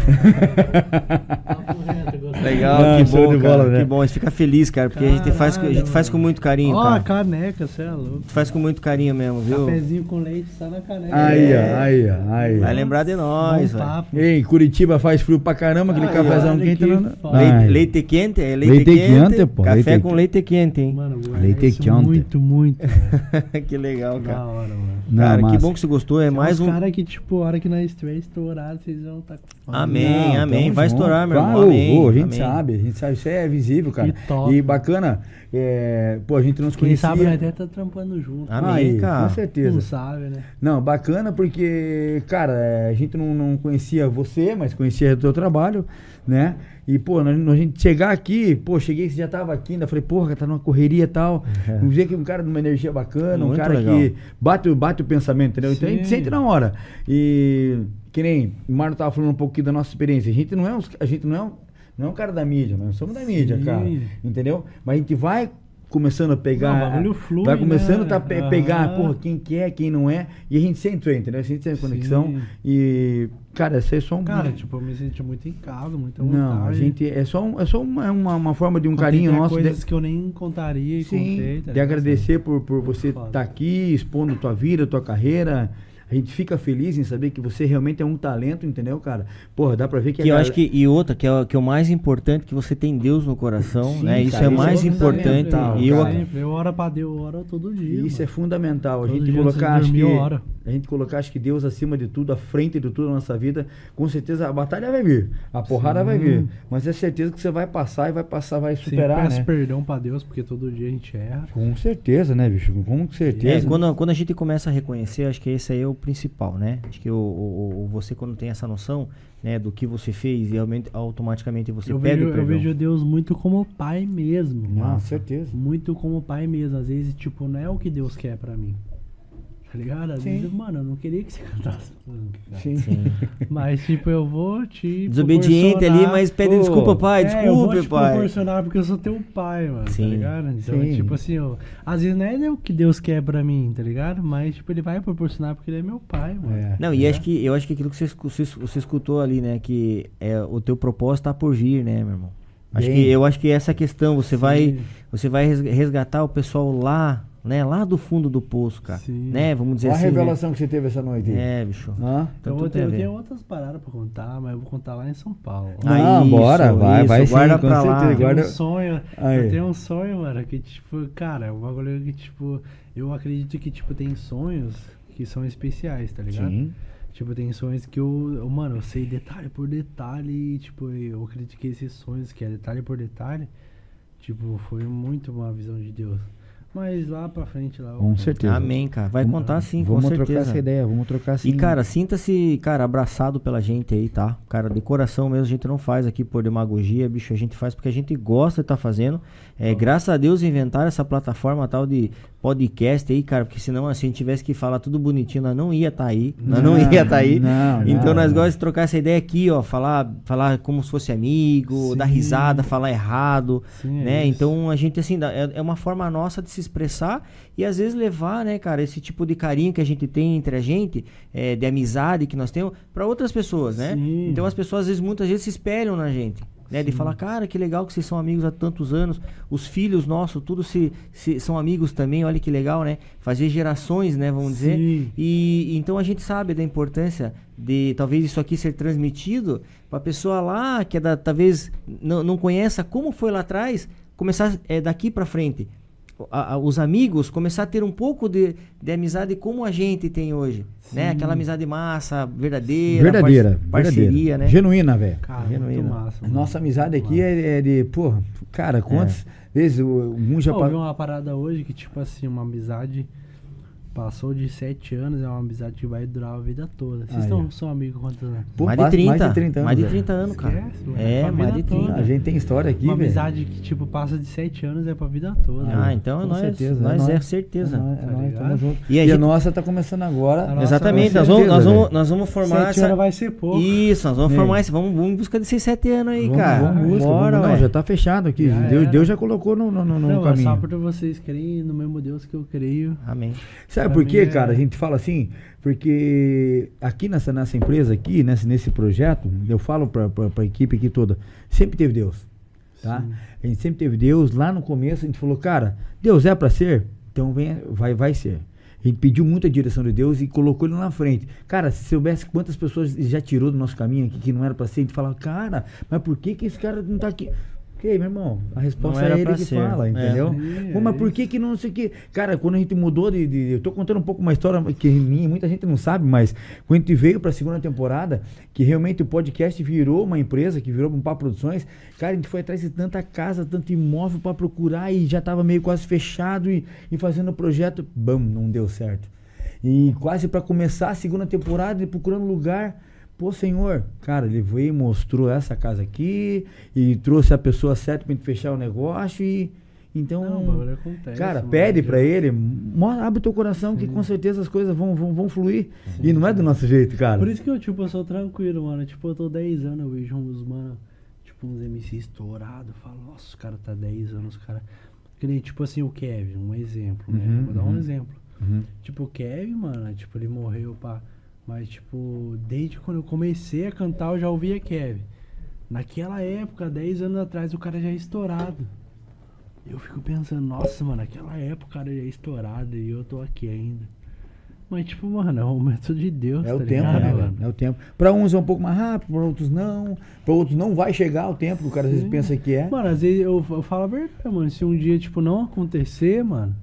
Legal, Não, que bom, de cara, bola, né? Que bom, a gente fica feliz, cara, porque a gente faz, com- a gente Caralho, faz com muito carinho, Ó, cara. a caneca, você é louco. Faz com muito carinho mesmo, viu? Cafezinho com leite, só na caneca. Aí, É. ó, aí, ó, aí. Vai lembrar de nós, velho. Ei, Curitiba faz frio pra caramba, aquele Ai, cafezão olha quente. que não- foda. Ai. Leite, leite quente, é leite, Leite quente, quente, pô, Café leite com leite quente, hein? Mano, Leite isso quente. muito, muito. que legal, da cara. hora, mano. Não, cara, que bom que você gostou. É mais Os um. cara que, tipo, a hora que nós estiver estourado, vocês vão estar com fome. Amém, Não, amém. Vai junto. estourar, meu irmão. Amém. ô, a gente amém. sabe, a gente sabe, isso é visível, cara. Top. E bacana, é, pô, a gente não se Quem conhecia. sabe nós até tá trampando junto. Amém, Aí, cara. Com certeza. Não sabe, né? Não, bacana porque, cara, é, a gente não, não conhecia você, mas conhecia o teu trabalho, né? E, pô, nós- a gente chegar aqui, pô, cheguei, você já tava aqui, ainda falei, porra, tá numa correria e tal. Vamos ver que um cara de uma energia bacana, um Muito cara legal. que bate, o- bate o pensamento, entendeu? Então a gente Sim. sente na hora. E que nem o Mário tava falando um pouquinho da nossa experiência. A gente não é, uns- a gente não é, um- não é um cara da mídia, nós somos da mídia, Sim. cara. Entendeu? Mas a gente vai começando a pegar. Não, flui, vai começando né? a tá pe- pegar, porra, quem que é, quem não é. E a gente sempre entendeu? A gente tem conexão. Sim. E, cara, isso é só um. Cara, tipo, eu me senti muito em casa, muita vontade. não, a gente. É só, um- é só uma, uma, uma forma de um Contei carinho nosso. de- coisas que eu nem contaria e Sim, contei. tá de agradecer por, por você Muito estar foda. aqui, expondo tua vida, tua carreira. A gente fica feliz em saber que você realmente é um talento, entendeu, cara? Porra, dá pra ver que, Que a eu gal- acho que, e outra, que é, o- que é o mais importante, que você tem Deus no coração, Sim, né? Isso cara, é isso mais é importante. fundamental, E eu. Sempre, eu oro pra Deus, eu oro todo dia. Isso é mano. fundamental. A Todo gente colocar, acho que, oro. a gente colocar, acho que Deus acima de tudo, à frente de tudo na nossa vida. Com certeza a batalha vai vir, a porrada Sim. vai vir, mas é certeza que você vai passar e vai passar, vai Sempre superar, peço né? perdão pra Deus, porque todo dia a gente erra. Com certeza, né, bicho? Com é, certeza. quando, quando a gente começa a reconhecer, acho que esse aí é o principal, né? Acho que o, o- o- você quando tem essa noção, né, do que você fez, realmente automaticamente você eu, pede vejo, o eu perdão. vejo Deus muito como pai mesmo. Não, mano. certeza. Muito como pai mesmo. Às vezes, tipo, não é o que Deus quer pra mim. Tá ligado? Às Sim. vezes, mano, eu não queria que você cantasse. Sim. Sim. Mas, tipo, eu vou te. Desobediente ali, mas pede Pô, desculpa, pai, É, eu vou pai. proporcionar porque eu sou teu pai, mano, Sim. tá ligado? Então, Sim. tipo assim, ó, às vezes não é o que Deus quer pra mim, tá ligado? Mas, tipo, ele vai proporcionar porque ele é meu pai, mano. É. Não, e acho que eu acho que aquilo que você, você, você escutou ali, né, que é o teu propósito tá por vir, né, meu irmão? Acho Bem. que eu acho que essa questão você Sim. vai você vai res- resgatar o pessoal lá, né, lá do fundo do poço, cara, Sim. né? Vamos dizer Olha a assim. né? revelação que você teve essa noite. aí. É, bicho. Hã? Então, tudo eu, a tenho, eu tenho outras paradas pra contar, mas eu vou contar lá em São Paulo. Ah, isso, bora, vai, vai sim, guarda com pra lá. certeza, Eu tenho guarda- um sonho, Aí. eu tenho um sonho, mano, que tipo, cara, é um bagulho que tipo, eu acredito que tipo tem sonhos que são especiais, tá ligado? Sim. Tipo, tem sonhos que eu, eu, mano, eu sei detalhe por detalhe e tipo, eu acredito que esses sonhos que é detalhe por detalhe, tipo, foi muito uma visão de Deus. Mas lá pra frente lá Com certeza. Amém, cara. Vai Vamos- contar sim, Vamos com trocar certeza. essa ideia, vamos trocar sim. E, cara, sinta-se, cara, abraçado pela gente aí, tá? Cara, de coração mesmo, a gente não faz aqui por demagogia, bicho, a gente faz porque a gente gosta de estar fazendo. É, graças a Deus inventaram essa plataforma tal de podcast aí, cara, porque senão, assim, a gente tivesse que falar tudo bonitinho, nós não ia estar aí. Nós não, Não, ia estar aí. não, então não, nós gostamos de trocar essa ideia aqui, ó, falar, falar como se fosse amigo, dar Sim. risada, falar errado, Sim, é né? isso. Então a gente, assim, é, é uma forma nossa de se expressar e às vezes levar, né, cara, esse tipo de carinho que a gente tem entre a gente, é, de amizade que nós temos, para outras pessoas, né? Sim. Então as pessoas, às vezes, muitas vezes se espelham na gente. Né, de falar, cara, que legal que vocês são amigos há tantos anos. Os filhos nossos, tudo se, se- são amigos também, olha que legal, né? Fazer gerações, né, vamos dizer. Sim. E então a gente sabe da importância de talvez isso aqui ser transmitido para a pessoa lá que é da, talvez não, não conheça como foi lá atrás, começar é, daqui para frente. A- a- os amigos começar a ter um pouco de, de amizade como a gente tem hoje, né? Sim. Aquela amizade massa, verdadeira, verdadeira, parce- parceria, verdadeira. né? Genuína, velho. Muito massa. mano. Nossa amizade aqui é, é de, pô, cara, quantas vezes o- um já eu vi pa- uma parada hoje que, tipo assim, uma amizade passou de 7 anos, é uma amizade que vai durar a vida toda. Vocês estão, ó. são amigos quantos anos? Pô, mais, de quase 30, mais de 30 anos, Mais de velho. 30 anos, cara. Esquece, É, pra mais de 30. toda. A gente tem história aqui, Uma velho. amizade que, tipo, passa de 7 anos é pra vida toda. Ah, né? então Com nós, certeza, nós é é, nóis. certeza. É nóis, é tá ligado? tamo junto. E E a a, gente- nossa tá começando agora. A nossa Exatamente, nós vamos, certeza, nós, vamos, nós vamos formar 7 essa... anos vai ser pouco. Isso, nós vamos Ei. formar esse. Vamos, vamos em busca de 6, 7 anos aí, Vamos, cara. vamos, busca, Bora, vamos, não, já tá fechado aqui. Deus, já colocou no, no, no, no Não, é caminho. só porque vocês creem no mesmo Deus que eu creio. Amém. Sabe por quê, cara? A gente fala assim, porque aqui nessa, nessa empresa aqui, nesse, nesse projeto, eu falo pra, pra equipe aqui toda, sempre teve Deus, tá? Sim. A gente sempre teve Deus. Lá no começo a gente falou, cara, Deus é pra ser? Então vem, vai, vai ser. A gente pediu muita direção de Deus e colocou ele na frente. Cara, se soubesse quantas pessoas já tirou do nosso caminho aqui que não era pra ser, a gente falava, cara, mas por que que esse cara não tá aqui? Ok, meu irmão, a resposta é ele pra que ser. fala, É. entendeu? Sim, Pô, mas é por que que não sei o que? Cara, quando a gente mudou de, de- Eu tô contando um pouco uma história que minha, muita gente não sabe, mas quando a gente veio pra segunda temporada, que realmente o podcast virou uma empresa, que virou um Papo Produções, cara, a gente foi atrás de tanta casa, tanto imóvel pra procurar e já tava meio quase fechado e, e fazendo o projeto, bam, não deu certo. E quase pra começar a segunda temporada, e procurando lugar. Pô, senhor, cara, ele veio e mostrou essa casa aqui e trouxe a pessoa certa pra gente fechar o negócio e. Então, Não, o acontece, cara, mano. pede pra ele, mo- abre teu coração que com certeza as coisas vão, vão, vão fluir. E não é do nosso jeito, cara. Por isso que eu, tipo, eu sou tranquilo, mano. Tipo, eu tô 10 anos, eu vejo uns, mano, tipo, uns MC estourados. Eu falo, nossa, o cara tá 10 anos, cara. Que nem, tipo assim, o Kevin, um exemplo, né? Uhum, Vou dar uhum. um exemplo. Uhum. Tipo, o Kevin, mano, tipo, ele morreu, pá. Mas, tipo, desde quando eu comecei a cantar, eu já ouvia Kevin. Naquela época, 10 anos atrás, o cara já é estourado. Eu fico pensando, nossa, mano, naquela época o cara já é estourado e eu tô aqui ainda. Mas, tipo, mano, é o momento de Deus, É o tá tempo, ligado, né, mano? É o tempo. Pra uns é um pouco mais rápido, pra outros não. Pra outros não vai chegar o tempo que o cara às vezes pensa que é. Mano, às vezes eu, eu falo a verdade, mano. Se um dia, tipo, não acontecer, mano,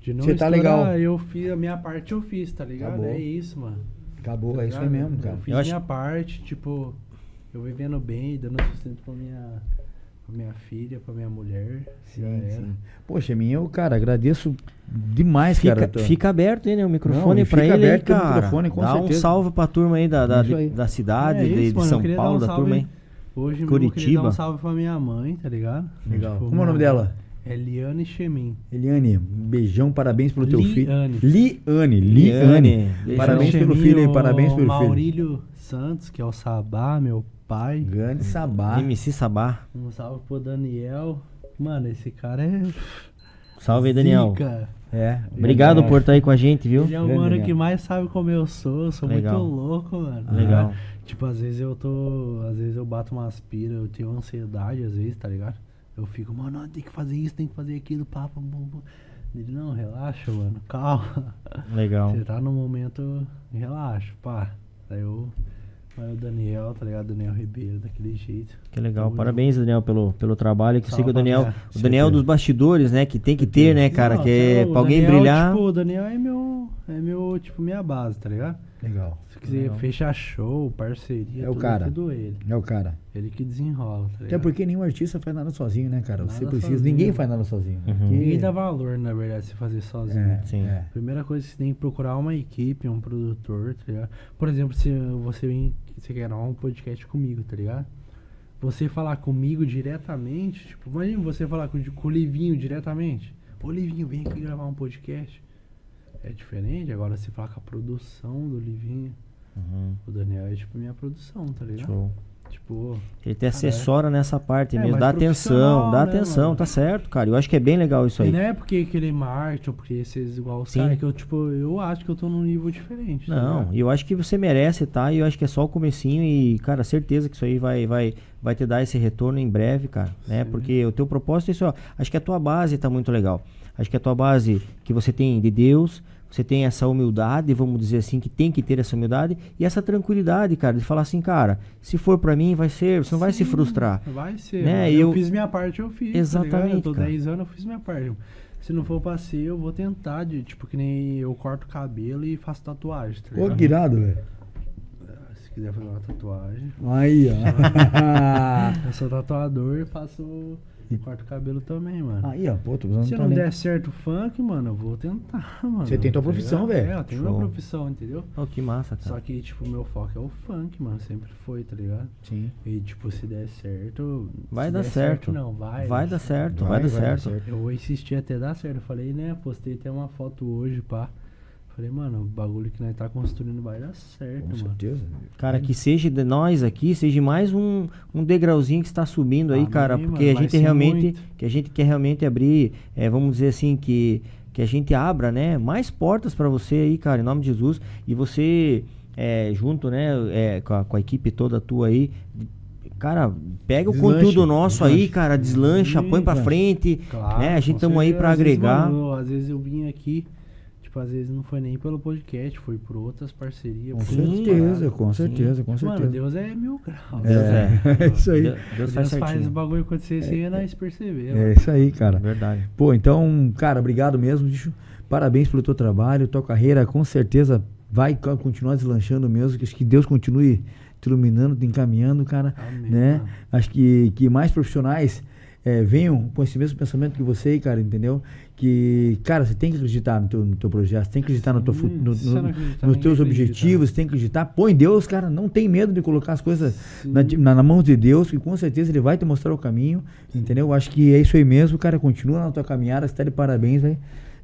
de não Você tá legal. eu fiz, a minha parte eu fiz, tá ligado? Acabou. É isso, mano. Acabou, Tá é isso aí mesmo, cara. Eu fiz Eu acho- minha parte, tipo, eu vivendo bem, dando sustento pra minha, pra minha filha, pra minha mulher. Sim, já era. sim. Poxa, minha, eu, cara, agradeço demais, Fica, cara. tua- fica aberto aí, né? O microfone Não, pra fica ele aí, aberto o cara. microfone, com Dá certeza. um salve pra turma aí da, da, aí. da cidade, É de, isso, de mano, eu São Paulo, um da turma aí. Hoje mesmo eu queria dar Curitiba. um salve pra minha mãe, tá ligado? Legal. Tipo, Como é o nome dela? Mãe É Liane Chemin. Eliane, um beijão, parabéns pelo teu filho. Liane. Liane. Parabéns pelo filho aí, parabéns pelo filho. Maurílio Santos, que é o Sabá, meu pai. Grande Sabá. MC Sabá. Um salve pro Daniel. Mano, esse cara é. Salve aí, Daniel. zica. É. Obrigado por estar aí com a gente, viu? Ele é o Grande mano Daniel. que mais sabe como eu sou. Eu sou Legal. muito louco, mano. Legal. Tipo, às vezes eu tô. Às vezes eu bato umas pira, eu tenho ansiedade, às vezes, tá ligado? Eu fico, mano, tem que fazer isso, tem que fazer aquilo, papo. Ele, não, relaxa, mano, calma. Legal. Você tá no momento, relaxa, pá. Daí eu. Aí o Daniel, tá ligado? Daniel Ribeiro, daquele jeito. Que legal. Parabéns, Daniel, pelo, pelo trabalho. Que sei que o Salve, Daniel, o Daniel é dos bastidores, né? Que tem que ter, né, cara? Não, que é o pra alguém Daniel, brilhar. Tipo, o Daniel é meu, é meu, tipo, minha base, tá ligado? Legal. Se quiser Legal. fechar show, parceria, É o tudo, cara. tudo ele. É o cara. Ele que desenrola, tá Até ligado? porque nenhum artista faz nada sozinho, né, cara? Você Nada precisa. sozinho. Ninguém faz nada sozinho. Uhum. Ninguém dá valor, na verdade, se fazer sozinho. É, Sim. é. Primeira coisa que você tem que procurar uma equipe, um produtor, tá ligado? Por exemplo, se você vem, você quer gravar um podcast comigo, tá ligado? Você falar comigo diretamente, tipo, imagina você falar com, com o Livinho diretamente. Ô Livinho, vem aqui gravar um podcast. É diferente, agora você falar com a produção do Livinho. Uhum. O Daniel é tipo minha produção, tá ligado? Show. Tipo, Ele te assessora nessa parte É, mesmo. Dá atenção, dá né, atenção, mano? tá certo, cara. Eu acho que é bem legal isso e aí. não é porque aquele marketing, ou porque esses igual os Sim. caras, que eu, tipo, eu acho que eu tô num nível diferente. tá Não, e eu acho que você merece, tá? E eu acho que é só o comecinho e, cara, certeza que isso aí vai, vai, vai te dar esse retorno em breve, cara, né? Sim. Porque o teu propósito é isso, ó. Acho que a tua base tá muito legal. Acho que a tua base que você tem de Deus, você tem essa humildade, vamos dizer assim, que tem que ter essa humildade e essa tranquilidade, cara, de falar assim, cara, se for pra mim, vai ser, você não vai se Sim, frustrar. Vai ser. Né, Eu, eu- fiz minha parte, eu fiz. Exatamente, Tá eu tô cara. 10 anos, eu fiz minha parte. Se não for pra ser, eu vou tentar. De, tipo, que nem eu corto o cabelo e faço tatuagem, tá Ô, que irado, velho. Se quiser fazer uma tatuagem. Aí, ó. Eu sou tatuador e faço. Corto o cabelo também, mano. Aí, ó, pô, tô usando Se não der certo o funk, mano, eu vou tentar, mano. Você tem tua tá profissão, velho. É, eu tenho Show. minha profissão, entendeu? Oh, que massa, cara. Só que, tipo, meu foco é o funk, mano. Sempre foi, tá ligado? Sim. E, tipo, se der certo. Vai dar der certo. Não, vai. Vai dar certo, vai, dar certo. Eu vou insistir até dar certo. Eu falei, né? Postei até uma foto hoje, pá. Falei, mano, o bagulho que nós tá construindo vai dar certo, Com mano. certeza. Cara, que seja de nós aqui, seja mais um, um degrauzinho que está subindo aí, Amém, cara, mano, porque a vai gente realmente, muito. que a gente quer realmente abrir, é, vamos dizer assim, que, que a gente abra, né, mais portas para você aí, cara, em nome de Jesus, e você, é, junto, né, é, com, a, com a equipe toda tua aí, cara, pega o Deslanche, conteúdo nosso aí, deslanche. cara, deslancha, põe pra frente, Claro, né, a gente estamos aí pra Às vezes, agregar. mano, às vezes eu vim aqui, às vezes não foi nem pelo podcast, foi por outras parcerias. Com certeza, com certeza, com Mano, certeza. Deus é mil graus. Deus é. É isso aí. Deus, Deus faz Deus faz o bagulho acontecer sem é, nós perceber. É mano. isso aí, cara. Verdade. Pô, então, cara, obrigado mesmo, bicho. Parabéns pelo teu trabalho, tua carreira com certeza vai co- continuar deslanchando mesmo. Que acho que Deus continue te iluminando, te encaminhando, cara. Amém, né? mano. Acho que, que mais profissionais eh, venham com esse mesmo pensamento que você, cara, entendeu? Que, cara, você tem que acreditar no teu, no teu projeto, você tem que acreditar no teu, Sim, no- você no- acreditar, nos teus objetivos, você tem que acreditar. Põe Deus, cara, não tem medo de colocar as coisas Sim. na, na, na mão de Deus, que com certeza Ele vai te mostrar o caminho, entendeu? Acho que é isso aí mesmo, cara. Continua na tua caminhada, você tá de parabéns, velho.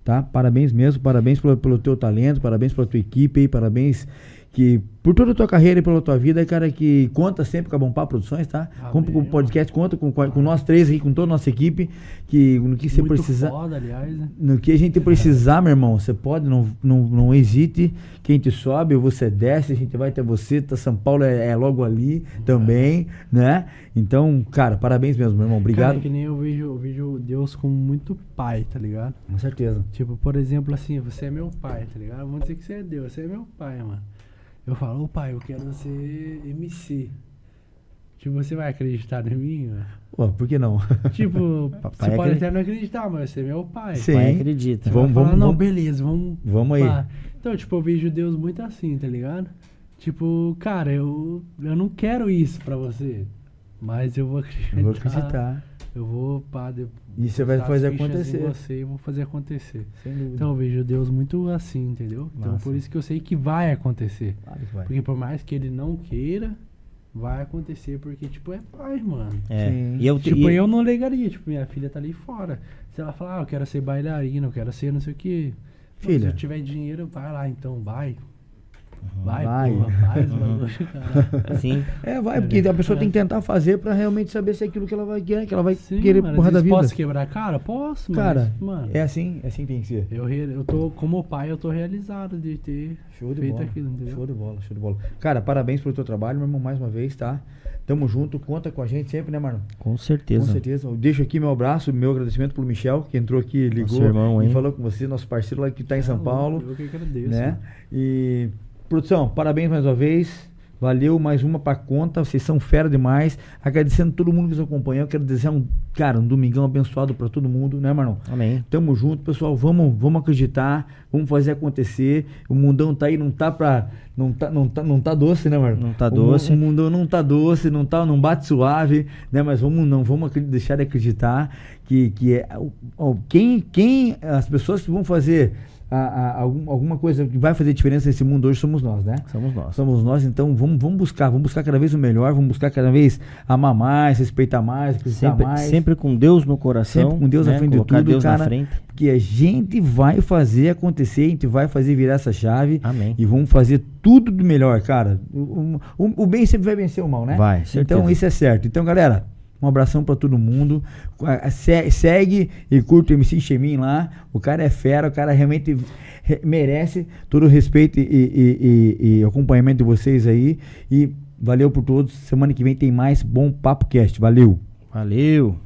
Tá? Parabéns mesmo, parabéns pelo, pelo teu talento, parabéns pela tua equipe aí, parabéns que por toda a tua carreira e pela tua vida, cara, que conta sempre com a Bom Papo Produções, tá? Amém, Conta com o podcast, conta com, com, nós três aí, com toda a nossa equipe, que no que você precisar. foda, aliás, né? No que a gente precisar, meu irmão, você pode, não, não, não hesite. Quem te sobe, você desce, a gente vai até você. Tá, São Paulo é, é logo ali também, né? Então, cara, parabéns mesmo, meu irmão. Obrigado. Cara, que nem eu vejo, eu vejo Deus como muito pai, tá ligado? Com certeza. Tipo, por exemplo, assim, você é meu pai, tá ligado? Vamos dizer que você é Deus, você é meu pai, mano. Eu falo, ô pai, eu quero ser MC. Tipo, você vai acreditar em mim? Pô, por que não? Tipo, Papai você pode acredita. até não acreditar, mas você é meu pai. Sim. Pai acredita. Você Vamos- vai falar, vamos- não, vamos- beleza, vamos. Vamos aí. pá. Então, tipo, eu vejo Deus muito assim, tá ligado? Tipo, cara, eu, eu não quero isso pra você. Mas eu vou acreditar. Eu vou acreditar. Eu vou pá, de, E você vai fazer acontecer. Você e vou fazer acontecer. Sem dúvida. Então eu vejo Deus muito assim, entendeu? Então Massa. por isso que eu sei que vai acontecer. Claro que vai. Porque por mais que ele não queira, vai acontecer, porque, tipo, é pai, mano. É. Sim. E eu, Tipo, e- eu não ligaria, tipo, minha filha tá ali fora. Se ela falar, ah, eu quero ser bailarina, eu quero ser não sei o que. Filha. Se eu tiver dinheiro, vai lá, então, vai. Vai, Vai. porra, faz, mano. cara. Sim. É, vai, porque a pessoa tem que tentar fazer pra realmente saber se é aquilo que ela vai querer, que ela vai Sim, querer mano, porra da vida. Posso quebrar a cara? Posso, Cara, mas, mano. É assim, é assim que tem que ser. Eu, eu tô, como pai, eu tô realizado de ter Show de feito bola. aquilo, entendeu? Show de bola, show de bola. Cara, parabéns pelo teu trabalho, meu irmão, mais uma vez, tá? Tamo junto, conta com a gente sempre, né, Marlon? Com certeza. Com certeza. Eu deixo aqui meu abraço, meu agradecimento pro Michel, que entrou aqui, ligou irmão, e falou com você, nosso parceiro lá que tá em São Ah, Paulo. Eu que agradeço. né? mano. E produção, parabéns mais uma vez. Valeu, mais uma pra conta. Vocês são fera demais. Agradecendo todo mundo que nos acompanhou. Quero desejar um, cara, um domingão abençoado pra todo mundo, né, Marlon? Amém. Tamo junto, pessoal. Vamos, vamos acreditar, vamos fazer acontecer. O mundão tá aí, não tá pra. Não tá, não tá, não tá doce, né, Marlon? Não tá O doce. O, mundão não tá doce, não tá, não bate suave, né? Mas vamos não, vamos deixar de acreditar que, que é o- o- quem, quem as pessoas que vão fazer a- a- algum- alguma coisa que vai fazer diferença nesse mundo hoje somos nós, né? Somos nós. Somos nós, então vamos, vamos buscar, vamos buscar cada vez o melhor, vamos buscar cada vez amar mais, respeitar mais, acreditar Sempre, mais. sempre com Deus no coração. Sempre com Deus à né? frente de Colocar tudo, Deus cara. na frente. Porque a gente vai fazer acontecer, a gente vai fazer virar essa chave. Amém. E vamos fazer tudo do melhor, cara. O, o- o bem sempre vai vencer o mal, né? Vai, certeza. Então isso é certo. Então, galera, um abração pra todo mundo. Se- Segue e curte o MC Chemin lá. O cara é fera, o cara realmente re- merece todo o respeito e, e- e- e acompanhamento de vocês aí. E valeu por todos. Semana que vem tem mais Bom Papo Cast. Valeu! Valeu.